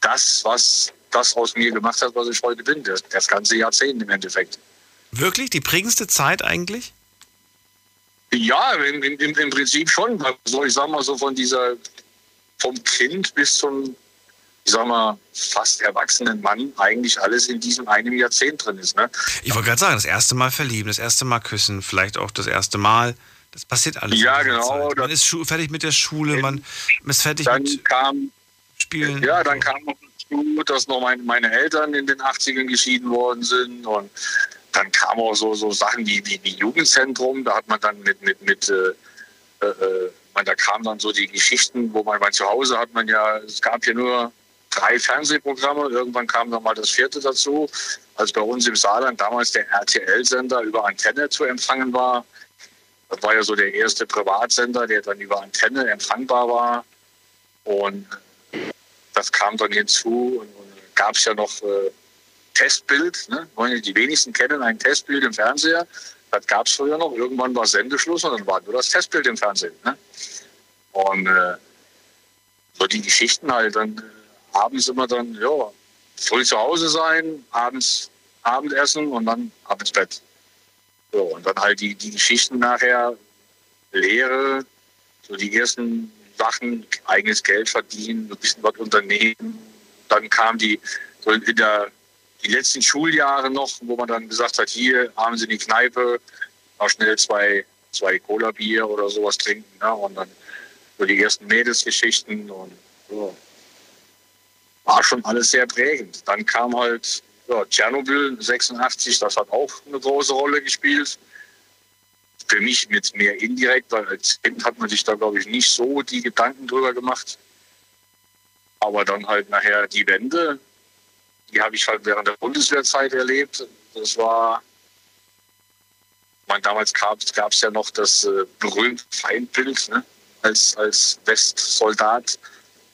das, was das aus mir gemacht hat, was ich heute bin. Das, das ganze Jahrzehnt im Endeffekt. Wirklich? Die prägendste Zeit eigentlich? Ja, im, im, im Prinzip schon. Also ich sag mal so von dieser, vom Kind bis zum, ich sag mal, fast erwachsenen Mann eigentlich alles in diesem einem Jahrzehnt drin ist. Ne? Ich wollte gerade sagen, das erste Mal verlieben, das erste Mal küssen, vielleicht auch das erste Mal. Das passiert alles. Ja, genau. Zeit. Man ist fertig mit der Schule, man ist fertig Dann mit kam, Spielen. ja, dann kam noch dazu, dass noch mein, meine Eltern in den 80ern geschieden worden sind und dann kamen auch so, so Sachen wie, wie, wie Jugendzentrum, da hat man dann mit, mit, mit äh, äh, äh, man, da kamen dann so die Geschichten, wo man, man zu Hause hat man ja, es gab ja nur drei Fernsehprogramme, irgendwann kam dann mal das vierte dazu, als bei uns im Saarland damals der RTL-Sender über Antenne zu empfangen war. Das war ja so der erste Privatsender, der dann über Antenne empfangbar war. Und das kam dann hinzu und, und gab es ja noch äh, Testbild. Ne? Die wenigsten kennen ein Testbild im Fernseher. Das gab es früher noch. Irgendwann war Sendeschluss und dann war nur das Testbild im Fernsehen. Ne? Und äh, so die Geschichten halt dann äh, abends immer dann, ja, früh zu Hause sein, abends Abendessen und dann ab ins Bett. So, und dann halt die, die Geschichten nachher, Lehre, so die ersten Sachen, eigenes Geld verdienen, ein bisschen was unternehmen. Dann kam die, so in der, die letzten Schuljahre noch, wo man dann gesagt hat, hier, abends in die Kneipe, mal schnell zwei, zwei Cola-Bier oder sowas trinken. Ne? Und dann so die ersten Mädelsgeschichten und so. War schon alles sehr prägend. Dann kam halt ja, Tschernobyl 86, das hat auch eine große Rolle gespielt. Für mich mit mehr indirekt, weil als Kind hat man sich da, glaube ich, nicht so die Gedanken drüber gemacht. Aber dann halt nachher die Wende, die habe ich halt während der Bundeswehrzeit erlebt. Das war, man, damals gab es ja noch das äh, berühmte Feindbild. Ne? Als, als Westsoldat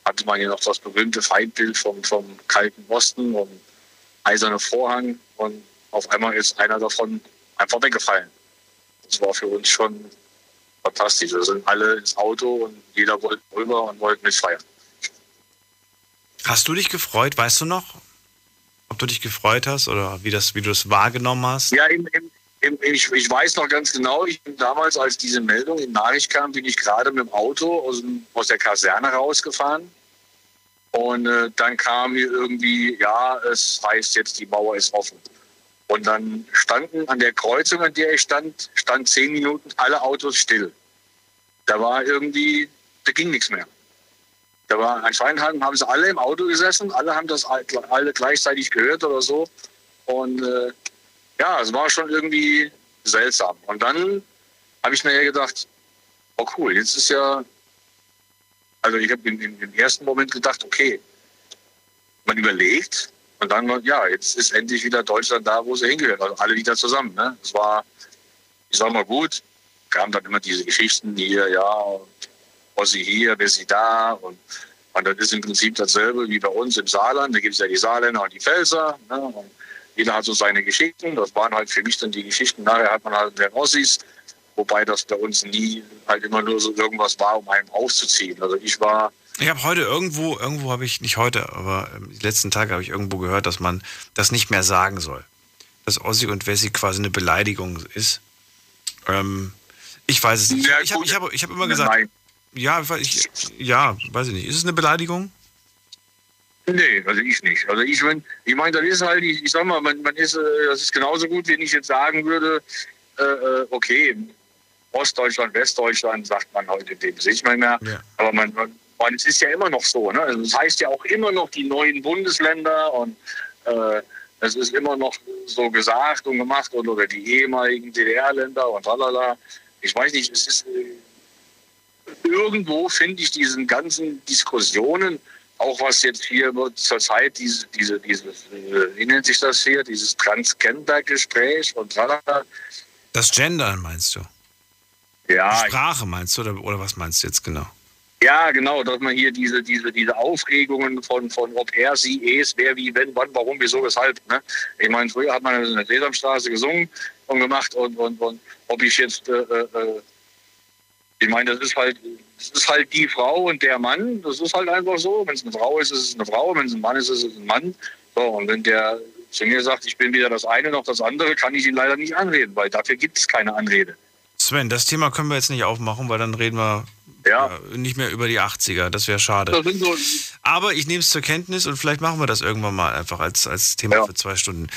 hatte man ja noch das berühmte Feindbild vom, vom Kalten Osten und eiserne Vorhang und auf einmal ist einer davon einfach weggefallen. Das war für uns schon fantastisch. Wir sind alle ins Auto und jeder wollte rüber und wollte mitfeiern. Hast du dich gefreut, weißt du noch, ob du dich gefreut hast oder wie, das, wie du das wahrgenommen hast? Ja, im, im, im, ich, ich weiß noch ganz genau, ich bin damals, als diese Meldung in Nachricht kam, bin ich gerade mit dem Auto aus, aus der Kaserne rausgefahren. Und äh, dann kam mir irgendwie, ja, es heißt jetzt, die Mauer ist offen. Und dann standen an der Kreuzung, an der ich stand, stand zehn Minuten alle Autos still. Da war irgendwie, da ging nichts mehr. Da war anscheinend haben, sie alle im Auto gesessen, alle haben das alle gleichzeitig gehört oder so. Und äh, ja, es war schon irgendwie seltsam. Und dann habe ich nachher gedacht, oh cool, jetzt ist ja, also ich habe im ersten Moment gedacht, okay, man überlegt und dann, ja, jetzt ist endlich wieder Deutschland da, wo sie hingehört. Also alle wieder zusammen. Ne? Es war, ich sag mal gut, kamen dann immer diese Geschichten hier, ja, Ossi hier, wer sie da und, und das ist im Prinzip dasselbe wie bei uns im Saarland. Da gibt es ja die Saarländer und die Pfälzer. Ne? Jeder hat so seine Geschichten. Das waren halt für mich dann die Geschichten. Nachher hat man halt den Ossis, wobei das bei uns nie halt immer nur so irgendwas war, um einen aufzuziehen. Also ich war ich habe heute irgendwo, irgendwo habe ich, nicht heute, aber die letzten Tage habe ich irgendwo gehört, dass man das nicht mehr sagen soll. Dass Ossi und Wessi quasi eine Beleidigung ist. Ähm, ich weiß es nicht. Ja, ich habe ich hab, ich hab immer gesagt, Nein. Ja, ich, ja, weiß ich nicht. Ist es eine Beleidigung? Nee, also ich nicht. Also ich, wenn, ich meine, das ist halt, ich, ich sag mal, man, man ist, äh, das ist genauso gut, wenn ich jetzt sagen würde, äh, äh okay, Ostdeutschland, Westdeutschland sagt man heute dem nicht mehr. Ja. Aber man, man, es ist ja immer noch so. Ne? Also das heißt ja auch immer noch die neuen Bundesländer und äh, es ist immer noch so gesagt und gemacht und, oder die ehemaligen DDR-Länder und tralala. Ich weiß nicht, es ist irgendwo finde ich diesen ganzen Diskussionen, auch was jetzt hier zurzeit diese, diese, diese, wie nennt sich das hier, dieses Transgender-Gespräch und tralala. Das Gendern meinst du? Ja. Sprache meinst du oder, oder was meinst du jetzt genau? Ja, genau, dass man hier diese, diese, diese Aufregungen von, von ob er, sie, es, wer, wie, wenn, wann, warum, wieso, weshalb. Ne? Ich meine, früher hat man in der Sesamstraße gesungen und gemacht und, und, und ob ich jetzt, äh, äh, ich meine, das ist halt, das ist halt die Frau und der Mann, das ist halt einfach so. Wenn es eine Frau ist, ist es eine Frau, wenn es ein Mann ist, ist es ein Mann. So, und wenn der zu mir sagt, ich bin weder das eine noch das andere, kann ich ihn leider nicht anreden, weil dafür gibt es keine Anrede. Sven, das Thema können wir jetzt nicht aufmachen, weil dann reden wir ja. nicht mehr über die 80er. Das wäre schade. Das so Aber ich nehme es zur Kenntnis und vielleicht machen wir das irgendwann mal einfach als, als Thema ja. für zwei Stunden.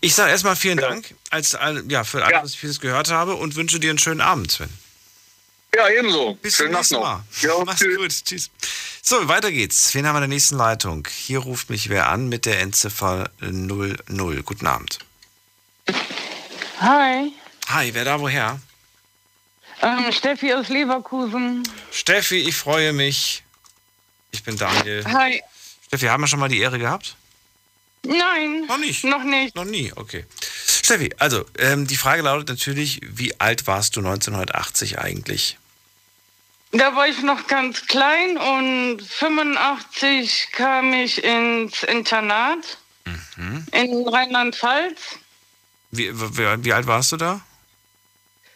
Ich sage erstmal vielen ja. Dank als, ja, für alles, was ich vieles gehört habe und wünsche dir einen schönen Abend, Sven. Ja, ebenso. Bis zum nächsten Mal. Ja, Mach's tschüss. gut. Tschüss. So, weiter geht's. Wen haben wir in der nächsten Leitung? Hier ruft mich wer an mit der Endziffer 00. Guten Abend. Hi. Hi, wer da woher? Ähm, Steffi aus Leverkusen. Steffi, ich freue mich. Ich bin Daniel. Hi. Steffi, haben wir schon mal die Ehre gehabt? Nein. Noch nicht? Noch nicht. Noch nie, okay. Steffi, also ähm, die Frage lautet natürlich, wie alt warst du 1980 eigentlich? Da war ich noch ganz klein und 85 kam ich ins Internat mhm. in Rheinland-Pfalz. Wie, wie, wie alt warst du da?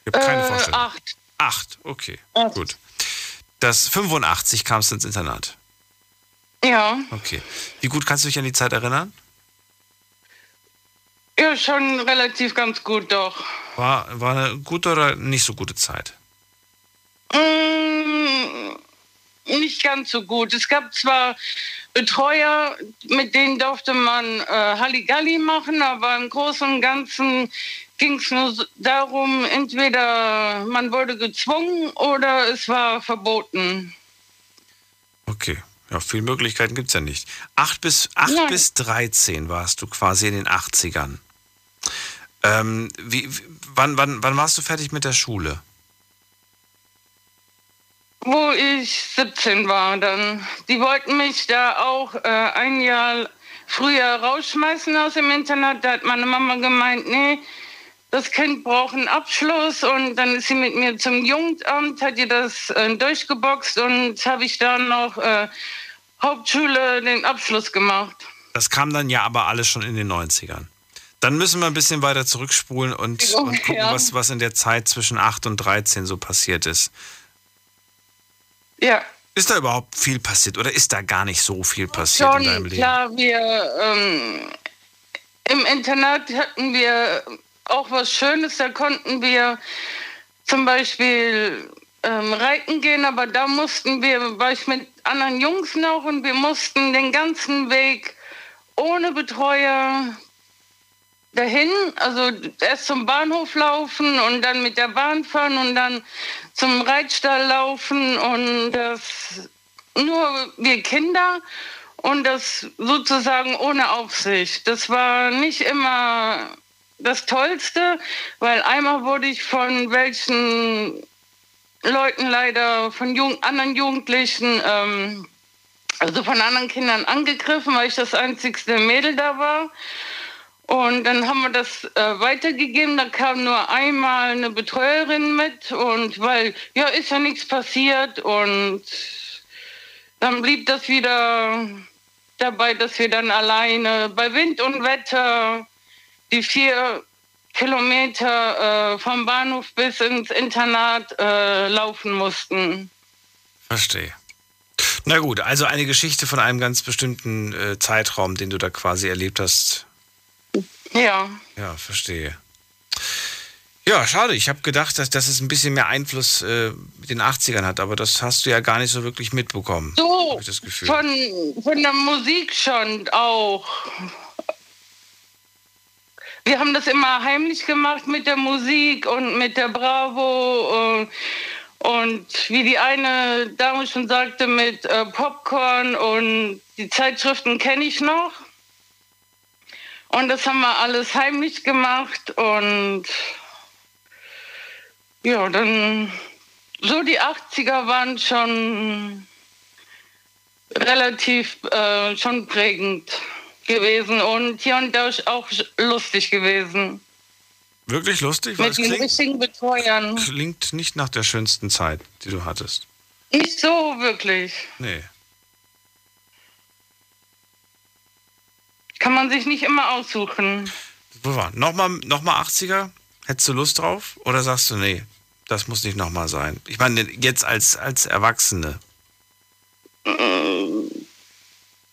Ich habe keine äh, Vorstellung. Acht. Acht, okay. Acht. Gut. Das 85 kamst du ins Internat. Ja. Okay. Wie gut kannst du dich an die Zeit erinnern? Ja, schon relativ ganz gut, doch. War, war eine gute oder nicht so gute Zeit? Mm, nicht ganz so gut. Es gab zwar Betreuer, mit denen durfte man äh, Halligalli machen, aber im Großen und Ganzen ging es nur darum, entweder man wurde gezwungen oder es war verboten. Okay. Ja, viele Möglichkeiten gibt es ja nicht. 8 bis, 8 bis 13 warst du quasi in den 80ern. Ähm, wie, wann, wann, wann warst du fertig mit der Schule? Wo ich 17 war dann. Die wollten mich da auch äh, ein Jahr früher rausschmeißen aus dem Internat. Da hat meine Mama gemeint, nee, das Kind braucht einen Abschluss und dann ist sie mit mir zum Jugendamt, hat ihr das äh, durchgeboxt und habe ich dann noch äh, Hauptschule den Abschluss gemacht. Das kam dann ja aber alles schon in den 90ern. Dann müssen wir ein bisschen weiter zurückspulen und, Entschuldigung, und gucken, ja. was, was in der Zeit zwischen 8 und 13 so passiert ist. Ja. Ist da überhaupt viel passiert oder ist da gar nicht so viel passiert in deinem Schon, Leben? klar, wir ähm, im Internat hatten wir auch was Schönes, da konnten wir zum Beispiel ähm, reiten gehen, aber da mussten wir, war ich mit anderen Jungs noch und wir mussten den ganzen Weg ohne Betreuer dahin, also erst zum Bahnhof laufen und dann mit der Bahn fahren und dann zum Reitstall laufen und das nur wir Kinder und das sozusagen ohne Aufsicht. Das war nicht immer das Tollste, weil einmal wurde ich von welchen Leuten leider, von Jugend, anderen Jugendlichen, ähm, also von anderen Kindern angegriffen, weil ich das einzigste Mädel da war. Und dann haben wir das äh, weitergegeben. Da kam nur einmal eine Betreuerin mit und weil, ja, ist ja nichts passiert. Und dann blieb das wieder dabei, dass wir dann alleine bei Wind und Wetter die vier Kilometer äh, vom Bahnhof bis ins Internat äh, laufen mussten. Verstehe. Na gut, also eine Geschichte von einem ganz bestimmten äh, Zeitraum, den du da quasi erlebt hast. Ja. Ja, verstehe. Ja, schade. Ich habe gedacht, dass, dass es ein bisschen mehr Einfluss äh, mit den 80ern hat, aber das hast du ja gar nicht so wirklich mitbekommen. So, ich das Gefühl. von, von der Musik schon auch. Wir haben das immer heimlich gemacht mit der Musik und mit der Bravo. äh, Und wie die eine Dame schon sagte, mit äh, Popcorn und die Zeitschriften kenne ich noch. Und das haben wir alles heimlich gemacht und ja, dann so die 80er waren schon relativ äh, schon prägend gewesen und hier und da auch lustig gewesen. Wirklich lustig? Mit den klingt, richtigen Betreuern. klingt nicht nach der schönsten Zeit, die du hattest. Nicht so wirklich. Nee. Kann man sich nicht immer aussuchen. Nochmal noch mal 80er? Hättest du Lust drauf? Oder sagst du, nee, das muss nicht nochmal sein? Ich meine, jetzt als, als Erwachsene.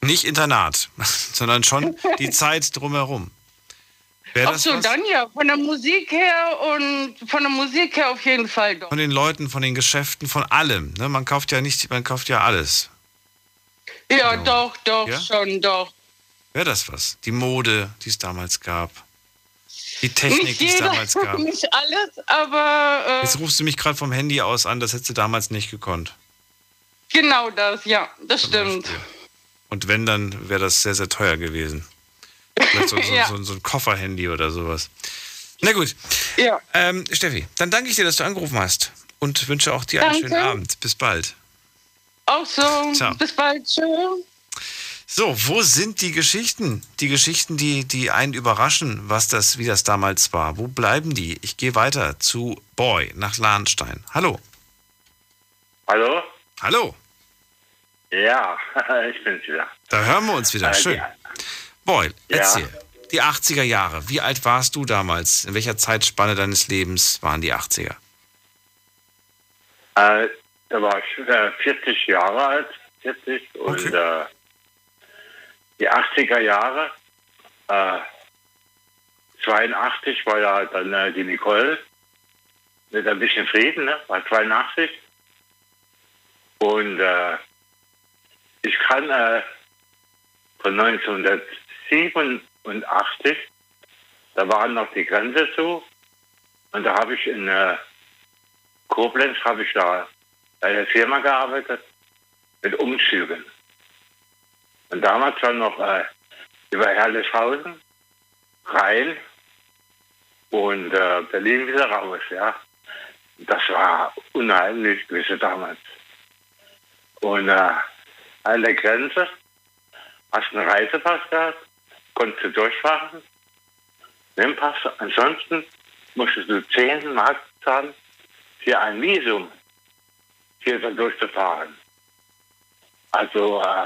Nicht Internat, sondern schon die Zeit drumherum. Wäre Ach so, was? dann ja. Von der Musik her und von der Musik her auf jeden Fall doch. Von den Leuten, von den Geschäften, von allem. Ne? Man kauft ja nicht, man kauft ja alles. Ja, doch, doch, Ja? schon, doch. Wäre das was? Die Mode, die es damals gab. Die Technik, nicht die es damals gab. nicht alles, aber äh, Jetzt rufst du mich gerade vom Handy aus an, das hättest du damals nicht gekonnt. genau das, ja, das stimmt. Und wenn, dann wäre das sehr, sehr teuer gewesen. Vielleicht so, so, Ja. so, so ein Kofferhandy oder sowas. Na gut. Ja. Ähm, Steffi, dann danke ich dir, dass du angerufen hast. Und wünsche auch dir einen Danke. schönen Abend. Bis bald. Auch so. Ciao. Bis bald. Tschüss. So, wo sind die Geschichten? Die Geschichten, die, die einen überraschen, was das, wie das damals war. Wo bleiben die? Ich gehe weiter zu Boy nach Lahnstein. Hallo. Hallo? Hallo. Ja, ich bin's wieder. Da hören wir uns wieder. Äh, Schön. ja. Boy, Ja. erzähl. Die 80er Jahre. Wie alt warst du damals? In welcher Zeitspanne deines Lebens waren die 80er? Äh, da war ich äh, 40 Jahre alt, 40 und äh, die 80er Jahre, äh, 82 war ja dann äh, die Nicole mit ein bisschen Frieden, ne? war 82 und äh, ich kann äh, von 1987, da war noch die Grenze zu und da habe ich in äh, Koblenz habe ich da bei der Firma gearbeitet mit Umzügen. Und damals war noch äh, über Herrlichhausen, Rhein und äh, Berlin wieder raus, ja. Das war unheimlich gewesen damals. Und äh, an der Grenze hast einen Reisepass gehabt, konntest du durchfahren, nimm Pass. Ansonsten musstest du 10 Mark zahlen für ein Visum, hier so durchzufahren. Also, äh,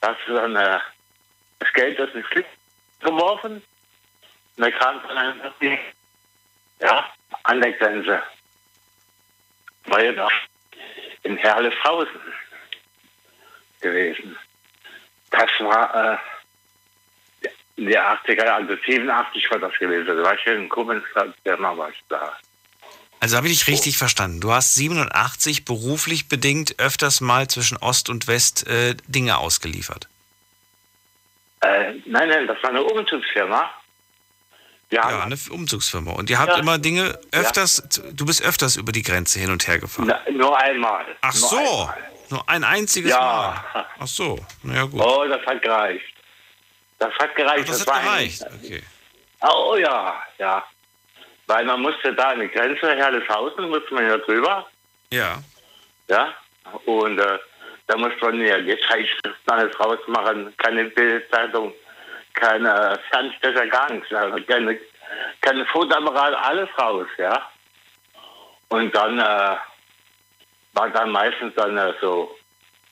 das ist dann, äh, das Geld aus dem Schlitz geworfen. Und da kam von einem ja, an der Grenze. War ja da in Herleshausen gewesen. Das war äh, in der 80er, also 87 war das gewesen. Da war ich in Koblenz, der war ich da. Also habe ich dich richtig verstanden. Du hast 87 beruflich bedingt öfters mal zwischen Ost und West äh, Dinge ausgeliefert. Äh, nein, nein, das war eine Umzugsfirma. Ja, eine Umzugsfirma. Und ihr habt Ja. immer Dinge öfters, du bist öfters über die Grenze hin und her gefahren. Na, nur einmal. Ach nur so, Einmal. Nur ein einziges Ja. Mal. Ach so, na ja gut. Oh, das hat gereicht. Das hat gereicht. Ach, das hat war ein- gereicht, okay. Oh ja, ja. Weil man musste da eine Grenze, Herrlichhausen, musste man ja drüber. Ja. Ja. Und äh, da musste man ja Zeitschriften alles rausmachen. Keine Bildzeitung, keine Fernstecher, gar nichts. Also keine, keine Fotoapparat, alles raus, ja. Und dann äh, war dann meistens dann so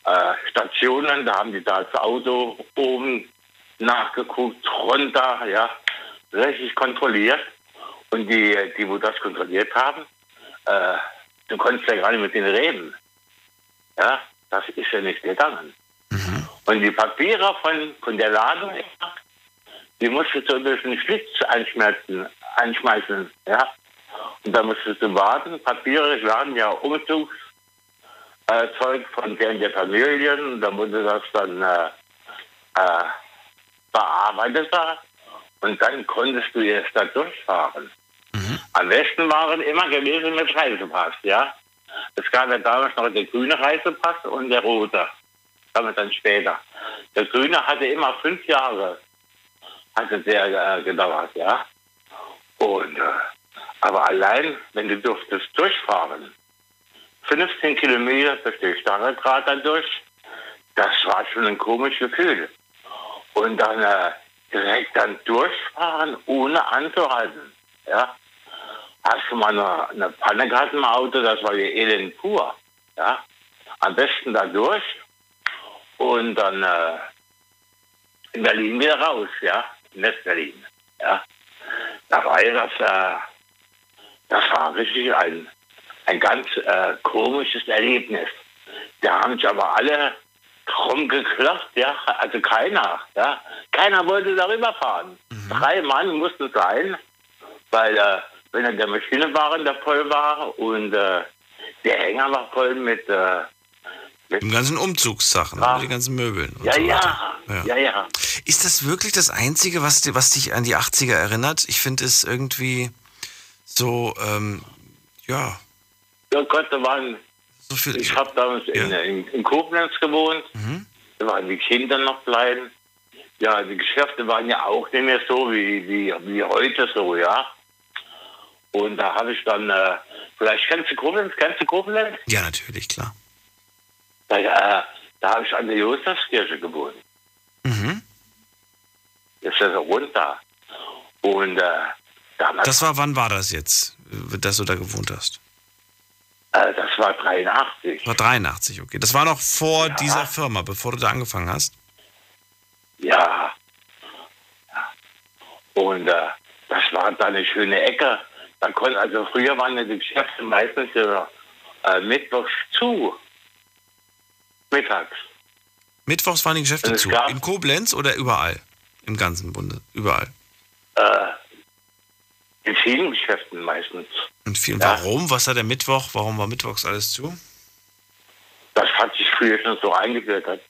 äh, Stationen, da haben die da das Auto oben nachgeguckt, runter, ja, richtig kontrolliert. Und die, die wo das kontrolliert haben, äh, du konntest ja gar nicht mit denen reden. Ja, das ist ja nicht gegangen. Und die Papiere von, von der Ladung, die musstest du durch den Schlitz einschmelzen, einschmeißen, ja. Und da musstest du warten. Papiere waren ja Umzugszeug äh, Zeug von deren der Familien. Da wurde das dann äh, äh, bearbeitet. Und dann konntest du erst da durchfahren. Am besten waren immer gewesen mit Reisepass, ja. Es gab ja damals noch der grüne Reisepass und der rote. Damit dann später. Der grüne hatte immer fünf Jahre, hatte der äh, gedauert, ja. Und, äh, aber allein, wenn du durftest durchfahren, 15 Kilometer durch die Stacheldraht dann durch, das war schon ein komisches Gefühl. Und dann äh, direkt dann durchfahren, ohne anzuhalten, ja. Hast du mal eine, eine Panne gehabt im Auto, das war ja elend pur, ja. Am besten da durch und dann äh, in Berlin wieder raus, ja, in West-Berlin, ja. Da war ja das, äh, das war richtig ein, ein ganz äh, komisches Erlebnis. Da haben sich aber alle drum geklopft, ja, also keiner, ja, keiner wollte darüber fahren. Drei Mann mussten sein, weil äh, wenn er der Maschine waren, der voll war und äh, der Hänger war voll mit, äh, Die ganzen Umzugssachen, Ja. die ganzen Möbeln. ja, so ja, weiter. ja, ja, Ist das wirklich das Einzige, was, was dich an die 80er erinnert? Ich finde es irgendwie so, ähm, ja, Ja Gott, da waren, so viel. ich habe damals in, in, in Koblenz gewohnt, Mhm. da waren die Kinder noch klein. Ja, die Geschäfte waren ja auch nicht mehr so wie, wie, wie heute so, ja. Und da habe ich dann, äh, vielleicht kennst du Koblenz, kennst du Koblenz? Ja, natürlich, klar. Da, äh, da habe ich an der Josefskirche gewohnt. Mhm. Das ist ja so runter. Und äh, damals, Das war, wann war das jetzt, äh, dass du da gewohnt hast? Äh, das war 83. Das war 83, okay. Das war noch vor dieser Firma, bevor du da angefangen hast. Ja. ja. Und äh, das war da eine schöne Ecke. Da konnte, also früher waren ja die Geschäfte meistens ja, äh, mittwochs zu. Mittags. Mittwochs waren die Geschäfte zu. In Koblenz oder überall? Im ganzen Bunde? Überall. Äh, in vielen Geschäften meistens. Und viel, Ja. warum? Was hat der Mittwoch? Warum war Mittwochs alles zu? Das hat sich früher schon so eingebürgert.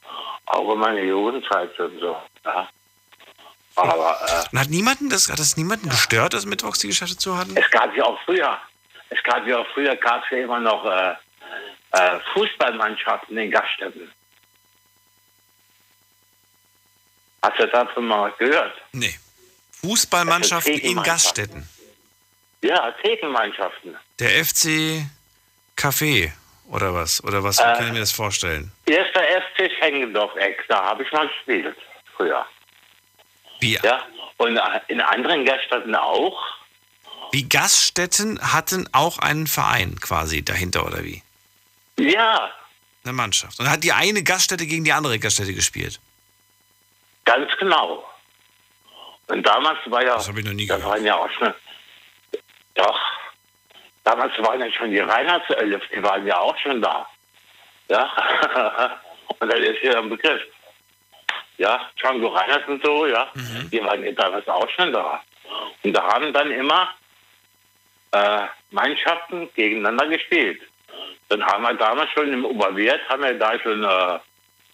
Auch in meiner Jugendzeit und so. Ja. Aber äh, Und hat niemanden das, hat das niemanden gestört, dass Mittwochs die Geschäfte zu hatten? es gab ja auch früher, es gab ja auch früher, gab es ja immer noch äh, äh, Fußballmannschaften in Gaststätten. Hast du davon mal gehört? Nee. Fußballmannschaften in. Gaststätten. Ja, Thekenmannschaften. Der FC Café oder was? Oder was? Wie Äh, kann ich mir das vorstellen? Erster FC Schengendorf-Eck, da habe ich mal gespielt früher. Wie? Ja, und in anderen Gaststätten auch. Wie Gaststätten hatten auch einen Verein quasi dahinter oder wie? Ja, Eine Mannschaft. Und hat die eine Gaststätte gegen die andere Gaststätte gespielt. Ganz genau. Und damals war ja, Das habe ich noch nie da waren ja auch schon, doch, damals waren ja schon die Reinheitself, die waren ja auch schon da. Ja, und das ist ja ein Begriff. Ja, Django Reinhardt und so, ja, die waren ja damals auch schon da. Und da haben dann immer äh, Mannschaften gegeneinander gespielt. Dann haben wir damals schon im Oberwert, haben wir da schon äh,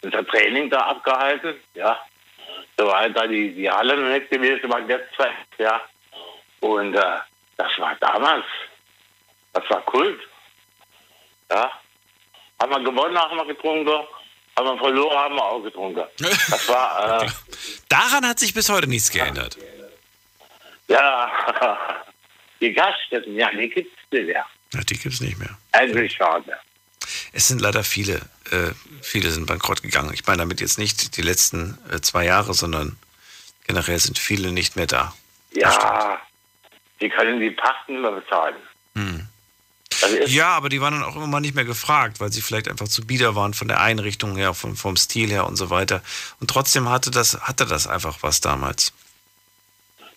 unser Training da abgehalten, ja. Da war da die, die Halle noch nicht gewesen, war jetzt zwei, ja. Und äh, das war damals, das war Kult. Ja. Haben wir gewonnen, haben wir getrunken. Haben wir verloren, haben wir auch getrunken. Das war, äh, Daran hat sich bis heute nichts geändert. ja, die Gaststätten, ja, die gibt's nicht mehr. Ja, die gibt es nicht mehr. Eigentlich schade. Es sind leider viele, äh, viele sind bankrott gegangen. Ich meine damit jetzt nicht die letzten äh, zwei Jahre, sondern generell sind viele nicht mehr da. Ja, die können die Pachten mehr bezahlen. Hm. Ist, Ja, aber die waren dann auch immer mal nicht mehr gefragt, weil sie vielleicht einfach zu bieder waren von der Einrichtung her, vom, vom Stil her und so weiter. Und trotzdem hatte das, hatte das einfach was damals.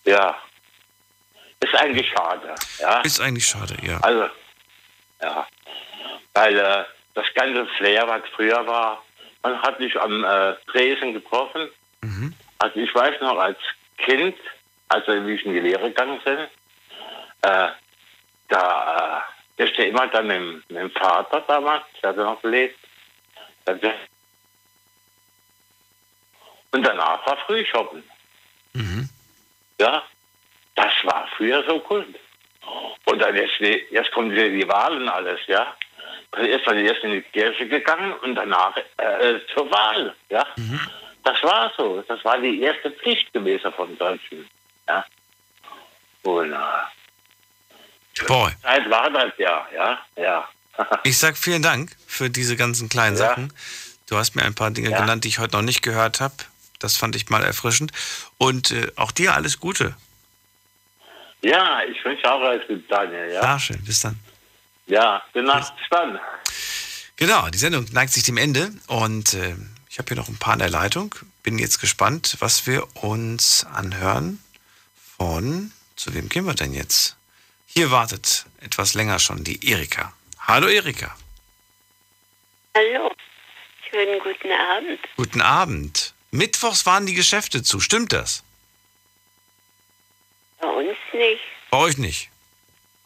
ja, ist eigentlich schade. Ja. Ist eigentlich schade, ja. Also, ja. Weil äh, das ganze Flair, was früher war, man hat sich am äh, Tresen getroffen. Also ich weiß noch, als Kind, als wir wie ich in die Lehre gegangen sind, äh, da äh, ist ja immer dann mit, dem- mit dem Vater damals, der hat noch gelebt. Und danach war Frühshoppen. Ja, das war früher so Kult. Und dann jetzt, jetzt kommen die, die Wahlen alles, ja. Ist man erst in die Kirche gegangen und danach äh, zur Wahl, ja. Das war so. Das war die erste Pflicht gewesen von Deutschen, ja. Und äh, Boy, Zeit war das ja, ja, ja. ich sag vielen Dank für diese ganzen kleinen Ja. Sachen. Du hast mir ein paar Dinge Ja. genannt, die ich heute noch nicht gehört habe. Das fand ich mal erfrischend. Und äh, auch dir alles Gute. Ja, ich wünsche auch alles gut, Daniel, ja. Ja, schön. Bis dann. Ja, bin nach gespannt. Genau, die Sendung neigt sich dem Ende und äh, ich habe hier noch ein paar in der Leitung. Bin jetzt gespannt, was wir uns anhören von, zu wem gehen wir denn jetzt? Hier wartet etwas länger schon die Erika. Hallo Erika. Hallo, schönen guten Abend. Guten Abend. Mittwochs waren die Geschäfte zu, stimmt das? Bei uns nicht. Bei euch nicht.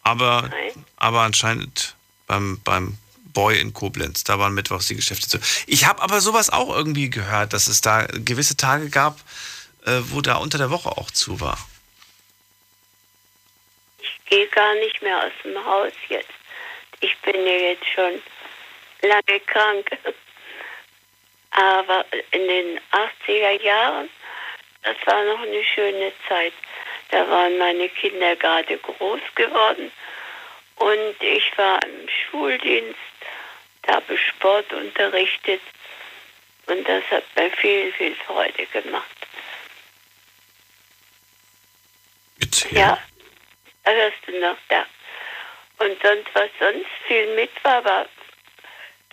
Aber, Nein. aber anscheinend beim, beim Boy in Koblenz, da waren mittwochs die Geschäfte zu. Ich habe aber sowas auch irgendwie gehört, dass es da gewisse Tage gab, äh, wo da unter der Woche auch zu war. Ich gehe gar nicht mehr aus dem Haus jetzt. Ich bin ja jetzt schon lange krank. Aber in den 80er Jahren, das war noch eine schöne Zeit. Da waren meine Kinder gerade groß geworden und ich war im Schuldienst, da habe ich Sport unterrichtet und das hat mir viel, viel Freude gemacht. Ja, da hörst du noch da. Und sonst, was sonst viel mit war, war,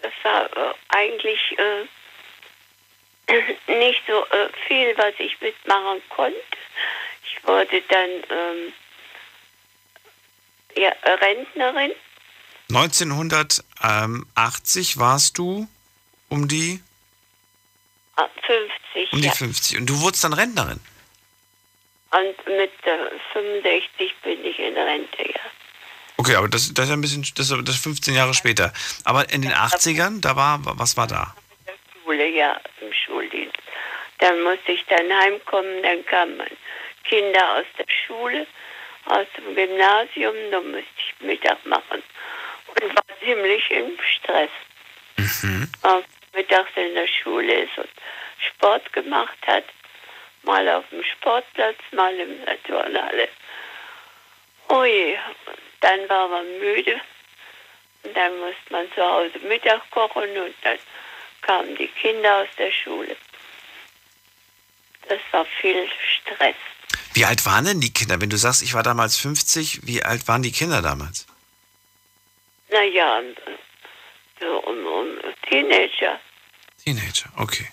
das war äh, eigentlich äh, nicht so äh, viel, was ich mitmachen konnte. Ich wurde dann ähm, ja, Rentnerin. 1980 warst du um die, Ah, 50, um die ja. 50 und du wurdest dann Rentnerin. Und mit äh, 65 bin ich in Rente, ja. Okay, aber das, das ist ein bisschen, das, ist- das ist 15 Jahre später. Aber in den 80ern, da war, was war da? Schule, ja, im Schuldienst. Dann musste ich dann heimkommen, dann kamen Kinder aus der Schule, aus dem Gymnasium, da musste ich Mittag machen und war ziemlich im Stress. Weil mittags in der Ist und Sport gemacht hat, mal auf dem Sportplatz, mal in der Turnhalle. Oh je, dann war man müde und dann musste man zu Hause Mittag kochen und dann kamen die Kinder aus der Schule. Das war viel Stress. Wie alt waren denn die Kinder? Wenn du sagst, ich war damals 50, wie alt waren die Kinder damals? Naja, so um, um Teenager. Teenager, okay.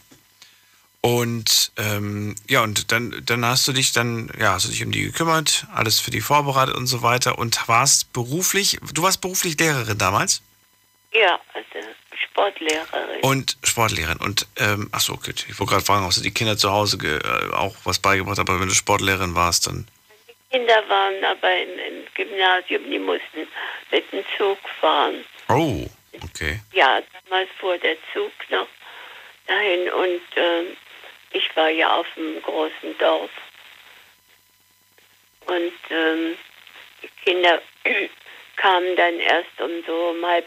Und ähm, ja, und dann, dann hast du dich dann, ja, hast du dich um die gekümmert, alles für die vorbereitet und so weiter und warst beruflich, du warst beruflich Lehrerin damals? Ja, also Sportlehrerin. Und Sportlehrerin. Und, ähm, achso, okay, ich wollte gerade fragen, ob du die Kinder zu Hause ge, äh, auch was beigebracht hast, aber wenn du Sportlehrerin warst, dann. Die Kinder waren aber im, im Gymnasium, die mussten mit dem Zug fahren. Oh, okay. Ja, damals fuhr der Zug noch dahin und ähm, ich war ja auf einem großen Dorf. Und ähm, die Kinder kamen dann erst um so um halb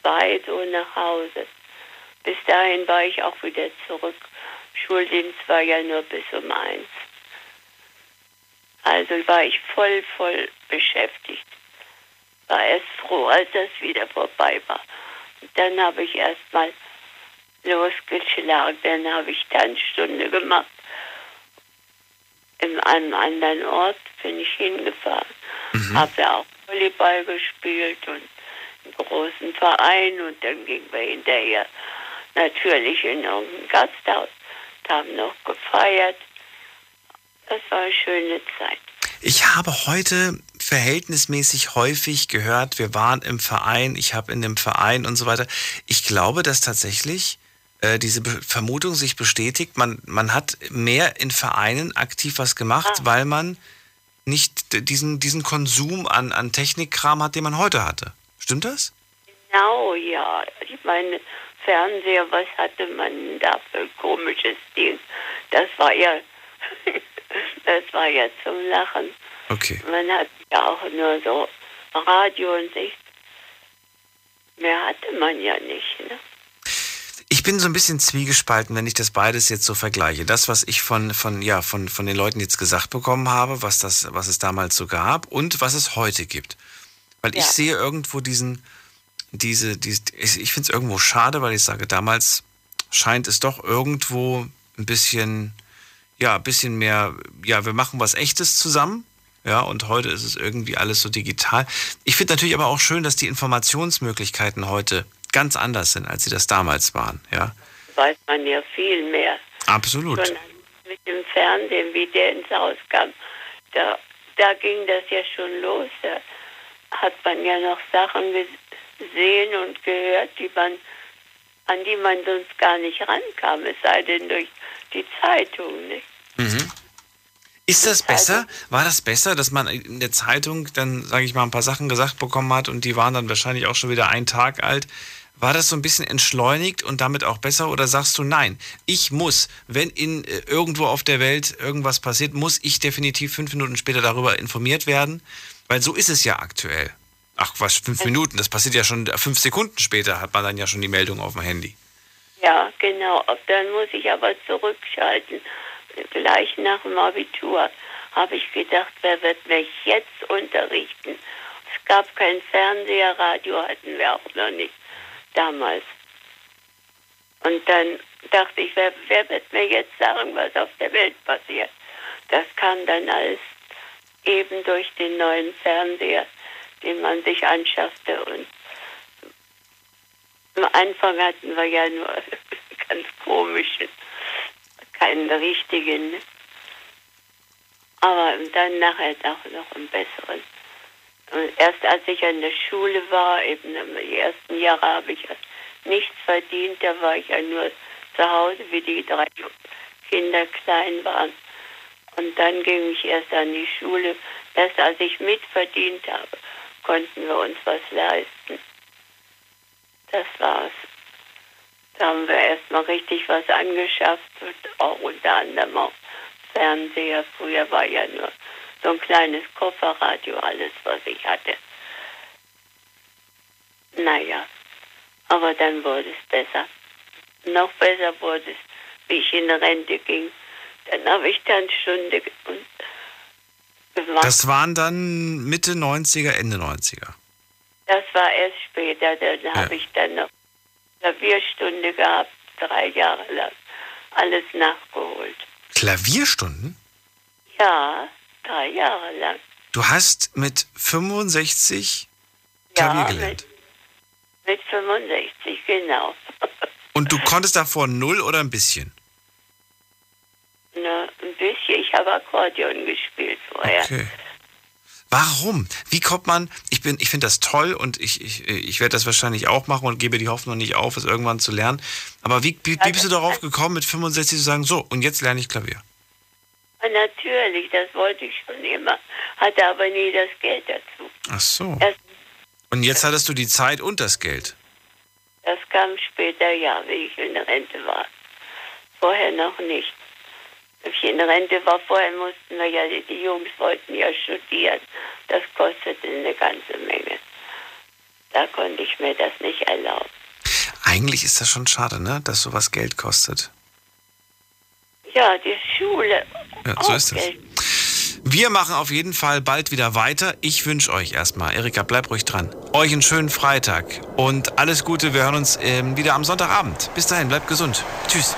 zwei so nach Hause. Bis dahin war ich auch wieder zurück. Schuldienst war ja nur bis um eins. Also war ich voll, voll beschäftigt. War erst froh, als das wieder vorbei war. Und dann habe ich erst mal losgeschlagen. Dann habe ich Tanzstunde gemacht. In einem anderen Ort bin ich hingefahren. Habe ja auch Volleyball gespielt und einen großen Verein und dann gingen wir hinterher natürlich in irgendein Gasthaus, haben noch gefeiert. Das war eine schöne Zeit. Ich habe heute verhältnismäßig häufig gehört, wir waren im Verein, ich habe in dem Verein und so weiter. Ich glaube, dass tatsächlich äh, diese Be Vermutung sich bestätigt, man, man hat mehr in Vereinen aktiv was gemacht, weil man nicht diesen, diesen Konsum an, an Technikkram hat, den man heute hatte. Stimmt das? Genau, ja. Ich meine, Fernseher, was hatte man da für ein komisches Ding? Das war ja, das war ja zum Lachen. Okay. Man hat ja auch nur so Radio und sich. Mehr hatte man ja nicht, ne? Ich bin so ein bisschen zwiegespalten, wenn ich das beides jetzt so vergleiche. Das, was ich von, von, ja, von, von den Leuten jetzt gesagt bekommen habe, was, das, was es damals so gab und was es heute gibt. Weil ich Ja. sehe irgendwo diesen, diese, diese ich, ich finde es irgendwo schade, weil ich sage, damals scheint es doch irgendwo ein bisschen, ja, ein bisschen mehr, ja, wir machen was Echtes zusammen. Ja, und heute ist es irgendwie alles so digital. Ich finde natürlich aber auch schön, dass die Informationsmöglichkeiten heute ganz anders sind, als sie das damals waren. Ja, Weiß man ja viel mehr. absolut. Schon mit dem Fernsehen, wie der ins Haus kam, da, da ging das ja schon los. Da hat man ja noch Sachen gesehen und gehört, die man, an die man sonst gar nicht rankam, es sei denn durch die Zeitung. Nicht? Mhm. Ist das besser? War das besser, dass man in der Zeitung dann, sage ich mal, ein paar Sachen gesagt bekommen hat und die waren dann wahrscheinlich auch schon wieder einen Tag alt? War das so ein bisschen entschleunigt und damit auch besser oder sagst du nein? Ich muss, wenn in äh, irgendwo auf der Welt irgendwas passiert, muss ich definitiv fünf Minuten später darüber informiert werden, weil so ist es ja aktuell. Ach was, fünf Minuten, das passiert ja schon äh, fünf Sekunden später, hat man dann ja schon die Meldung auf dem Handy. Ja, genau. Dann muss ich aber zurückschalten. Gleich nach dem Abitur habe ich gedacht, wer wird mich jetzt unterrichten? Es gab kein Fernseher, Radio hatten wir auch noch nicht damals. Und dann dachte ich, wer, wer wird mir jetzt sagen, was auf der Welt passiert? Das kam dann alles eben durch den neuen Fernseher, den man sich anschaffte. Und am Anfang hatten wir ja nur ganz komischen, keinen richtigen. ne? Aber dann nachher auch noch einen besseren. Erst als ich an der Schule war, eben die ersten Jahre habe ich nichts verdient, da war ich ja nur zu Hause, wie die drei Kinder klein waren. Und dann ging ich erst an die Schule. Erst als ich mitverdient habe, konnten wir uns was leisten. Das war's. Da haben wir erstmal richtig was angeschafft und auch unter anderem auch Fernseher. Früher war ja nur so ein kleines Kofferradio alles, was ich hatte. Naja, aber dann wurde es besser. Noch besser wurde es, wie ich in Rente ging. Dann habe ich Tanzstunde ge- und gemacht. Das waren dann Mitte 90er, Ende 90er. Das war erst später. Dann habe ich dann noch Klavierstunde gehabt, drei Jahre lang. Alles nachgeholt. Klavierstunden? Ja, drei Jahre lang. Du hast mit 65 Klavier Ja, gelernt. Mit 65, genau. Und du konntest davor null oder ein bisschen? habe Akkordeon gespielt vorher. Okay. Warum? Wie kommt man? Ich bin, ich finde das toll und ich, ich, ich werde das wahrscheinlich auch machen und gebe die Hoffnung nicht auf, es irgendwann zu lernen. Aber wie, wie, wie bist du darauf gekommen, mit 65 zu sagen, so, und jetzt lerne ich Klavier? Natürlich, das wollte ich schon immer, hatte aber nie das Geld dazu. Ach so. Erst, Und jetzt hattest du die Zeit und das Geld. das kam später, ja, wie ich in der Rente war. Vorher noch nicht. Als ich in der Rente war, vorher mussten wir ja, die, die Jungs wollten ja studieren. Das kostete eine ganze Menge. Da konnte ich mir das nicht erlauben. Eigentlich ist das schon schade, ne? Dass sowas Geld kostet. Ja, die Schule. Ja, so ist es. Wir machen auf jeden Fall bald wieder weiter. Ich wünsche euch erstmal, Erika, bleib ruhig dran. Euch einen schönen Freitag und alles Gute. Wir hören uns ähm, wieder am Sonntagabend. Bis dahin, bleibt gesund. Tschüss.